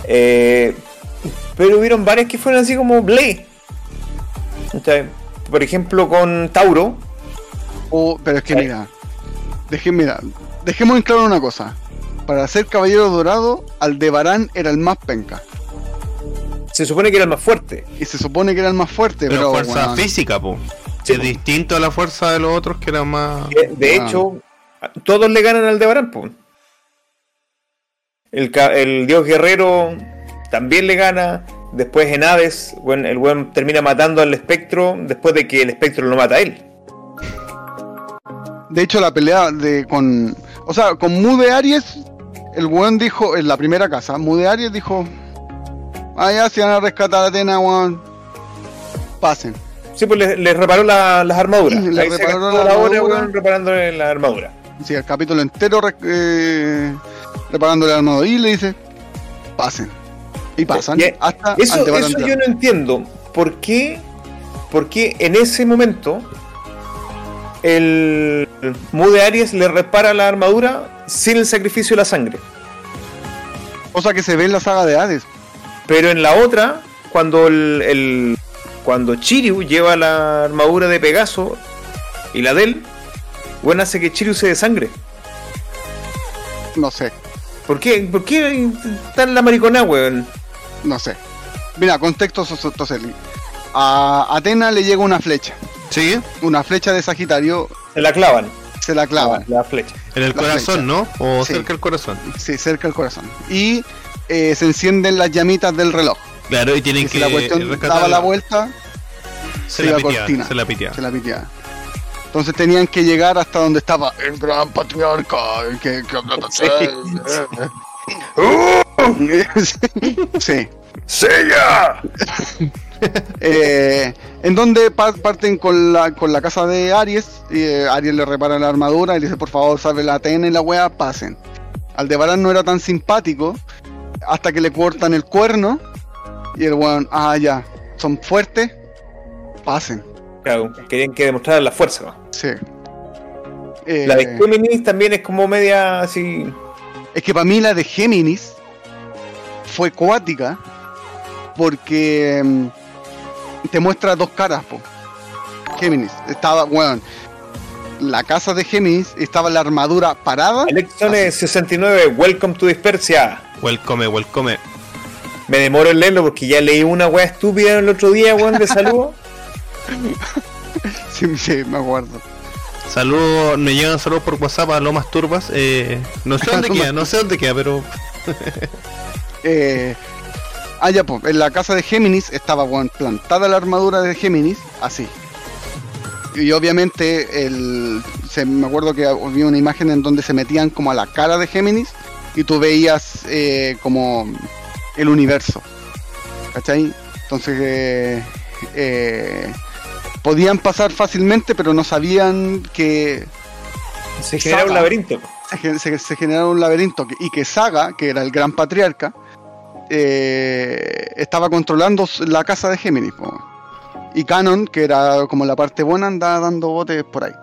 Eh, pero hubieron varias que fueron así como ble. ¿Cachai? Por ejemplo, con Tauro, Oh, pero es que mira, mira, dejemos en claro una cosa. Para ser caballero dorado, Aldebarán era el más penca. se supone que era el más fuerte. Y se supone que era el más fuerte, Pero, pero, fuerza física, po. Sí, es po. distinto a la fuerza de los otros que era más. De, de Ah. hecho, todos le ganan al Debarán, pues. El, el dios guerrero también le gana. Después en bueno, el buen termina matando al espectro después de que el espectro lo mata a él. De hecho, la pelea de con. O sea, con Mu de Aries, el weón dijo, en la primera casa, Mu de Aries dijo. Ah, ya, si van a rescatar a Atena, weón. Pasen. Sí, pues les le reparó la- las armaduras. Le Ahí se reparó la la hora, armadura. weón, reparándole la armadura. Sí, el capítulo entero eh, reparándole el armado y le dice, pasen. Y pasan. Y- hasta Eso, eso yo no entiendo. ¿Por qué, por qué en ese momento el Mu de Aries le repara la armadura sin el sacrificio de la sangre? Cosa que se ve en la saga de Hades. Pero en la otra, cuando el, el- cuando Chiryu lleva la armadura de Pegaso y la de él, bueno, hace que Chiryu se desangre. No sé, ¿Por qué? ¿Por qué en la maricona, weón? No sé. Mira, contexto Toseli. A Atena le llega una flecha. Sí, Una flecha de Sagitario Se la clavan. se la clavan. La flecha. en el La corazón, ¿no? O Sí. cerca del corazón. Sí, cerca del corazón. Y eh, se encienden las llamitas del reloj. Claro, y tienen Y que si la cuestión daba rescatarla. la vuelta, se se la la piteaba, cortina. se la piteaba. se la piteaba. Entonces tenían que llegar hasta donde estaba el gran patriarca. Que, que sí. ¡Sella! Eh, en donde pa- parten con la, con la casa de Aries. Y eh, Aries le repara la armadura y le dice: Por favor, salve la Atena y la wea, pasen. Aldebarán no era tan simpático hasta que le cortan el cuerno. Y el weón, ah, ya, son fuertes, pasen. Claro, querían que demostraran la fuerza. ¿no? Sí. Eh, La de Géminis también es como media así. Es que para mí la de Géminis fue cuática porque mm, te muestra dos caras, po. Géminis, estaba, weón, la casa de Géminis estaba la armadura parada. Elecciones 69, Welcome to Dispersia. Welcome, welcome. Me demoro en leerlo porque ya leí una wea estúpida el otro día, weón, de saludo. Sí, sí, me acuerdo. Saludos, me llegan saludos por WhatsApp a Lomas Turbas. Eh, no sé dónde queda, no sé dónde queda, pero Eh, ah, ya, pues, en la casa de Géminis estaba, plantada la armadura de Géminis, así. Y obviamente, el, se, me acuerdo que había una imagen en donde se metían como a la cara de Géminis y tú veías eh, como el universo. ¿Cachai? Entonces, eh, podían pasar fácilmente, pero no sabían que Se genera un laberinto. se, se, se generaba un laberinto y que Saga, que era el gran patriarca, eh, estaba controlando la casa de Géminis. po. Y Canon, que era como la parte buena, andaba dando botes por ahí.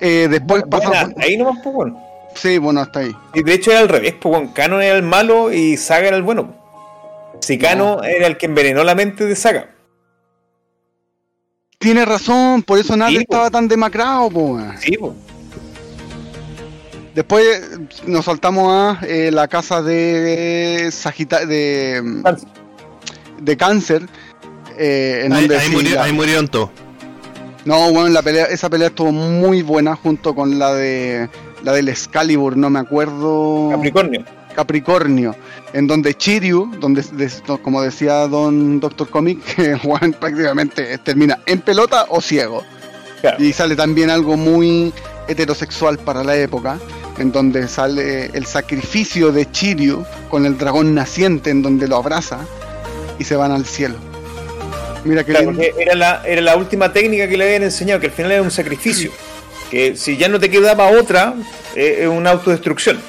Eh, después Buena, pasamos. ahí nomás, pues, weón. Sí, bueno, hasta ahí. Y de hecho era al revés, pues, weón. Canon era el malo y Saga era el bueno. Si Cano era el que envenenó la mente de Saga. Tiene razón, por eso nadie Sí, po. estaba tan demacrado. po. Sí, pues. Después eh, nos saltamos a eh, la casa de Sagita de, de cáncer. eh, en ahí, donde ahí sí, murió- ya- ahí murieron todos. No, bueno, la pelea, esa pelea estuvo muy buena junto con la de la del Excalibur, no me acuerdo. Capricornio. Capricornio, en donde Chiryu, donde como decía Don Doctor Comic, que Juan prácticamente termina en pelota o ciego. Claro. Y sale también algo muy heterosexual para la época, en donde sale el sacrificio de Chiryu con el dragón naciente, en donde lo abraza y se van al cielo. Mira Claro, era la, era la última técnica que le habían enseñado, que al final era un sacrificio. Que si ya no te quedaba otra, eh, es una autodestrucción.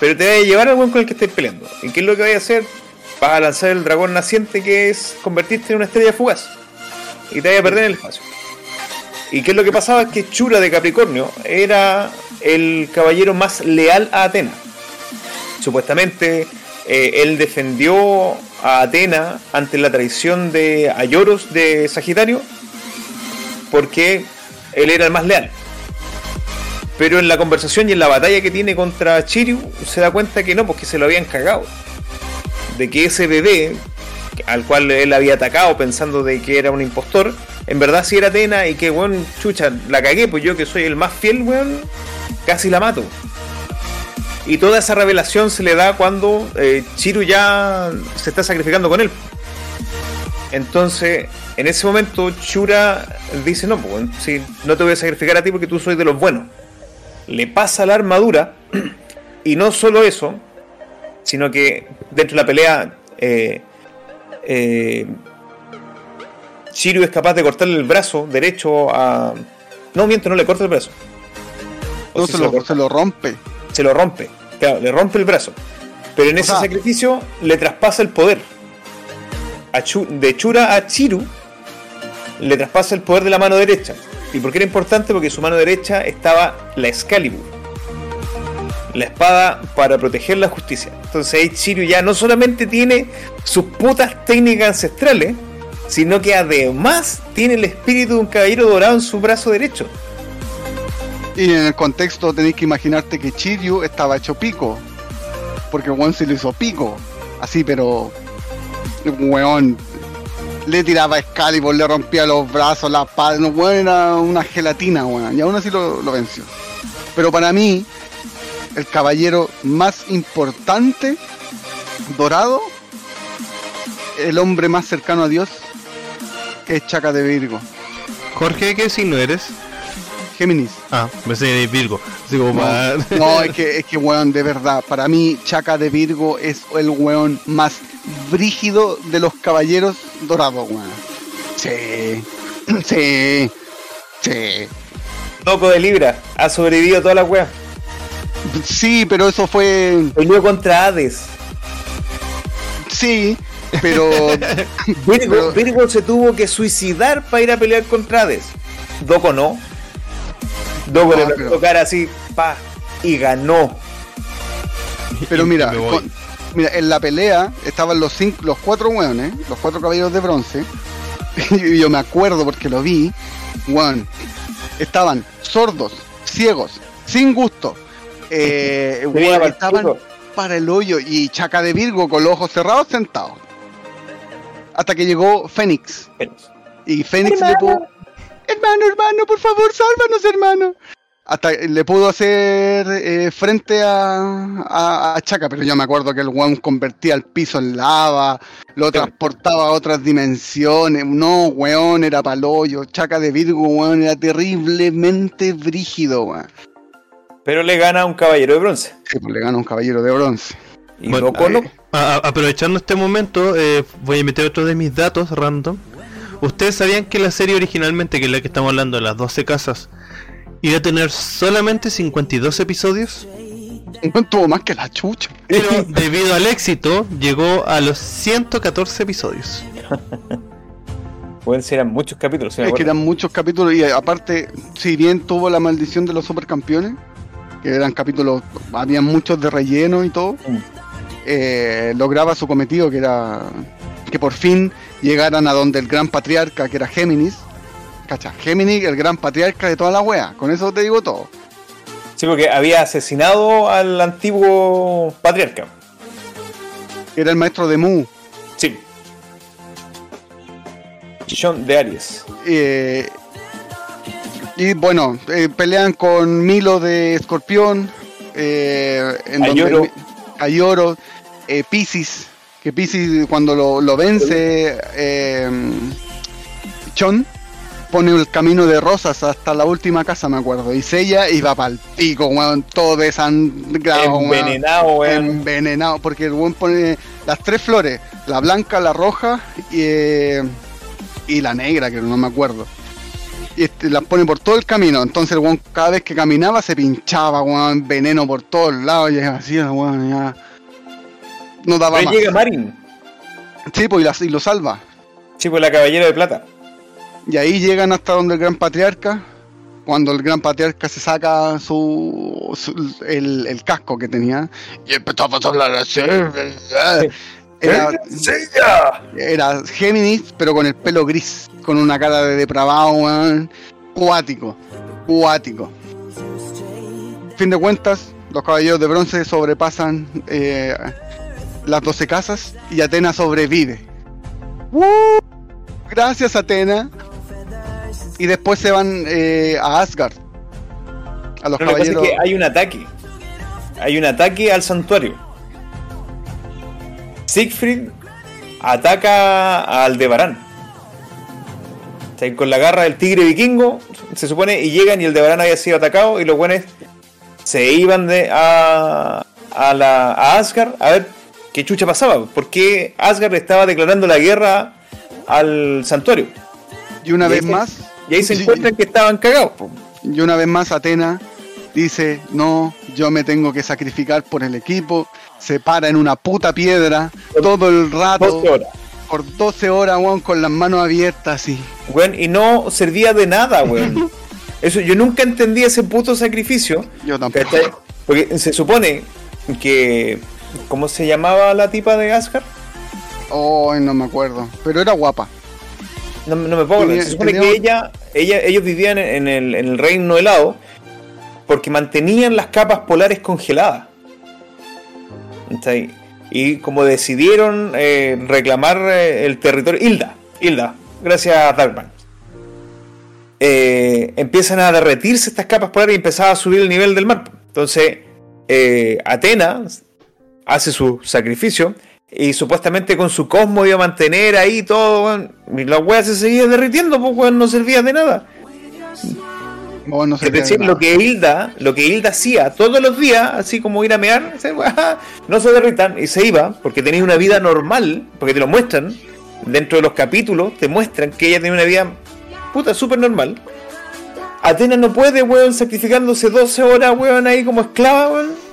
Pero te va a llevar al buen con el que estés peleando. ¿Y qué es lo que vas a hacer? Vas a lanzar el dragón naciente, que es convertirte en una estrella fugaz. Y te vas a perder en el espacio. ¿Y qué es lo que pasaba? Que Chura de Capricornio era el caballero más leal a Atena. Supuestamente eh, él defendió a Atena ante la traición de Ayoros de Sagitario porque él era el más leal. Pero en la conversación y en la batalla que tiene contra Chiryu se da cuenta que no, porque se lo habían cagado. De que ese bebé, al cual él había atacado pensando de que era un impostor, en verdad sí era Atena y que, weón, chucha, la cagué, pues yo que soy el más fiel, weón, casi la mato. Y toda esa revelación se le da cuando eh, Chiru ya se está sacrificando con él. Entonces, en ese momento, Chura dice: No, pues, sí, no te voy a sacrificar a ti porque tú soy de los buenos. Le pasa la armadura, y no solo eso, sino que dentro de la pelea, eh, eh, Shiryu es capaz de cortarle el brazo derecho a. No, miento, no le corta el brazo. O No se, se lo, corta. se lo rompe. se lo rompe. Claro, le rompe el brazo. Pero en ese sea- sacrificio le traspasa el poder. A Chu- de Chura a Chiru le traspasa el poder de la mano derecha. ¿Y por qué era importante? Porque en su mano derecha estaba la Excalibur. La espada para proteger la justicia. Entonces ahí Chiru ya no solamente tiene sus putas técnicas ancestrales, sino que además tiene el espíritu de un caballero dorado en su brazo derecho. Y en el contexto tenéis que imaginarte que Chiryu estaba hecho pico. Porque Juan se lo hizo pico. Así, pero. Weón. Le tiraba Excalibur, le rompía los brazos, la espalda. No, weón, era una gelatina, weón. Y aún así lo, venció. Pero para mí, el caballero más importante, dorado, el hombre más cercano a Dios, es Chaka de Virgo. Jorge, ¿qué signo eres? Géminis. Ah, me sé de Virgo. Así como No, para- no, es que, es que, weón, de verdad, para mí Chaka de Virgo es el weón más brígido de los caballeros dorados, weón. Sí, sí, sí. Loco de Libra, ha sobrevivido a todas las weas. Sí, pero eso fue, Peleó contra Hades. sí, pero Virgo, Pero- Virgo se tuvo que suicidar para ir a pelear contra Hades. Doko no. Doko Ah, le cara así, pa, y ganó. Pero mira, con- mira, en la pelea estaban los cinco, los cuatro weones, los cuatro caballeros de bronce. Y yo me acuerdo porque lo vi, weón. Estaban sordos, ciegos, sin gusto. Eh, weón, estaban para el hoyo y Chaca de Virgo con los ojos cerrados sentados. Hasta que llegó Fénix. Y Fénix le pudo. Hermano, hermano, por favor, sálvanos, hermano. Hasta le pudo hacer eh, frente a, a, a Chaka, pero yo me acuerdo que el weón convertía el piso en lava, lo transportaba a otras dimensiones. No, weón, era paloyo. Chaka de Virgo, weón, era terriblemente brígido, weón. Pero le gana a un caballero de bronce. Sí, pues le gana un caballero de bronce. Y Bueno, no. A- a- aprovechando este momento, eh, voy a meter otro de mis datos random. ¿Ustedes sabían que la serie originalmente, que es la que estamos hablando, de las 12 casas, iba a tener solamente 52 episodios? No tuvo más que la chucha. Pero debido al éxito, llegó a los 114 episodios. Pueden ser eran muchos capítulos, si Es que eran muchos capítulos y eh, aparte, si bien tuvo la maldición de los supercampeones, que eran capítulos, había muchos de relleno y todo, Mm. eh, lograba su cometido que era que por fin llegaran a donde el gran patriarca, que era Géminis, cacha, Géminis, el gran patriarca de toda la wea, con eso te digo todo. Sí, porque había asesinado al antiguo patriarca. Era el maestro de Mu. Sí. John de Aries. eh, y bueno, eh, pelean con Milo de Escorpión, eh, en Ayoro. donde Ayoro, eh, Pisces, que Pisces cuando lo, lo vence, eh, Chon pone el camino de rosas hasta la última casa, me acuerdo, y Sella iba para el pico, weón, todo desangrado. Envenenado, weón. Envenenado, porque el weón pone las tres flores, la blanca, la roja y, eh, y la negra, que no me acuerdo. Y este, las pone por todo el camino. Entonces el weón cada vez que caminaba se pinchaba, weón, veneno por todos lados. Y así, weón, ya. No daba Pero más. llega Marin. Sí, pues y, y lo salva. Sí, pues la caballera de plata. Y ahí llegan hasta donde el gran patriarca. Cuando el gran patriarca se saca su, su- el, el casco que tenía. Y empezó a hablar así. Era, era Géminis, pero con el pelo gris. Con una cara de depravado, weón. Cuático. Cuático. Fin de cuentas, los caballeros de bronce sobrepasan eh, las 12 casas y Atena sobrevive. ¡Woo! Gracias, Atena. Y después se van eh, a Asgard. A los Pero lo que pasa es caballeros. que hay un ataque. Hay un ataque al santuario. Siegfried ataca a Aldebarán. O sea, con la garra del tigre vikingo, se supone, y llegan y Aldebarán había sido atacado y los buenos se iban de, a, a, la, a Asgard a ver ¿qué chucha pasaba? ¿Por qué Asgard estaba declarando la guerra al santuario? Y una Y vez se- más, Y ahí se encuentran que estaban cagados. po. y una vez más Atena dice, no, yo me tengo que sacrificar por el equipo, se para en una puta piedra todo el rato, 12 horas. por 12 horas, weón, con las manos abiertas así. Weón, y no servía de nada, weón. Eso, yo nunca entendí ese puto sacrificio. Yo tampoco. Porque se supone que. ¿Cómo se llamaba la tipa de Asgard? Oh, no me acuerdo, pero era guapa. No, no me puedo. Tenía- Se supone tenía que ella, ella, ellos vivían en el, en el reino helado porque mantenían las capas polares congeladas. Y como decidieron eh, reclamar eh, el territorio. Hilda, Hilda, gracias a Darkman. Eh, empiezan a derretirse estas capas polares y empezaba a subir el nivel del mar. Entonces, Atenas hace su sacrificio y supuestamente con su cosmo iba a mantener ahí todo. weón, Y la wea se seguía derritiendo, pues weón, no servía de nada. Oh, no Es decir, lo que Hilda, lo que Hilda hacía todos los días, así como ir a mear, se- no se derritan y se iba, porque tenía una vida normal, porque te lo muestran, dentro de los capítulos, te muestran que ella tenía una vida puta súper normal. Atenas no puede, weón, sacrificándose 12 horas, weón, ahí como esclava, weón.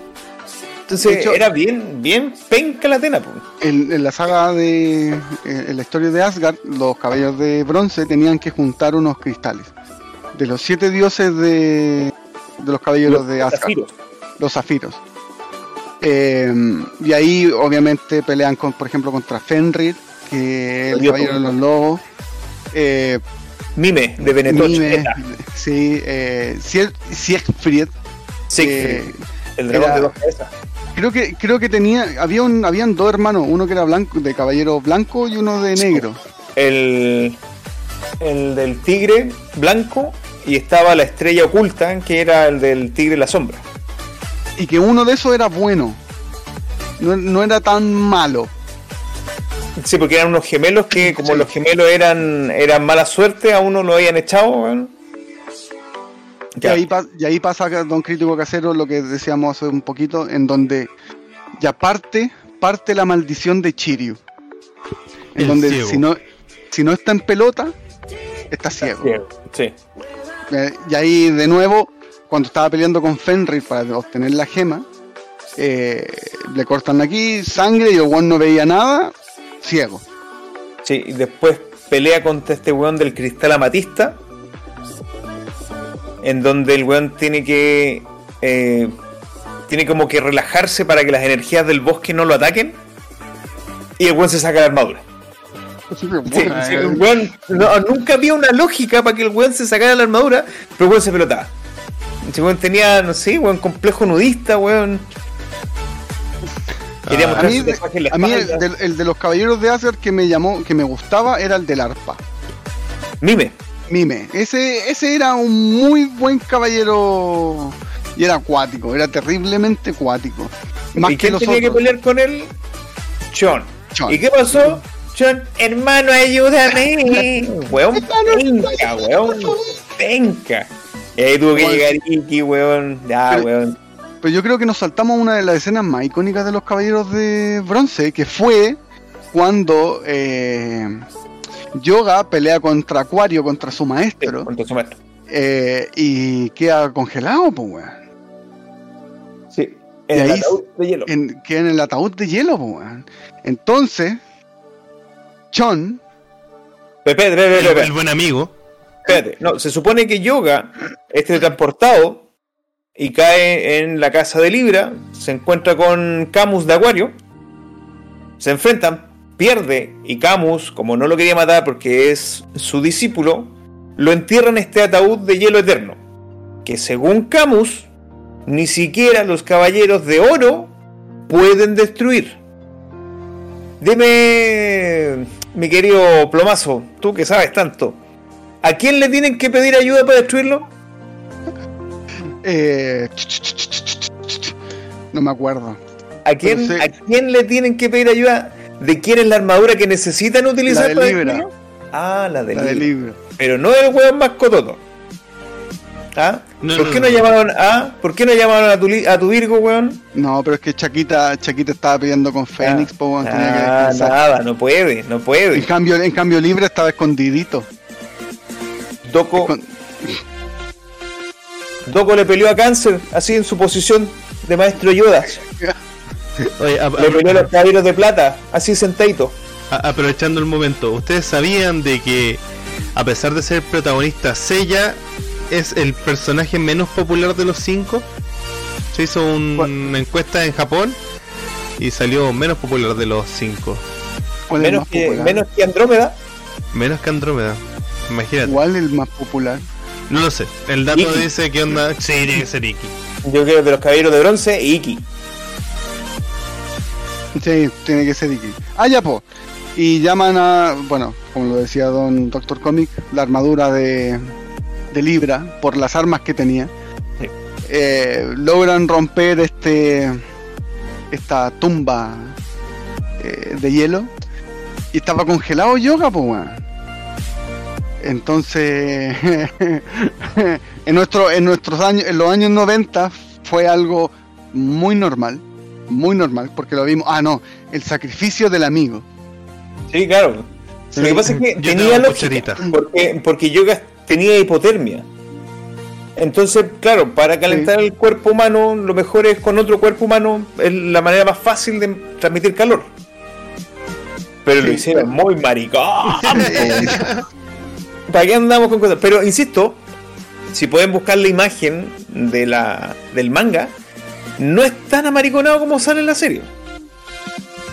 Entonces De hecho- era bien, bien penca la pues. En, en la saga de. eh, En la historia de Asgard, los caballeros de bronce tenían que juntar unos cristales. De los siete dioses de. De los caballeros de Asgard. zafiros. Los zafiros. Eh, y ahí, obviamente, pelean, con, por ejemplo, contra Fenrir, que es el Dios caballero de los lobos. Eh, Mime, de Benetoch. Mime, sí, eh, Sieg- Siegfried. Siegfried, eh, el dragón de dos cabezas. Creo que creo que tenía había un habían dos hermanos uno que era blanco de caballero blanco y uno de negro el, el del tigre blanco y estaba la estrella oculta, que era el del tigre la sombra. y que uno de esos era bueno no, no era tan malo Sí, porque eran unos gemelos que, como Sí. los gemelos eran, eran mala suerte, a uno lo habían echado. weón. Y ahí, pa- y ahí pasa Don Crítico Casero lo que decíamos hace un poquito en donde ya parte parte la maldición de Chiryu en El donde ciego. si no si no está en pelota está ciego Sí. Eh, y ahí de nuevo, cuando estaba peleando con Fenrir para obtener la gema, eh, le cortan aquí sangre y el weón no veía nada, ciego. Sí, y después pelea contra este weón del cristal amatista. En donde el weón tiene que. eh, tiene como que relajarse para que las energías del bosque no lo ataquen. Y el weón se saca la armadura. Sí, sí, el weón- no, nunca había una lógica para que el weón se sacara la armadura, pero el weón se pelotaba. Ese weón tenía, no sé, weón complejo nudista, weón. Quería Ah, A mí, en la a mí el, el de los caballeros de Asgard que me llamó, que me gustaba, era el del arpa. Mime. Mime. Ese, ese era un muy buen caballero y era acuático, era terriblemente acuático. Más ¿Y que quién tenía que pelear con él? Chon. ¿Y qué pasó? Chon, hermano, ayúdame. weón, penca, weón. Penca. Y ahí tuvo que llegar Iki, weón. Pero- weón. Pero yo creo que nos saltamos una de las escenas más icónicas de los Caballeros de Bronce, que fue cuando eh, Yoga pelea contra Acuario, contra su Sí, maestro, contra su maestro. eh, y queda congelado, pues, weón. Sí. Y En el ahí- ataúd de hielo. En- Queda en el ataúd de hielo, pues, weón. Entonces, Chon, Pepe, Pepe, Pepe, El, Pepe. el buen amigo. Espérate, no, se supone que Yoga es transportado y cae en la casa de Libra, se encuentra con Camus de Acuario, se enfrentan, pierde y Camus, como no lo quería matar porque es su discípulo, lo entierra en este ataúd de hielo eterno, que según Camus, ni siquiera los caballeros de oro pueden destruir. Dime, mi querido Plomazo, tú que sabes tanto. ¿A quién le tienen que pedir ayuda para destruirlo? eh, no me acuerdo. ¿A quién, sé- ¿A quién le tienen que pedir ayuda? ¿De quién es la armadura que necesitan utilizar La de Libra. Ah, la de La del Libra. libro. Pero no el hueón más cototo. ¿Ah? No, ¿Por no, qué no. no llamaron a ¿Por qué no llamaron a tu, a tu Virgo, weón? No, pero es que Chaquita, Chaquita estaba pidiendo con Fénix, po, weón, tenía que Ah, descansar. nada, no puede, no En puede. cambio, en cambio libre estaba escondidito. Doco, Doco le peleó a Cáncer, así en su posición de maestro Yoda. Oye, a- Le peleó a los caballeros de plata, así sentadito. a- aprovechando el momento, ¿ustedes sabían de que a pesar de ser protagonista, Seiya es el personaje menos popular de los cinco? Se hizo un- una encuesta en Japón y salió menos popular de los cinco. ¿Cuál es el Menos que, menos que Andrómeda. Menos que Andrómeda. Imagínate. ¿Cuál el más popular? No lo sé. El dato Iki. dice que onda. Sí, tiene que ser Iki. Yo creo de los caballeros de bronce, Iki. Sí, tiene que ser Iki. Ah, ya, po. Y llaman a, bueno, como lo decía Don Doctor Comic, la armadura de, de Libra, por las armas que tenía. Sí. Eh, logran romper este esta tumba eh, de hielo y estaba congelado Yoga, pues weón. Entonces, en nuestro, en nuestros años, en los años 90 fue algo muy normal, muy normal, porque lo vimos. Ah, no, el sacrificio del amigo. Sí, claro. Lo que pasa es que Yo tenía lógica, porque, porque Yoga tenía hipotermia. Entonces, claro, para calentar el cuerpo humano, lo mejor es con otro cuerpo humano, es la manera más fácil de transmitir calor. Pero lo hicieron muy maricón. ¿Para qué andamos con cosas? Pero insisto, si pueden buscar la imagen de la, del manga, no es tan amariconado como sale en la serie.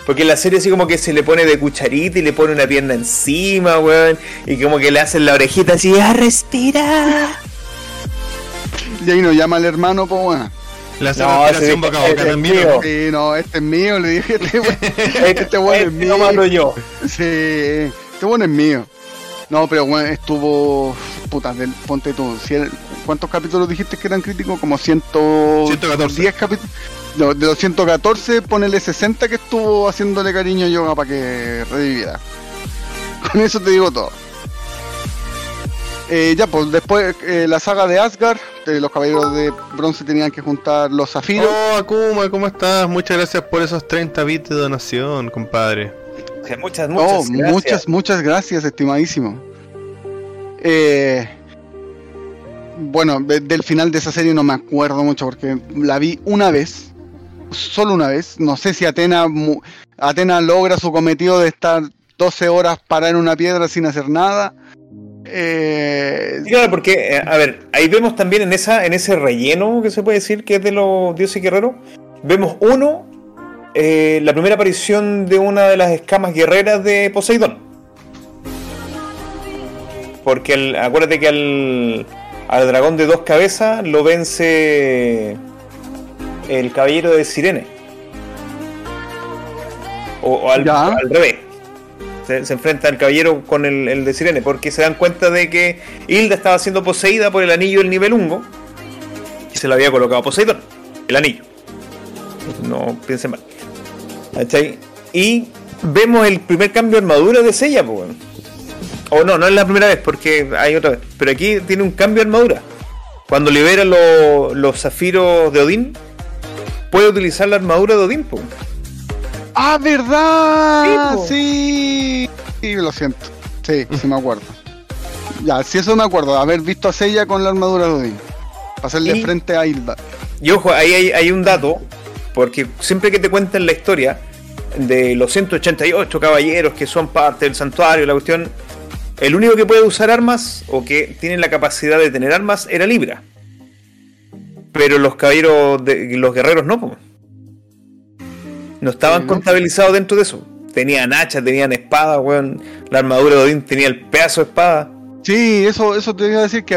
Porque en la serie así como que se le pone de cucharita y le pone una pierna encima, weón. Y como que le hacen la orejita así, ¡a respirar! Y ahí nos llama el hermano, pues bueno. La hace No, respiración boca a boca también. mío. Sí, no, este es mío, le dije, este weón Este, este weón es este mío. lo mando yo. Sí, este bueno es mío. No, pero bueno, estuvo. Puta, del, ponte tú. si el- ¿Cuántos capítulos dijiste que eran críticos? Como 100, 114. 10 capítulos. No, de los 114, ponele 60 que estuvo haciéndole cariño a Yoga para que reviviera. Con eso te digo todo. Eh, ya, pues después eh, la saga de Asgard, eh, los caballeros de bronce tenían que juntar los zafiros. Oh, Akuma, ¿cómo estás? Muchas gracias por esos 30 bits de donación, compadre. Muchas, Oh, muchas gracias. muchas, muchas gracias, estimadísimo. Eh, bueno, de- del final de esa serie no me acuerdo mucho porque la vi una vez, solo una vez. No sé si Atena, Atena logra su cometido de estar 12 horas parada en una piedra sin hacer nada. Eh, Sí, Claro, porque, eh, a ver, ahí vemos también en esa en ese relleno que se puede decir que es de los dioses guerreros, vemos uno, eh, la primera aparición de una de las escamas guerreras de Poseidón. Porque acuérdate que al, al dragón de dos cabezas lo vence el caballero de Sirene. O, o al, revés. Se, se enfrenta el caballero con el, el de Sirene, porque se dan cuenta de que Hilda estaba siendo poseída por el anillo del nivel Ungo y se lo había colocado Poseidón, el anillo. No piensen mal. ¿Cachai? Y vemos el primer cambio de armadura de Sella, pues. O no, no es la primera vez, porque hay otra vez. Pero aquí tiene un cambio de armadura. Cuando libera lo- los zafiros de Odín, puede utilizar la armadura de Odín, pues. ¡Ah, verdad! Sí, po. Sí, sí, lo siento. Sí, sí me acuerdo. Ya, sí, eso me acuerdo, haber visto a Seiya con la armadura de Odín. Hacerle Y- frente a Hilda. Y ojo, ahí hay, hay un dato, porque siempre que te cuentan la historia de los 188 caballeros que son parte del santuario, la cuestión, el único que puede usar armas o que tiene la capacidad de tener armas era Libra. Pero los caballeros, de, los guerreros no, no estaban contabilizados dentro de eso. Tenían hachas, tenían espadas, weón. La armadura de Odín tenía el pedazo de espada. Sí, eso, eso te iba a decir que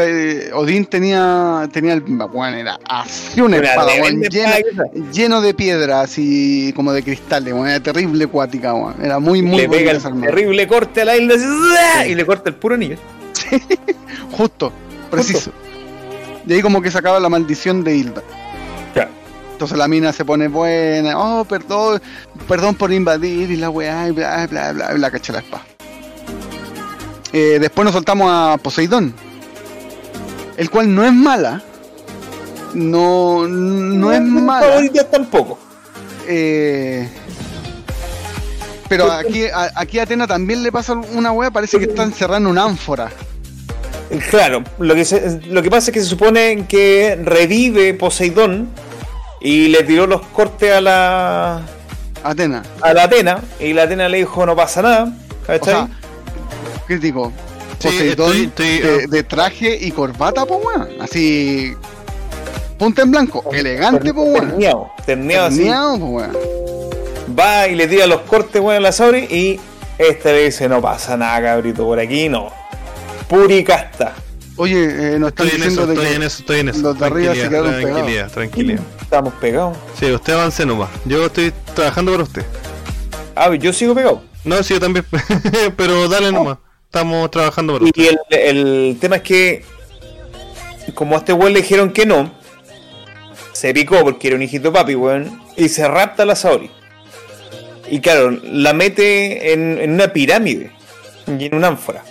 eh, Odín tenía, tenía el, bueno, era así una, espada, llena- lleno de piedras y como de cristales, weón, era terrible cuática, weón. era muy, muy le pega el terrible corte a la isla y le corta el puro anillo. Justo, preciso. Y ahí como que sacaba la maldición de Hilda. Claro. Entonces la mina se pone buena, oh, perdón, perdón por invadir y la weá, y bla, bla, bla, y la cacha la espada. Eh, después nos soltamos a Poseidón. el cual no es mala. No, no es mis mala. tampoco. Eh, pero aquí a, aquí a Atena también le pasa una wea, parece que está encerrada en una ánfora. Claro, lo que, se- lo que pasa es que se supone que revive Poseidón y le tiró los cortes a la, Atena. a la Atena y la Atena le dijo no pasa nada. O ¿Cachai? sea, crítico. Sí, Poseidón estoy- estoy- de, de traje y corbata, pues weón. Así. Punta en blanco. Elegante, pues weón. Terneado, terneado así. Terneado, pues weón. Va y le tira los cortes, weón, a la Sauri y este le dice no pasa nada, cabrito, por aquí no. Puricasta. Oye, eh, nos están Estoy en diciendo eso, de estoy que en eso, estoy en eso. los de arriba se Tranquilidad, quedaron pegados. tranquilidad, tranquilidad. Estamos pegados. Sí, usted avance nomás. Yo estoy trabajando para usted. Ah, yo sigo pegado. No, sí, yo también. Pero dale nomás. Estamos trabajando usted. Y el, el tema es que, como a este weón le dijeron que no, se picó porque era un hijito papi, weón, y se rapta a la Saori. Y claro, la mete en, en una pirámide y en una ánfora.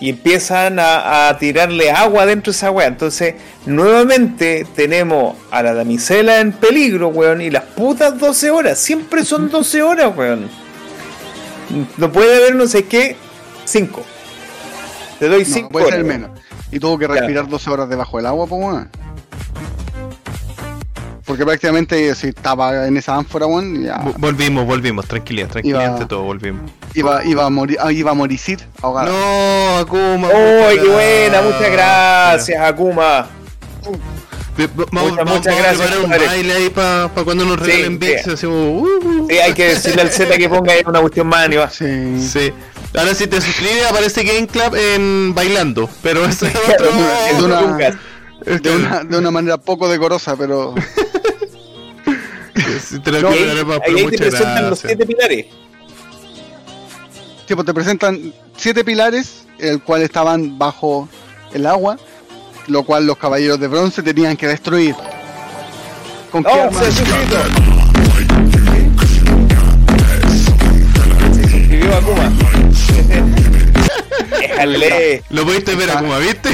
Y empiezan a, a tirarle agua dentro de esa weá. Entonces, nuevamente tenemos a la damisela en peligro, weón, y las putas 12 horas. Siempre son 12 horas, weón. No puede haber, no sé qué, 5. Te doy no, 5 puede ser menos. Y tuvo que respirar 12 horas debajo del agua, pues weón. Porque prácticamente si estaba en esa ánfora, weón, ya Vo- Volvimos, volvimos. Tranquilidad, tranquilidad Iba- todo, volvimos. iba, iba a morir, ah, iba a morir ahogada. No, Akuma. ¡Uy, qué buena! Muchas gracias, Akuma. Vamos, Muchas, vamos, muchas vamos a gracias, preparar un baile ahí para cuando nos Sí, regalen bits. sí. Así como, uh, uh. Sí, hay que decirle al Z que ponga ahí una cuestión más animada. Sí. Sí. Ahora si te suscribes aparece Game Club en bailando. Pero eso es otro. es una-. De una, de una manera poco decorosa, pero Sí, te lo No, ahí, dar, ahí te presentan los siete pilares. tipo, te presentan siete pilares, el cual estaban bajo el agua, lo cual los caballeros de bronce tenían que destruir. ¿Con qué ¡Oh, armas? se suscribió Akuma. Déjale. Lo pudiste ver Akuma, ¿viste?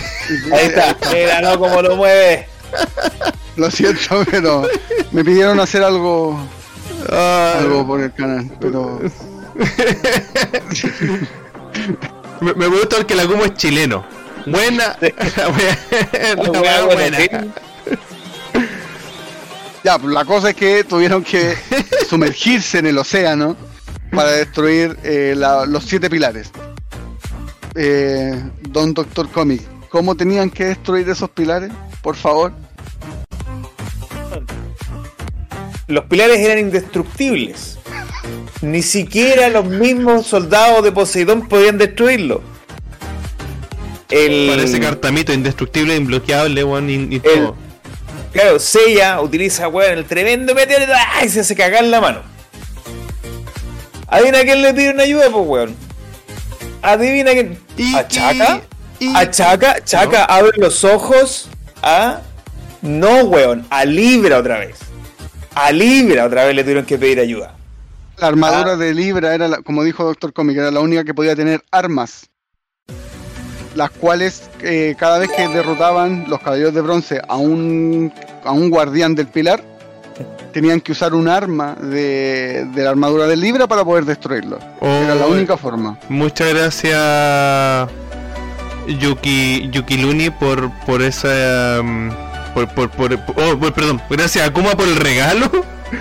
Ahí está. Mira, no, como lo mueve. Lo siento, pero me pidieron hacer algo, Ah, algo por el canal, pero me, me gusta porque el Akuma es chileno. Buena. La buena. ya, pues, la cosa es que tuvieron que sumergirse en el océano para destruir eh, la- los siete pilares. Eh, Don Doctor Comic, ¿cómo tenían que destruir esos pilares? Por favor. Los pilares eran indestructibles. Ni siquiera los mismos soldados de Poseidón podían destruirlo. El, Parece cartamito, indestructible, imbloqueable, weón, y, y el- todo. claro, Seiya utiliza weón, el tremendo meteorito ¡ay! y se hace cagar la mano. Adivina quién le pide una ayuda, pues weón. Adivina quién. ¿A Chaka? Iki. A Chaka, Chaka abre los ojos a. No, weón, a Libra otra vez. A Libra otra vez le tuvieron que pedir ayuda. La armadura Ah. de Libra era, la- como dijo Doctor Comic, era la única que podía tener armas. Las cuales eh, cada vez que derrotaban los caballeros de bronce a un, a un guardián del pilar, tenían que usar un arma de, de la armadura de Libra para poder destruirlo. Era la Oh, única forma. Muchas gracias Yuki Yuki Luni por por esa um, por, por, por, oh, por- perdón, gracias Akuma por el regalo.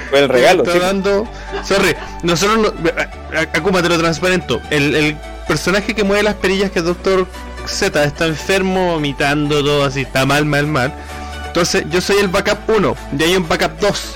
Fue el regalo, sí. dando. Sorry, nosotros no, a- a- Akuma te lo transparento. El, el personaje que mueve las perillas que es Doctor Z está enfermo, vomitando todo así, está mal, mal, mal. Entonces yo soy el backup 1 y hay un backup 2.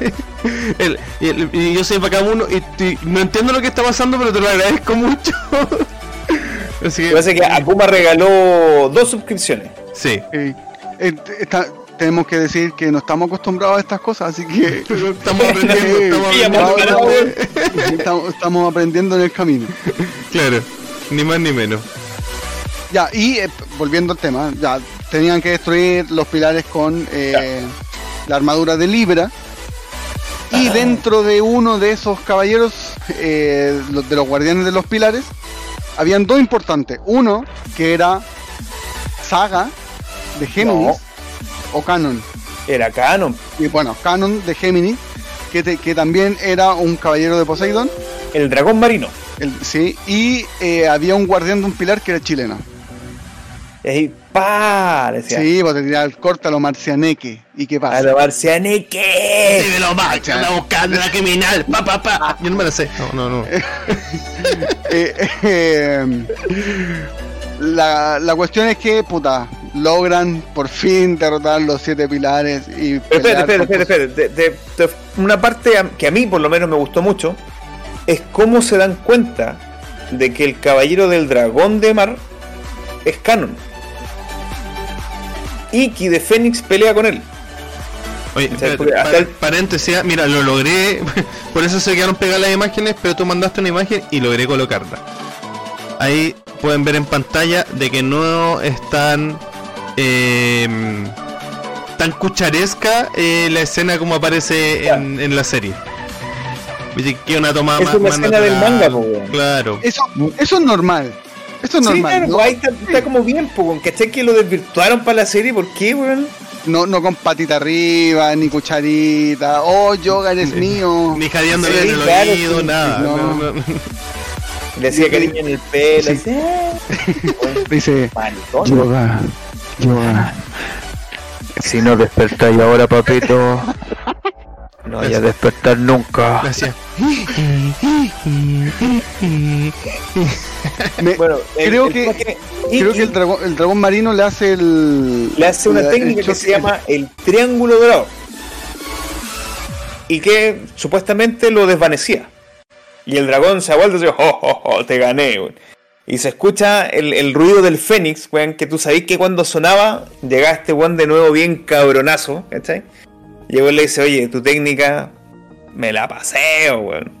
El- y, el- y yo soy 1 y, y no entiendo lo que está pasando, pero te lo agradezco mucho. Así que que, Akuma regaló dos suscripciones. sí. Eh, eh, está- tenemos que decir que no estamos acostumbrados a estas cosas, así que Estamos aprendiendo, estamos Sí, aprendiendo. estamos aprendiendo en el camino. Claro, ni más ni menos. Ya, y eh, volviendo al tema, ya tenían que destruir los pilares con eh, la armadura de Libra. Y dentro de uno de esos caballeros, eh, de los guardianes de los pilares, habían dos importantes. Uno, que era Saga, de Géminis, o Canon, Era canon. y bueno, Canon de Géminis, que, te- que también era un caballero de Poseidón, El dragón marino. el- sí, y eh, había un guardián de un pilar que era chileno. Y ahí, pa, decía. Sí, pues te tiraba el corte a lo marcianeque. ¿Y qué A pasa? lo marcianeque. Sí, me lo va, anda buscando la criminal, pa, pa, pa. Yo no me la sé. No, no, no. Eh, eh, la, la cuestión es que, puta, logran por fin derrotar los siete pilares y. Espera, espera, espera, espera. De- de- de- una parte a- que a mí por lo menos me gustó mucho es cómo se dan cuenta de que el caballero del dragón de mar es canon. Iki de Fénix pelea con él. Oye, espérate, hasta el- paréntesis, ah, mira, lo logré. Por eso se quedaron pegadas las imágenes, pero tú mandaste una imagen y logré colocarla. Ahí pueden ver en pantalla de que no están eh, tan cucharesca eh, la escena como aparece en, en la serie. Que una toma Es más, una más escena del manga, po. Claro. Eso, eso es normal. Eso es Sí, normal. claro, ¿no? ahí está, está como bien, pues, ¿cachai? Que lo desvirtuaron para la serie, ¿por qué, weón? No, no con patita arriba, ni cucharita. Oh, yoga eres mío. Ni jadeándole Sí, en el claro, oído, sí, nada. no. No, no. Le hacía cariño en el pelo. Dice, yoga, yoga. Si no despertáis ahora, papito, no vaya a despertar nunca. Gracias. Me- Bueno, el- creo el que, que creo que el dragón, el dragón marino le hace el. le hace una el técnica que se llama el triángulo dorado. Y que supuestamente lo desvanecía. Y el dragón se ha vuelto y dice, oh, oh, oh, te gané, weón". Y se escucha el, el ruido del fénix, weón, que tú sabés que cuando sonaba, llegaba este weón de nuevo bien cabronazo, ¿cachai? El weón le dice, oye, tu técnica me la paseo, weón.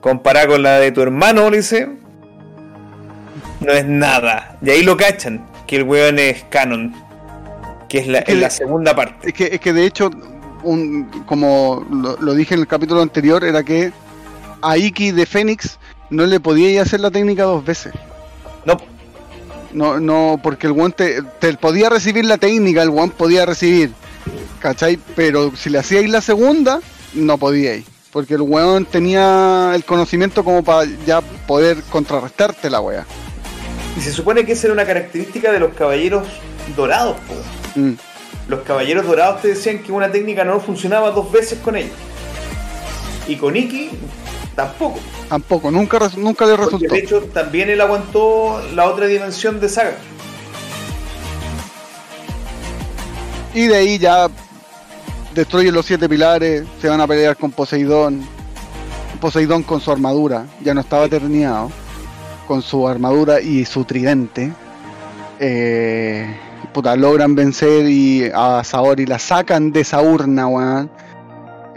Comparada con la de tu hermano, le dice, no es nada. Y ahí lo cachan, que el weón es canon. Que es la, que segunda parte. Es que, es que de hecho, un, como lo, lo dije en el capítulo anterior, era que a Iki de Fénix no le podía ir a hacer la técnica dos veces. No, No, no, porque el one te, te podía recibir la técnica, el one podía recibir, ¿cachai? Pero si le hacíais la segunda, no podíais. Porque el weón tenía el conocimiento como para ya poder contrarrestarte la wea. y se supone que esa era una característica de los caballeros dorados. po. Mm. Los caballeros dorados te decían que una técnica no funcionaba dos veces con ellos. Y con Iki tampoco. Tampoco, nunca, nunca le Porque resultó. de hecho también él aguantó la otra dimensión de saga. Y de ahí ya destruyen los siete pilares, se van a pelear con Poseidón. Poseidón con su armadura, ya no estaba terneado, con su armadura y su tridente. Eh, puta, logran vencer y a Saori la sacan de esa urna, weón.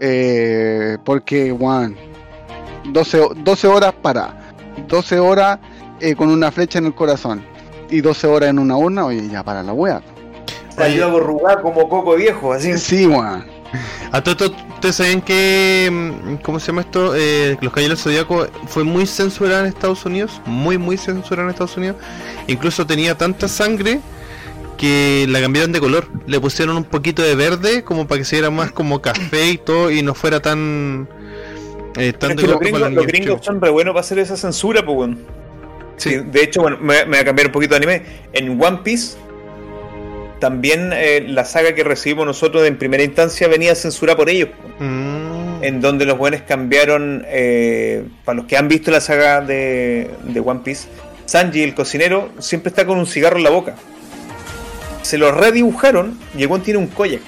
Eh, porque, weón, 12, ho- 12 horas para, 12 horas eh, con una flecha en el corazón y 12 horas en una urna, oye, ya para la wea. Salió aborrugado como coco viejo, así. Sí, weón. A todo esto, ¿ustedes saben que, mm, cómo se llama esto? Eh, los Caballeros Zodíaco fue muy censurada en Estados Unidos, muy, muy censurada en Estados Unidos. Incluso tenía tanta sangre que la cambiaron de color. Le pusieron un poquito de verde como para que se viera más como café y todo y no fuera tan... Eh, tan Es de que los gringos, los gringos son re buenos para hacer esa censura, pues bueno. Sí. De hecho, bueno, me, me voy a cambiar un poquito de anime. En One Piece, también eh, la saga que recibimos nosotros en primera instancia venía censurada por ellos. Mm. En donde los buenos cambiaron, eh, para los que han visto la saga de, de One Piece, Sanji, el cocinero, siempre está con un cigarro en la boca. Se lo redibujaron y el buen tiene un koyak.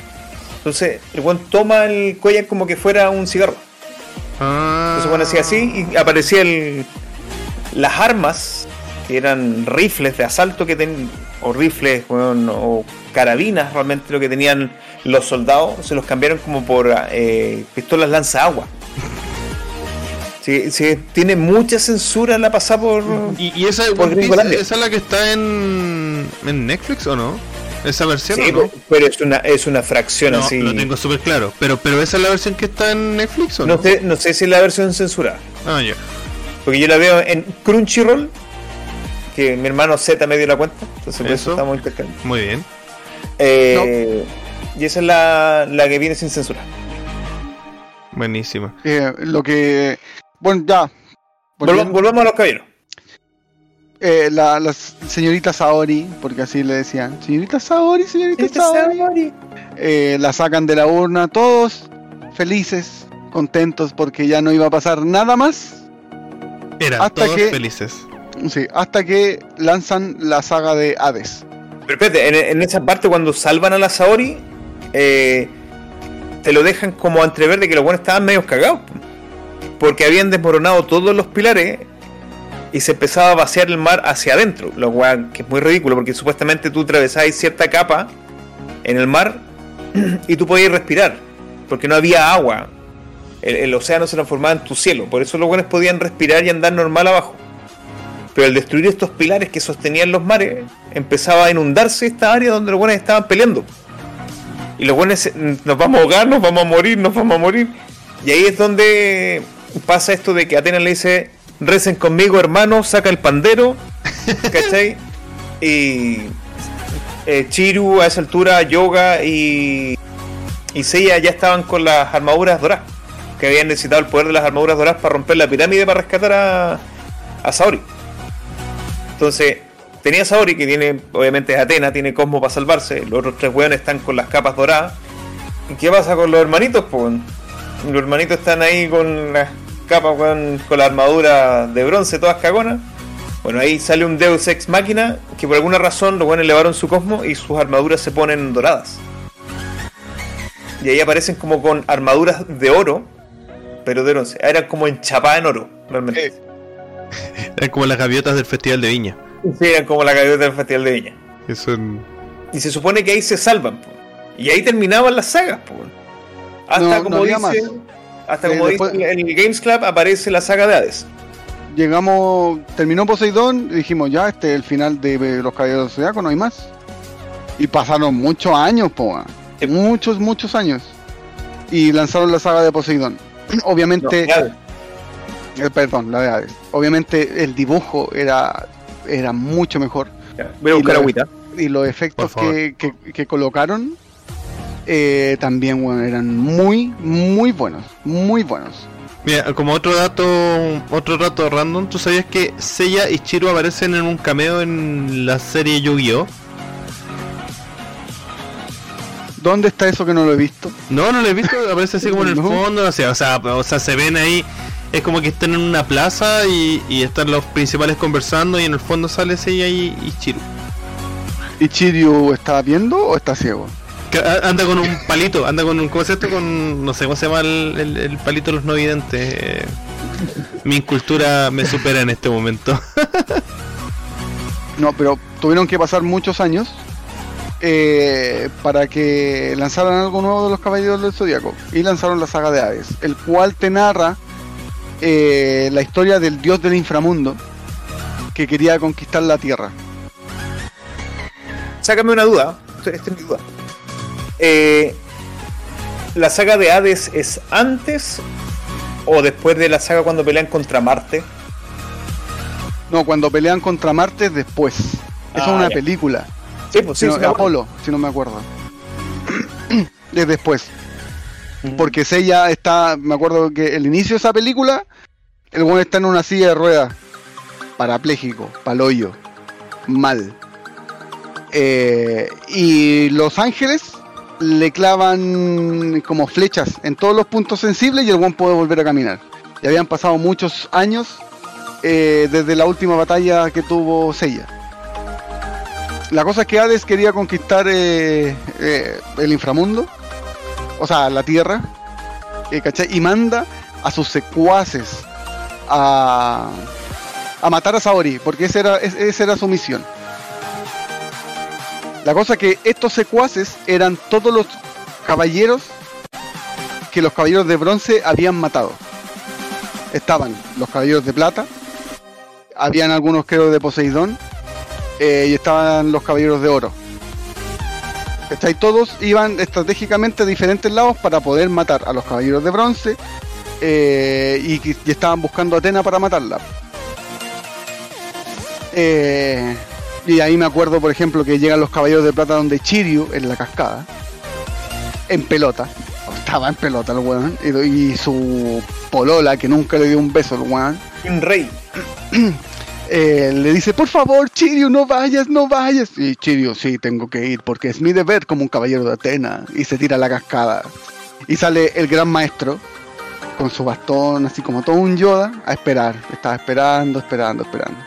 Entonces, el buen toma el koyak como que fuera un cigarro. Ah. Entonces, bueno, hacía así y aparecía el, las armas, que eran rifles de asalto que tenían, o rifles, weón, o carabinas realmente lo que tenían los soldados, se los cambiaron como por eh, pistolas lanza agua. Sí, sí, tiene mucha censura la pasada por... ¿Y, y esa, por Piece, esa es la que está en, en Netflix o no? ¿Esa versión Sí, o no? pero es una, es una fracción No, así. lo tengo súper claro. Pero, pero esa es la versión que está en Netflix o no? No sé, no sé si es la versión censurada. Ah, ya. Porque yo la veo en Crunchyroll, que mi hermano Z me dio la cuenta, entonces por eso Eso. estamos intercambiando. Muy bien. Eh, Y esa es la, la que viene sin censura. Buenísima. Eh, lo que. Bueno, ya. Volvamos a los caballeros. Eh, la, la señorita Saori, porque así le decían, señorita Saori, señorita Saori, eh, la sacan de la urna, todos felices, contentos, porque ya no iba a pasar nada más, Eran Hasta todos que- felices. Sí, hasta que lanzan la saga de Hades. Pero espérate, en, esa parte cuando salvan a la Saori, eh, te lo dejan como entrever de que los buenos estaban medio cagados. po. Porque habían desmoronado todos los pilares y se empezaba a vaciar el mar hacia adentro. Lo cual que es muy ridículo porque supuestamente tú atravesabas cierta capa en el mar y tú podías respirar. Porque no había agua. El, el océano se transformaba en tu cielo. Por eso los buenos podían respirar y andar normal abajo. Pero al destruir estos pilares que sostenían los mares, empezaba a inundarse esta área donde los buenos estaban peleando. Y los buenos nos vamos a ahogar, nos vamos a morir, nos vamos a morir. Y ahí es donde pasa esto de que Atenas le dice, recen conmigo hermano, saca el pandero, ¿cachai? Y eh, Chiru a esa altura, Yoga y, y Seiya ya estaban con las armaduras doradas, que habían necesitado el poder de las armaduras doradas para romper la pirámide para rescatar a, a Saori. Entonces, tenía Saori, que tiene, obviamente es Atena, tiene Cosmo para salvarse. Los otros tres weones están con las capas doradas. ¿Y qué pasa con los hermanitos, pues? Los hermanitos están ahí con las capas, con la armadura de bronce, todas cagonas. Bueno, ahí sale un Deus Ex Máquina que por alguna razón los buenos elevaron su cosmo y sus armaduras se ponen doradas. Y ahí aparecen como con armaduras de oro, pero de bronce. Eran como enchapadas en oro, realmente. Eran como las gaviotas del Festival de Viña. Sí, eran como la gaviota del Festival de Viña. Y se supone que ahí se salvan. po. Y ahí terminaban las sagas. po. Hasta No, no como había dice, más. hasta Eh, como después- dice en el Games Club aparece la saga de Hades. Llegamos, terminó Poseidón y dijimos, ya, este es el final de los Caballeros del Zodiaco, no hay más. Y pasaron muchos años, po. Sí. muchos, muchos años. Y lanzaron la saga de Poseidón. Obviamente, No. Eh, perdón, la de Hades. Obviamente el dibujo era, era mucho mejor. Ya, Voy a y buscar lo- agüita. Y los efectos que, que- que colocaron eh, también bueno, eran muy, muy buenos. Muy buenos. Mira, como otro dato, otro dato random, ¿tú sabías que Seiya y Chiro aparecen en un cameo en la serie Yu-Gi-Oh? ¿Dónde está eso que no lo he visto? No, no lo he visto, aparece así como en el No. fondo, o sea, o sea, o sea, se ven ahí, es como que están en una plaza y, y están los principales conversando y en el fondo sale Seiya y, y Chiro. ¿Y Chiryu está viendo o está ciego? Que anda con un palito, anda con un, ¿cómo es esto? Con, no sé cómo se llama el, el- el palito de los no videntes. eh. mi incultura me supera en este momento. No, pero tuvieron que pasar muchos años eh, para que lanzaran algo nuevo de los Caballeros del Zodíaco. Y lanzaron la saga de Hades, el cual te narra eh, la historia del dios del inframundo que quería conquistar la tierra. Sácame una duda. Esta es mi duda. Eh, ¿La saga de Hades es antes o después de la saga cuando pelean contra Marte? No, cuando pelean contra Marte es después. Esa Ah, es una ya. película. Sí, pues Si sí, no- sí. Apolo, si no me acuerdo. es después. Porque Seiya está, me acuerdo que el inicio de esa película, el buen está en una silla de ruedas, parapléjico, paloyo, mal. Eh, y los ángeles le clavan como flechas en todos los puntos sensibles y el buen puede volver a caminar. Y habían pasado muchos años eh, desde la última batalla que tuvo Seiya. La cosa es que Hades quería conquistar eh, el inframundo, o sea, la tierra, eh, ¿cachai? Y manda a sus secuaces a, matar a Saori, porque esa era, es- esa su misión. La cosa que estos secuaces eran todos los caballeros que los caballeros de bronce habían matado. Estaban los caballeros de plata, habían algunos creo de Poseidón, eh, y estaban los caballeros de oro. ¿Cachai? Todos iban estratégicamente a diferentes lados para poder matar a los caballeros de bronce eh, y, estaban buscando a Atena para matarla. Eh, Y ahí me acuerdo, por ejemplo, que llegan los caballeros de plata donde Chirio, en la cascada, en pelota. Estaba en pelota el weón. Y, y su polola, que nunca le dio un beso al weón, Un rey. le dice, por favor, Chirio, no vayas, no vayas. Y Chirio, sí, tengo que ir, porque es mi deber como un caballero de Atena. Y se tira la cascada. Y sale el gran maestro, con su bastón, así como todo un Yoda, a esperar. Estaba esperando, esperando, esperando.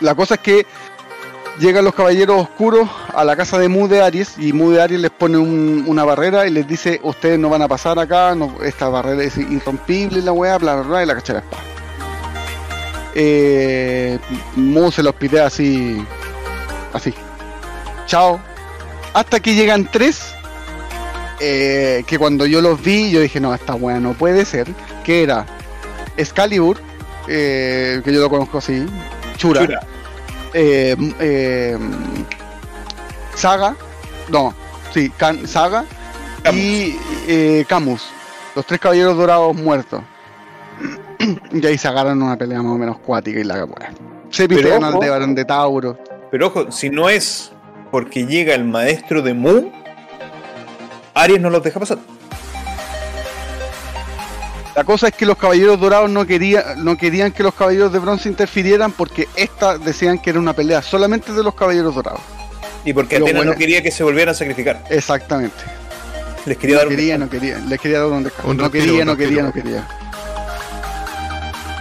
La cosa es que llegan los caballeros oscuros a la casa de Mu de Aries y Mu de Aries les pone un- una barrera y les dice, ustedes no van a pasar acá, no- esta barrera es irrompible, la weá, bla, bla, bla, y la cacha la espada. Eh, Mu se los pide así, así. Chao. Hasta que llegan tres, eh, que cuando yo los vi, yo dije, no, esta weá no puede ser, que era Excalibur, eh, que yo lo conozco así, Chura, Chura. eh, Saga, no, sí, Can- Saga Camus. y Camus, los tres caballeros dorados muertos. y ahí se agarran una pelea más o menos cuática y la weá. Se Pero pitean ojo. al Debarán de Tauro. Pero ojo, si no es porque llega el maestro de Mu, Aries no los deja pasar. La cosa es que los caballeros dorados no querían, no querían que los caballeros de bronce interfirieran porque esta decían que era una pelea solamente de los caballeros dorados. Y porque Lo Atenas bueno- no quería que se volvieran a sacrificar. Exactamente. Les quería No dar un quería, no quería. Les quería dar un descanso. Un no respiro, quería, un no quería, no quería.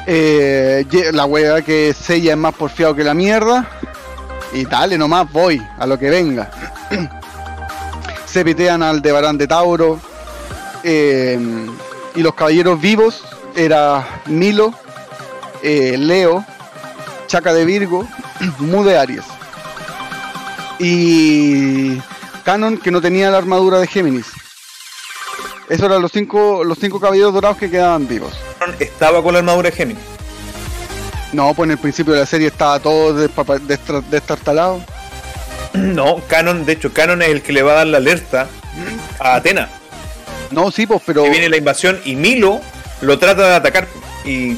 Eh, la wea que Sella es más porfiado que la mierda. Y dale nomás, voy, a lo que venga. Se pitean al Debarán de Tauro. eh, y los caballeros vivos era Milo, eh, Leo, Chaca de Virgo, Mu de Aries. Y Canon que no tenía la armadura de Géminis. Esos eran los cinco, los cinco caballeros dorados que quedaban vivos. Estaba con la armadura de Géminis. No, pues en el principio de la serie estaba todo destartalado. No, Canon, de hecho, Canon es el que le va a dar la alerta a Atena. No, sí, pues, pero. Que viene la invasión y Milo lo trata de atacar. Y,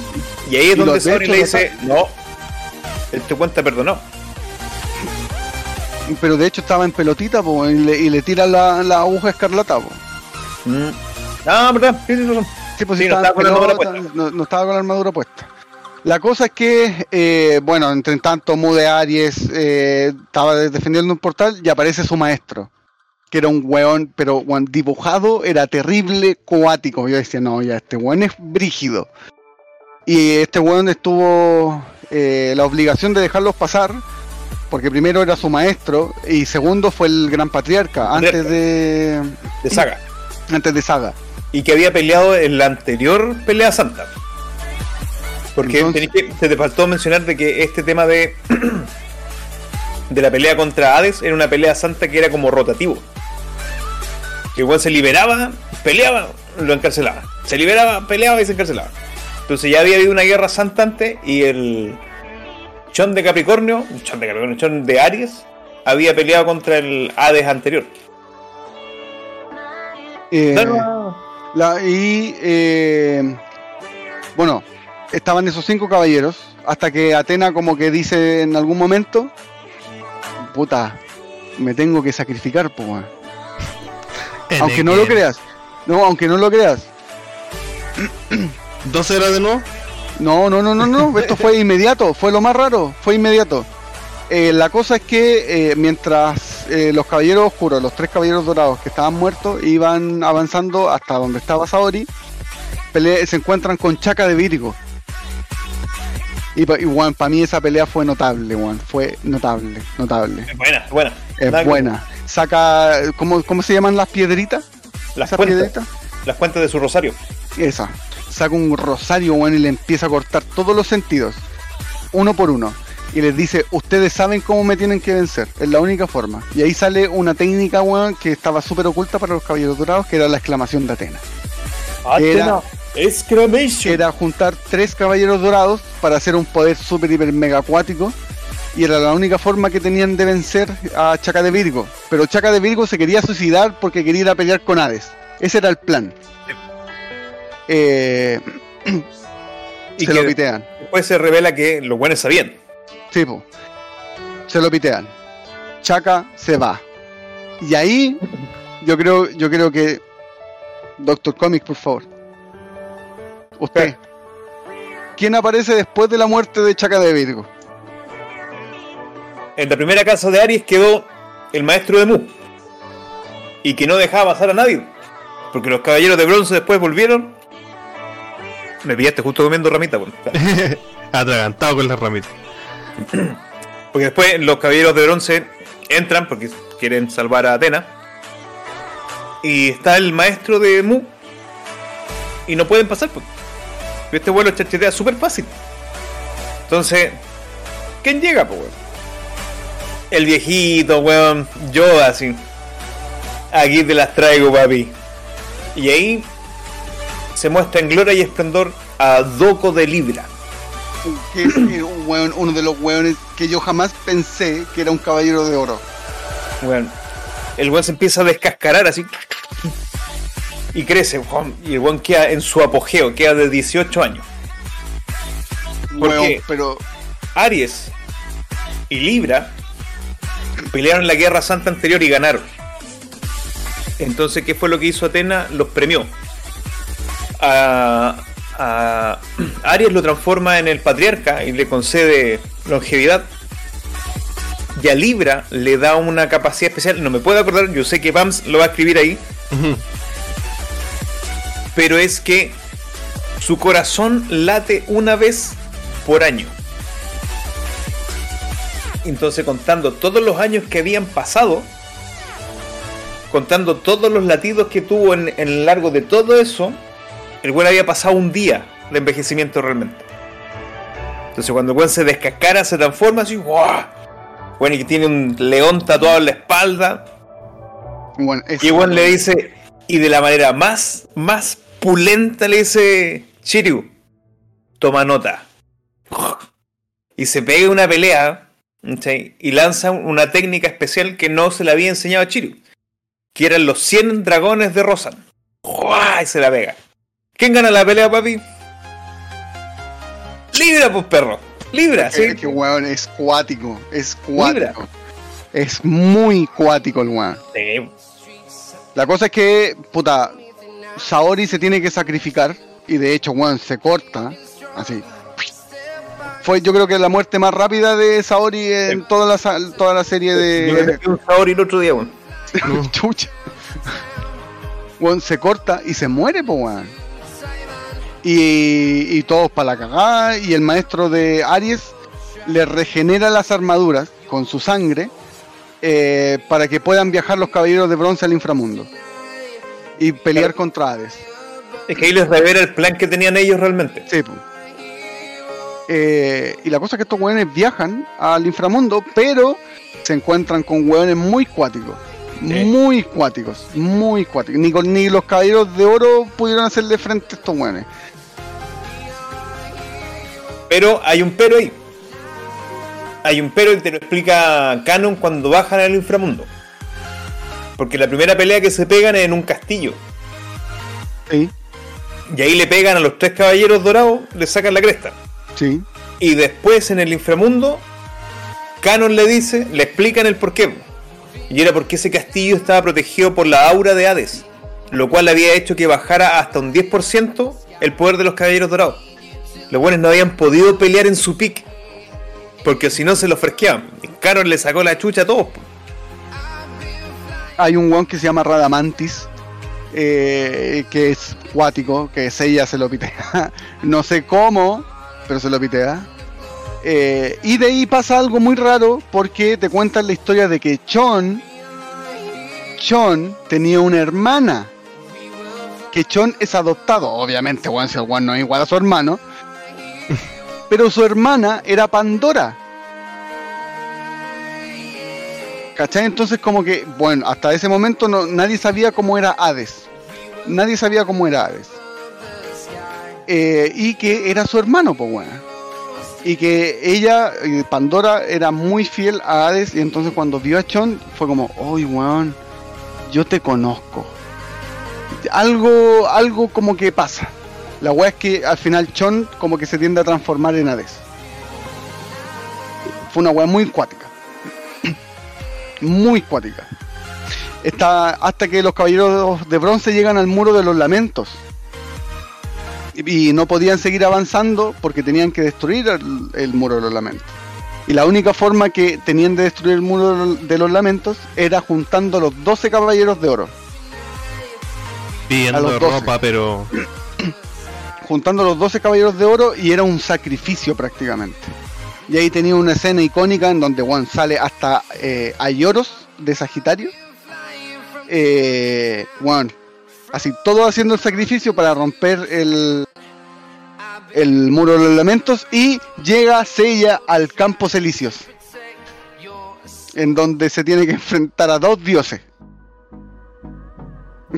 y ahí es Y donde hecho, le dice, no, este cuenta perdonó. Pero de hecho estaba en pelotita, pues, y le, y le tira la, la aguja escarlata, pues. Mm. Ah, verdad, sí. Pues Sí, no estaba con la armadura pelota, puesta. no, no estaba con la armadura puesta. La cosa es que, eh, bueno, entre tanto, Mu de Aries eh, estaba defendiendo un portal y aparece su maestro, que era un weón, pero weón, dibujado, era terrible, cuático. Yo decía, no, ya, este weón es brígido. Y este weón estuvo eh, la obligación de dejarlos pasar, porque primero era su maestro y segundo fue el gran patriarca, antes de, de saga. antes de Saga. Y que había peleado en la anterior pelea santa. Porque Entonces- tenés que- se te faltó mencionar de que este tema de de la pelea contra Hades era una pelea santa que era como rotativo. Que igual se liberaba, peleaba, lo encarcelaba. Se liberaba, peleaba y se encarcelaba. Entonces ya había habido una guerra santa antes y el Chon de Capricornio, Chon de Capricornio, Chon de Aries, había peleado contra el Hades anterior. Eh, No, no, La- y eh, bueno, estaban esos cinco caballeros hasta que Atena como que dice en algún momento, puta, me tengo que sacrificar, po, weón". aunque no lo creas, no, aunque no lo creas, ¿Dos horas de nuevo? no, no, no, no, no, esto fue inmediato, fue lo más raro, fue inmediato. Eh, la cosa es que eh, mientras eh, los caballeros oscuros, los tres caballeros dorados que estaban muertos, iban avanzando hasta donde estaba Saori, se encuentran con Chaca de Virgo. Y, para mí esa pelea fue notable, weón. Fue notable, notable. Es buena, es buena. Es Nada que- buena. Saca, ¿cómo, ¿cómo se llaman las piedritas? Las ¿Esas cuentas, las cuentas de su rosario. Esa. Saca un rosario, weón, y le empieza a cortar todos los sentidos. Uno por uno. Y les dice, ustedes saben cómo me tienen que vencer. Es la única forma. Y ahí sale una técnica, weón, que estaba súper oculta para los caballeros dorados, que era la exclamación de Atena. Era- Exclamation. Que era juntar tres caballeros dorados para hacer un poder súper, hiper, mega acuático. Y era la única forma que tenían de vencer a Chaca de Virgo. Pero Chaca de Virgo se quería suicidar porque quería ir a pelear con Hades. Ese era el plan. Eh, Y se que lo pitean. después se revela que los buenos sabían. Sí, po. se lo pitean. Chaka se va. Y ahí yo creo, yo creo que Doctor Comics, por favor. Usted. ¿Quién aparece después de la muerte de Chaka de Virgo? En la primera casa de Aries quedó el maestro de Mu. Y que no dejaba pasar a nadie. Porque los caballeros de bronce después volvieron. Me pillaste justo comiendo ramita, bueno. Atragantado con la ramita. Porque después los caballeros de bronce entran porque quieren salvar a Atena. Y está el maestro de Mu. Y no pueden pasar. Pues. Este vuelo chachetea súper fácil. Entonces, ¿quién llega? El viejito, weón. Yo así. Aquí te las traigo, papi. Y ahí se muestra en gloria y esplendor a Doko de Libra. Que es eh, un weón- uno de los weones que yo jamás pensé que era un caballero de oro. Weón. El weón se empieza a descascarar así. Y crece, weón. Y el weón queda en su apogeo, queda de 18 años. ¿Por Weón, qué? pero Aries y Libra pelearon la Guerra Santa anterior y ganaron. Entonces, ¿qué fue lo que hizo Atena? Los premió. A, a Aries lo transforma en el patriarca y le concede longevidad. Y a Libra le da una capacidad especial. No me puedo acordar, yo sé que Pams lo va a escribir ahí. Pero es que su corazón late una vez por año. Entonces, contando todos los años que habían pasado, contando todos los latidos que tuvo en, en el largo de todo eso, el güey había pasado un día de envejecimiento realmente. Entonces, cuando el güey se descascara, se transforma así, ¡guau! Bueno, y que tiene un león tatuado en la espalda. bueno, es- Y el güey le dice, y de la manera más, más pulenta le dice, Shiryu, toma nota. Y se pega una pelea y lanza una técnica especial que no se le había enseñado a Shiryu. Que eran los 100 dragones de Rosan. ¡Guau! Y se la pega. ¿Quién gana la pelea, papi? Libra, pues perro. Libra, sí. Es que weón es cuático, es Libra. cuático. Es muy cuático el weón. Sí. La cosa es que, puta, Saori se tiene que sacrificar y de hecho, weón, se corta, así. Fue yo creo que la muerte más rápida de Saori en Sí. toda la, toda la serie Yo me de... metí un sabor y el otro día, weón. Chucha. Weón, se corta y se muere, po, weón. Y, y todos para la cagada. Y el maestro de Aries le regenera las armaduras con su sangre eh, para que puedan viajar los caballeros de bronce al inframundo y pelear contra Hades. Es que ahí les revela el plan que tenían ellos realmente. Sí. Eh, y la cosa es que estos hueones viajan al inframundo, pero se encuentran con hueones muy cuáticos. Sí. Muy cuáticos, muy cuáticos. Ni, ni los caballeros de oro pudieron hacerle frente a estos hueones. Pero hay un pero ahí. Hay un pero y te lo explica Canon cuando bajan al inframundo. Porque la primera pelea que se pegan es en un castillo. Sí, Y ahí le pegan a los tres caballeros dorados, le sacan la cresta. sí. Y después en el inframundo, Canon le dice, le explican el porqué. Y era porque ese castillo estaba protegido por la aura de Hades. Lo cual había hecho que bajara hasta un 10% el poder de los caballeros dorados. Los buenos no habían podido pelear en su pick. Porque si no se lo fresqueaban. Y Canon le sacó la chucha a todos. Hay un hueón que se llama Radamantis, eh, que es cuático, que es ella se lo pitea. no sé cómo, pero se lo pitea. Eh, y de ahí pasa algo muy raro porque te cuentan la historia de que Chon, Chon tenía una hermana. Que Chon es adoptado, obviamente, weón, si el weón no es igual a su hermano. Pero su hermana era Pandora. ¿Cachai? Entonces como que, bueno, hasta ese momento no, nadie sabía cómo era Hades. Nadie sabía cómo era Hades. Eh, y que era su hermano, pues bueno. Y que ella, eh, Pandora, era muy fiel a Hades. Y entonces cuando vio a Chon, fue como, uy, weón, yo te conozco. Algo, algo como que pasa. La weá es que al final Chon como que se tiende a transformar en Hades. Fue una weá muy cuática. Muy cuática. Está hasta que los caballeros de bronce llegan al muro de los lamentos. Y, y no podían seguir avanzando porque tenían que destruir el, el muro de los lamentos. Y la única forma que tenían de destruir el muro de los lamentos era juntando los 12 caballeros de oro. Pidiendo los 12. ropa, pero. Juntando los 12 caballeros de oro y era un sacrificio prácticamente. Y ahí tenía una escena icónica en donde Juan sale hasta eh, Ayoros de Sagitario. Eh, Juan, así todo haciendo el sacrificio para romper el, el muro de los lamentos y llega Sella al campo Celicios. En donde se tiene que enfrentar a dos dioses.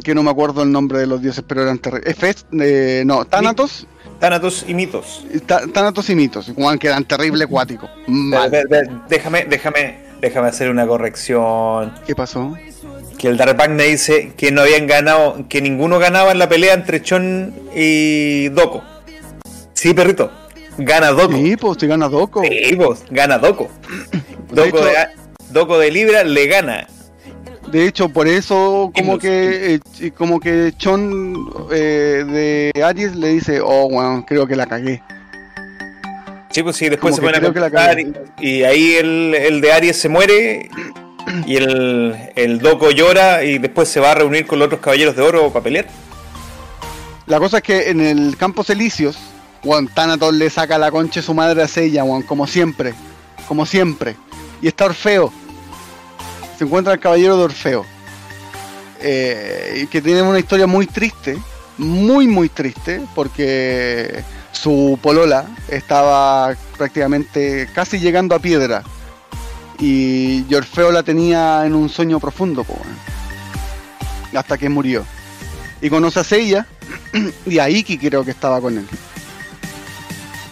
Que no me acuerdo el nombre de los dioses, pero eran terribles. Efes, eh, no, Thanatos, Thanatos y mitos. Thanatos y Mitos. Juan, que eran terrible ve- Déjame, déjame, déjame hacer una corrección. ¿Qué pasó? Que el Darpagne dice que no habían ganado, que ninguno ganaba en la pelea entre Chon y Doko. Sí, perrito. Gana Doko. Sí, pues te gana Doco. Sí, vos, gana. De Doko hecho- de, Doko de Libra le gana. De hecho, por eso como que eh, como que Chon eh, de Aries le dice, oh, bueno, creo que la cagué. Sí, pues sí, después Como se ponen a contar y, y ahí el, el de Aries se muere y el, el Doko llora y después se va a reunir con los otros caballeros de oro para pelear. La cosa es que en el campo Celicios, Juan Thanatos le saca la concha de su madre a Sella, Juan, como siempre. Como siempre. Y está Orfeo. Se encuentra el caballero de Orfeo. Eh, que tiene una historia muy triste. Muy, muy triste. Porque su polola estaba prácticamente casi llegando a piedra. Y, Orfeo la tenía en un sueño profundo, hasta que murió. Y conoce a Seiya y a Iki creo que estaba con él.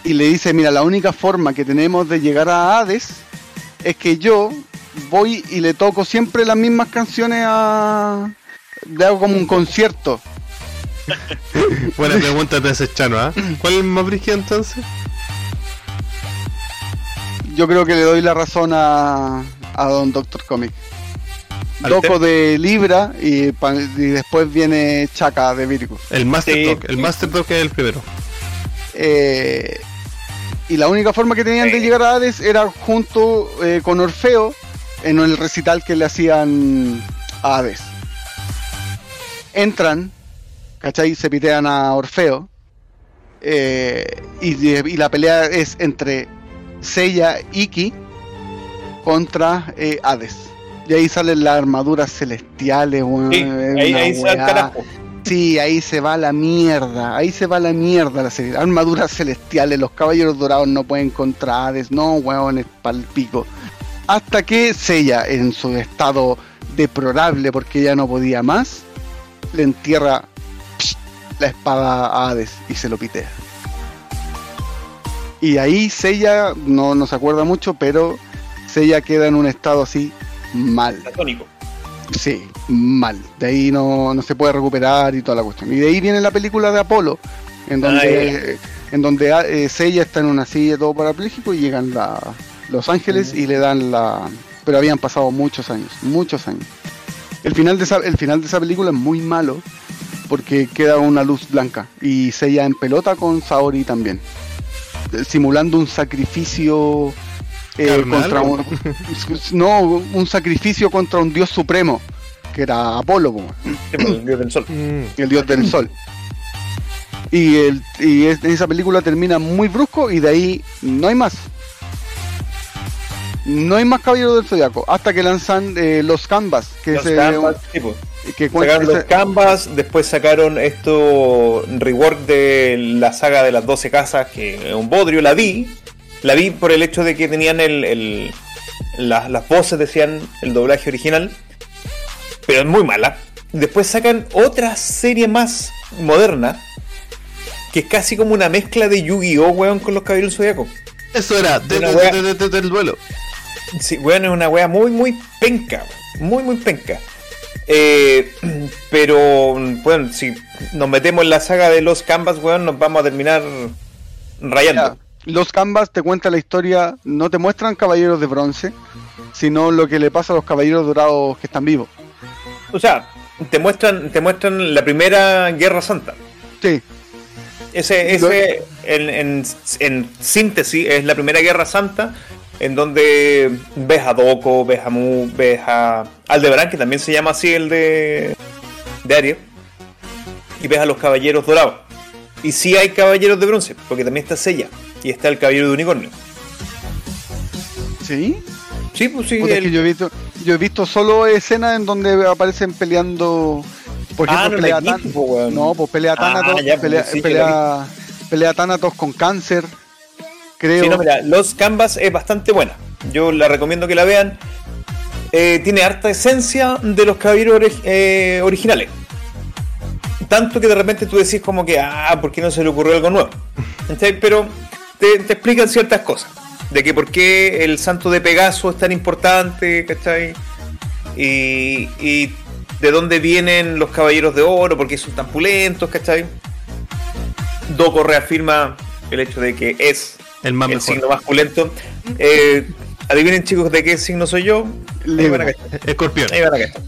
Y le dice, mira, la única forma que tenemos de llegar a Hades es que yo voy y le toco siempre las mismas canciones a... Le hago como un concierto. Buena pregunta de ese chano, ¿ah? ¿Cuál es el más brígido entonces? Yo creo que le doy la razón a, a Don Doctor Comic. Al Doco de Libra y, después viene Chaka de Virgo. El Master Sí. Dog. El Master Dog es el primero. Eh, y la única forma que tenían de llegar a Hades era junto eh, con Orfeo en el recital que le hacían a Hades. Entran, ¿cachai? Se pitean a Orfeo. eh, y, y la pelea es entre Seiya Iki contra eh, Hades. Y ahí salen las armaduras celestiales, weón, Sí, es ahí, se carajo. Sí, ahí se va la mierda, ahí se va la mierda la serie. Armaduras celestiales, los caballeros dorados no pueden contra Hades, no, weones, pal pico. Hasta que Sella, en su estado deplorable porque ya no podía más, le entierra psh, la espada a Hades y se lo pitea. Y ahí Sella, no nos acuerda mucho, pero Sella queda en un estado así mal. Platónico. Sí, mal. De ahí no, no se puede recuperar y toda la cuestión. Y de ahí viene la película de Apolo, en donde, en donde eh, Seiya está en una silla todo parapléjico y llegan la, los ángeles y le dan la... Pero habían pasado muchos años, muchos años. El final de esa, el final de esa película es muy malo porque queda una luz blanca y Seiya en pelota con Saori también, simulando un sacrificio eh, contra un, no, un sacrificio contra un dios supremo, que era Apolo, pues, el dios del sol. el dios del sol. Y, el, y es- esa película termina muy brusco y de ahí no hay más. No hay más Caballeros del Zodiaco hasta que lanzan eh, los Canvas, que Los es, eh, canvas, sí, pues. que Sacaron los canvas, después sacaron esto rework de la saga de las 12 casas, que es un bodrio, la vi. La vi por el hecho de que tenían el, el- las, las voces, decían el doblaje original, pero es muy mala. Después sacan otra serie más moderna, que es casi como una mezcla de Yu-Gi-Oh, weón, con los caballeros zodiacos. Eso era de- Una de- wea- de- de- de- del duelo. Sí, weón, es una wea muy, muy penca. Muy, muy penca. Eh, pero, bueno, si nos metemos en la saga de los Canvas, weón, nos vamos a terminar rayando. Ya, Los Canvas te cuenta la historia, no te muestran caballeros de bronce, sino lo que le pasa a los caballeros dorados que están vivos. O sea, te muestran, te muestran la primera Guerra Santa. Sí, Ese, ese en, en- en síntesis, es la primera Guerra Santa en donde ves a Doko, ves a Mu, ves a Aldebarán, que también se llama así el de, de Aries, y ves a los Caballeros Dorados. Y sí hay Caballeros de Bronce, porque también está Sella, y está el Caballero de Unicornio. sí. Sí, pues sí, Puta, es el- que yo he visto, yo he visto solo escenas en donde aparecen peleando. Por Ah, ejemplo, no la pelea weón. No, pues pelea Ah, Thanatos, ya, pues, pelea, sí que pelea, pelea Thanatos con cáncer. Sí, no, mira, Los Canvas es bastante buena. Yo la recomiendo que la vean. Eh, tiene harta esencia de los caballeros eh, originales. Tanto que de repente tú decís como que, ah, ¿por qué no se le ocurrió algo nuevo? ¿Cachai? Pero te, te explican ciertas cosas. De que por qué el santo de Pegaso es tan importante, ¿cachai? Y, y de dónde vienen los caballeros de oro, por qué son tan pulentos, ¿cachai? Doko reafirma el hecho de que es El más el mejor. signo más pulento. Eh, adivinen chicos de qué signo soy yo. Van a cachar. Escorpión. Ahí van a cachar.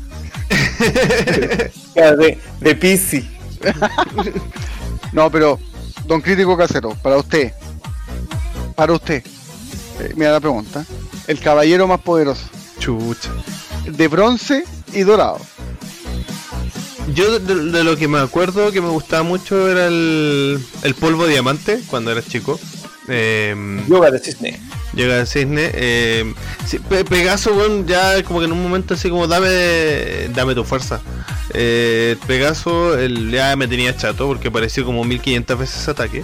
De, de Piscis. No, pero, don Crítico Casero, para usted, para usted, eh, mira la pregunta: el caballero más poderoso, Chucha. de bronce y dorado. Yo de, de lo que me acuerdo que me gustaba mucho era el, el polvo diamante cuando era chico. Eh, Yoga de cisne. llega el cisne. Eh, sí, Pe- Pegaso, weón, ya como que en un momento así como dame dame tu fuerza. Eh, Pegaso el, ya me tenía chato porque apareció como 1500 veces ataque.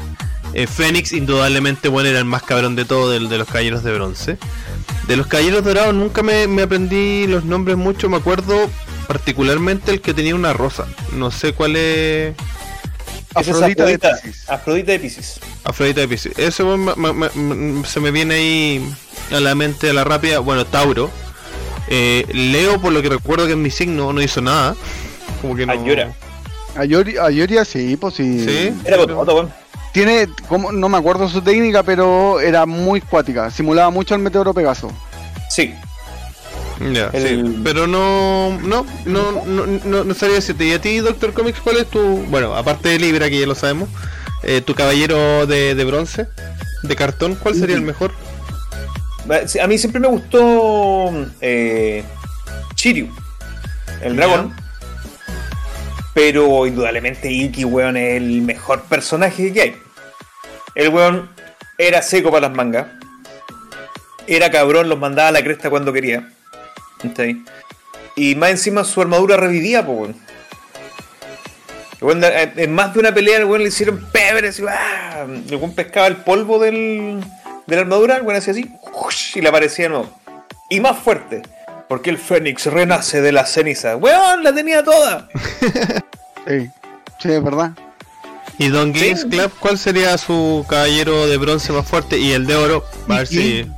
Eh, Fénix, indudablemente, bueno, era el más cabrón de todo de, los caballeros de bronce. De los caballeros dorados nunca me, me aprendí los nombres mucho. Me acuerdo particularmente el que tenía una rosa. No sé cuál es. Es Afrodita de Afrodita, Piscis. Afrodita de Piscis. Afrodita de Pisces. Eso ma- se me viene ahí a la mente a la rápida. Bueno, Tauro. Eh, Leo, por lo que recuerdo que es mi signo, no hizo nada. Como que no. Ayora. Ayori, Ayoria sí, pues sí. Sí. Era Bototo, weón. Tiene, como, no me acuerdo su técnica, pero era muy cuática. Simulaba mucho al meteoro Pegaso. Sí. Ya, El- sí. Pero no, no, no, no, no, no sabría decirte. ¿Y a ti, Doctor Comics, cuál es tu, bueno, aparte de Libra, que ya lo sabemos, eh, tu caballero de, de bronce, de cartón, cuál sería el mejor? A mí siempre me gustó eh, Shiryu, el dragón. Pero indudablemente Iki, weón, es el mejor personaje que hay. El weón era seco para las mangas. Era cabrón, los mandaba a la cresta cuando quería. ¿Cachai? Y más encima su armadura revivía, pues weón, eh, En más de una pelea, el weón le hicieron pebre, así, ¡ah! El weón pescaba el polvo del, de la armadura, el weón hacía así, ¡ush! y le aparecía nuevo. Y más fuerte, porque el Fénix renace de las cenizas. ¡Weón! La tenía toda. Sí, sí, es verdad. Y Don Sí. Games Club, ¿cuál sería su caballero de bronce más fuerte? Y el de oro, a ver si.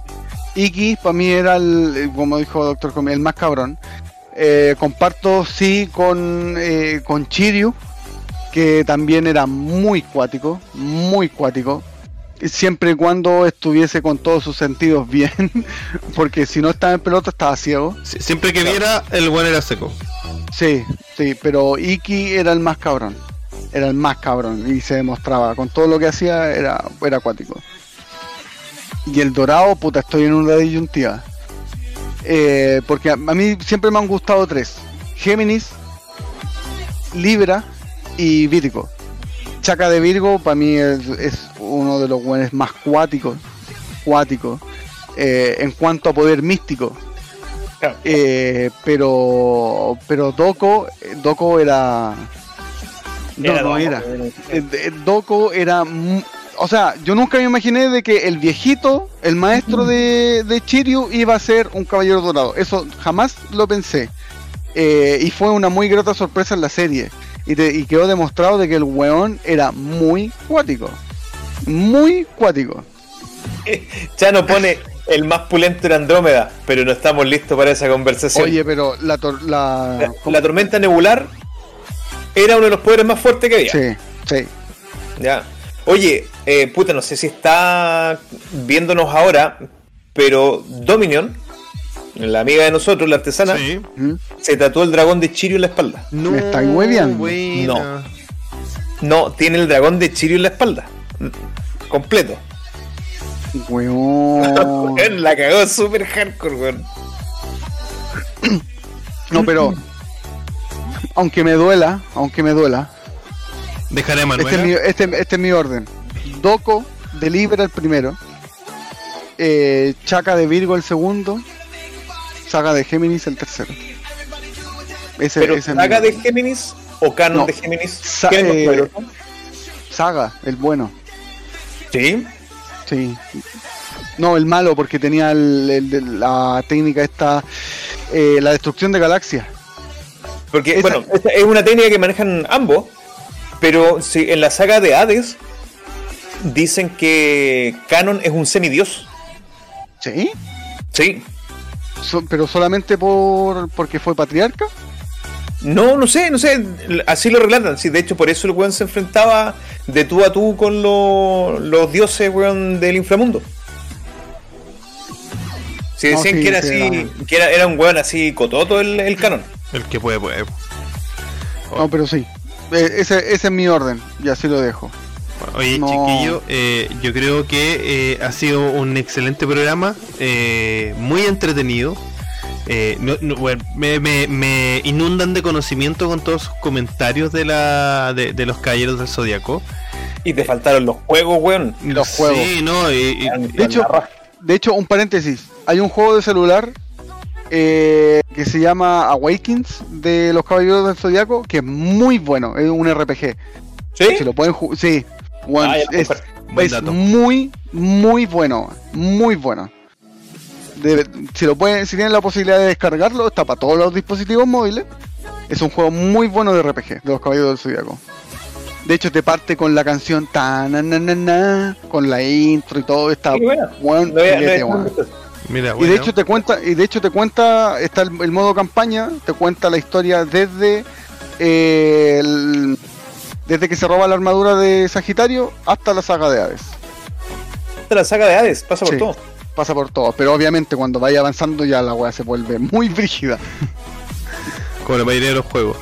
Iki para mí era el, eh, como dijo Doctor Comi, el más cabrón. Eh, comparto sí con, eh, con Chiryu, que también era muy cuático, muy cuático. Siempre y cuando estuviese con todos sus sentidos bien, porque si no estaba en pelota estaba ciego. si- Siempre que viera, el buen era seco. Sí, sí, pero Iki era el más cabrón. Era el más cabrón y se demostraba. Con todo lo que hacía era, era acuático. Y el dorado, puta, estoy en una disyuntiva. Eh, porque a, a mí siempre me han gustado tres. Géminis, Libra y Virgo. Chaca de Virgo para mí es, es uno de los buenos más cuáticos. Cuáticos. eh, en cuanto a poder místico. Eh, pero pero Doko Doko era no Era no era Doko era o sea yo nunca me imaginé de que el viejito el maestro de, de Chiryu iba a ser un caballero dorado eso jamás lo pensé Eh, y fue una muy grata sorpresa en la serie y, te- y quedó demostrado de que el weón era muy cuático muy cuático Chano pone el más pulento en Andrómeda, pero no estamos listos para esa conversación. oye pero la tor- la, la, la tormenta nebular era uno de los poderes más fuertes que había. sí sí Ya. Oye, eh, puta, no sé si está viéndonos ahora, pero Dominion, la amiga de nosotros, la artesana, Sí. ¿Mm? se tatuó el dragón de Chirio en la espalda. No, ¿Me estáis hueveando? buena. No, tiene el dragón de Chirio en la espalda. Completo. Weón, La cagó super hardcore, weón. No, pero. Aunque me duela, aunque me duela. Dejaré a Este es, mi, este, este es mi orden. Doco de Libra el primero. Eh, Chaca de Virgo el segundo. Saga de Géminis el tercero. Ese, Pero ese ¿saga de. Géminis o canon No. de Géminis? Sa- ¿Quién es más eh? Saga, el bueno. Sí. Sí. No, el malo, porque tenía el- el de la técnica esta. eh, la destrucción de galaxias. Porque, Esa- bueno, es una técnica que manejan ambos, pero si en la saga de Hades dicen que Canon es un semidios. ¿Sí? Sí. So- pero solamente por porque fue patriarca. No, no sé, no sé, así lo relatan. Sí, de hecho, por eso el weón se enfrentaba de tú a tú con lo- los dioses, weón, del inframundo. Si No, decían sí, que era sí, así, era- que era, era un weón así cototo el, el canon. El que puede, puede. No, pero sí. Eh, ese, ese es mi orden. Y así lo dejo. Oye, No. chiquillo, eh, yo creo que eh, ha sido un excelente programa, eh, muy entretenido. Eh, no- no, bueno, me, me- me inundan de conocimiento con todos sus comentarios de la de, de los caballeros del zodiaco. Y te faltaron los juegos, weón. Los sí, juegos. no, y- y- De hecho, de hecho, un paréntesis. Hay un juego de celular eh, que se llama Awakens de los Caballeros del Zodiaco, que es muy bueno. Es un RPG. ¿Sí? Si lo pueden jugar, sí. Bueno, Ah, es muy, muy bueno. Muy bueno. De- si lo pueden, si tienen la posibilidad de descargarlo, está para todos los dispositivos móviles. Es un juego muy bueno de RPG, de los Caballeros del Zodiaco. De hecho, te parte con la canción ta na na na na, con la intro y todo. Está bueno. buen Y de hecho te cuenta, y de hecho te cuenta, está el, el modo campaña, te cuenta la historia desde eh, el- desde que se roba la armadura de Sagitario hasta la saga de Hades. La saga de Hades, pasa por Sí. todo. Pasa por todo, pero obviamente cuando vaya avanzando ya la weá se vuelve muy brígida. como la mayoría de los juegos.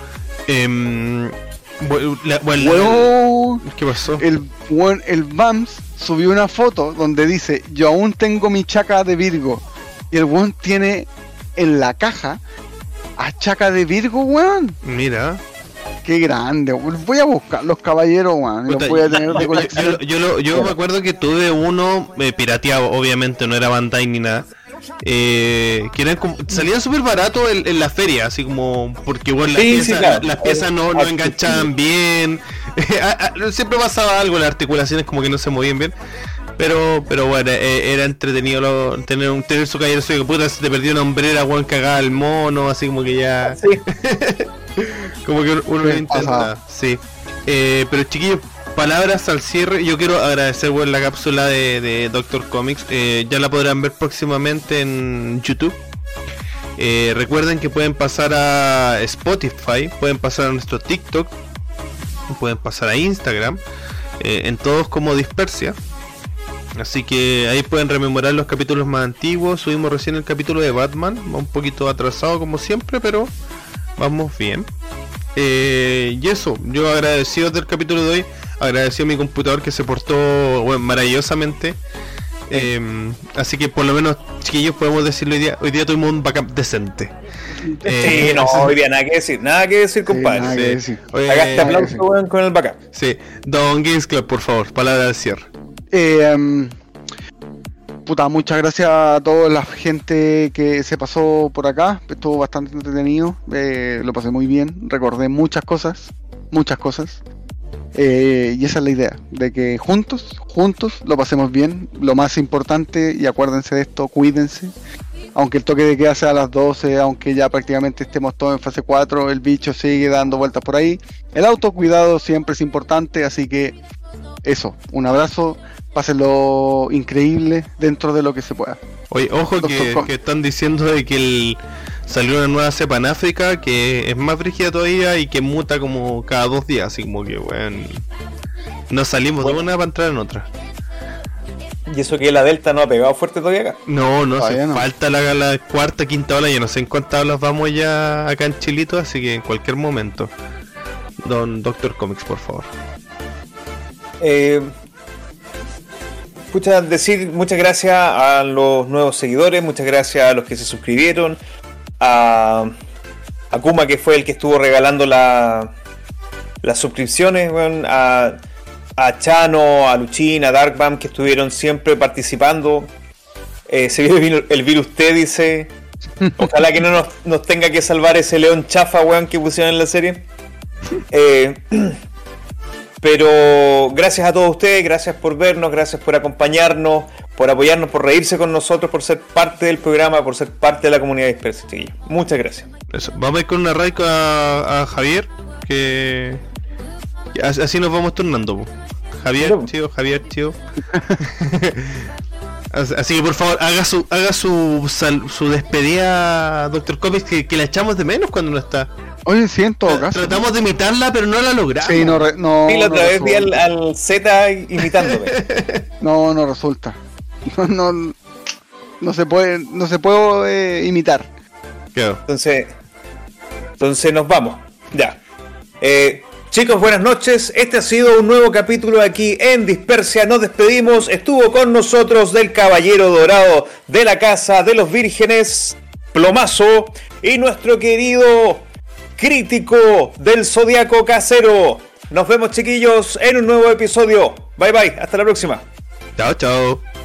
Bu- la- bueno, la- Weón, ¿Qué pasó? el el Bams subió una foto donde dice yo aún tengo mi chaca de Virgo. Y el weón tiene en la caja a chaca de Virgo, weón. Mira. Qué grande, voy a buscar los caballeros, weón. y Los voy a yo- tener de yo, colección. yo- yo me acuerdo que tuve uno eh, pirateado, obviamente no era Bandai ni nada. Eh, que eran como, salían súper barato en, en la feria, así como porque bueno, las Sí, sí, piezas, claro. las piezas no, no enganchaban bien. Ah, ah, Siempre pasaba algo, las articulaciones como que no se movían bien. Pero, pero bueno, eh, era entretenido lo- tener, un, tener su caballero suyo puta se te perdió una hombrera, weón, cagaba el mono, así como que ya. Sí. Como que uno lo intenta, sí. Eh, pero chiquillos, palabras al cierre. Yo quiero agradecer la cápsula de, de Doctor Comics. Eh, ya la podrán ver próximamente en YouTube. Eh, recuerden que pueden pasar a Spotify, pueden pasar a nuestro TikTok, pueden pasar a Instagram, eh, en todos como Dispersia. Así que ahí pueden rememorar los capítulos más antiguos. Subimos recién el capítulo de Batman, va un poquito atrasado como siempre, pero vamos bien. Y eso, yo agradecido del capítulo de hoy, agradecido a mi computador que se portó bueno, maravillosamente. Eh, así que por lo menos, chiquillos, podemos decirlo hoy día, hoy día tuvimos un backup decente. Eh, Sí, no, así- hoy día nada que decir, nada que decir, compadre. sí. decir. Oye, Haga nada que aplauso, con el backup. sí, Don Games Club, por favor, palabra al cierre. Eh, em, puta, muchas gracias a toda la gente que se pasó por acá. Estuvo bastante entretenido. eh, lo pasé muy bien. Recordé muchas cosas. Muchas cosas. Eh, y esa es la idea. De que juntos, juntos lo pasemos bien. Lo más importante, y acuérdense de esto, cuídense. Aunque el toque de queda sea a las 12, aunque ya prácticamente estemos todos en fase 4, el bicho sigue dando vueltas por ahí. El autocuidado siempre es importante, así que eso, un abrazo, pásenlo increíble dentro de lo que se pueda. Oye, ojo que están diciendo de que el, salió una nueva cepa en África que es más brígida todavía y que muta como cada dos días, así como que, bueno, no salimos de una para entrar en otra. Y eso que la Delta no ha pegado fuerte todavía acá. No, no, Todavía se no. falta la, la cuarta, quinta ola, yo no sé en cuántas olas vamos ya acá en Chilito, así que en cualquier momento. Don Doctor Comics, por favor. Eh, pucha, decir muchas gracias a los nuevos seguidores, muchas gracias a los que se suscribieron, a, a Kuma que fue el que estuvo regalando la, las suscripciones, a, a Chano, a Luchín, a Darkbam que estuvieron siempre participando. Eh, se viene el virus- el virus T, dice. Ojalá que no nos, nos tenga que salvar ese león chafa, weón, que pusieron en la serie. Eh, pero gracias a todos ustedes, gracias por vernos, gracias por acompañarnos, por apoyarnos, por reírse con nosotros, por ser parte del programa, por ser parte de la comunidad dispersa, chiquillos. Muchas gracias. Eso. Vamos a ir con una raid a, a Javier, que... que as- Así nos vamos turnando. po. Javier, tío, Javier, tío. As- Así que por favor, haga su haga su, sal- su despedida, Doctor Comics, que, que la echamos de menos cuando no está. Oye, sí, en todo caso. Tratamos de imitarla, pero no la logramos. Sí, no, re- no, Y la no otra vez vi al, al Z imitándome. No, no resulta. No, no, no se puede, no se puede eh, imitar. Claro. Entonces, entonces nos vamos. Ya. Eh, chicos, buenas noches. Este ha sido un nuevo capítulo aquí en Dispersia. Nos despedimos. Estuvo con nosotros del Caballero Dorado de la Casa de los Vírgenes, Plomazo, y nuestro querido crítico del Zodiaco Casero. Nos vemos, chiquillos, en un nuevo episodio. Bye bye. Hasta la próxima. Chao, chao.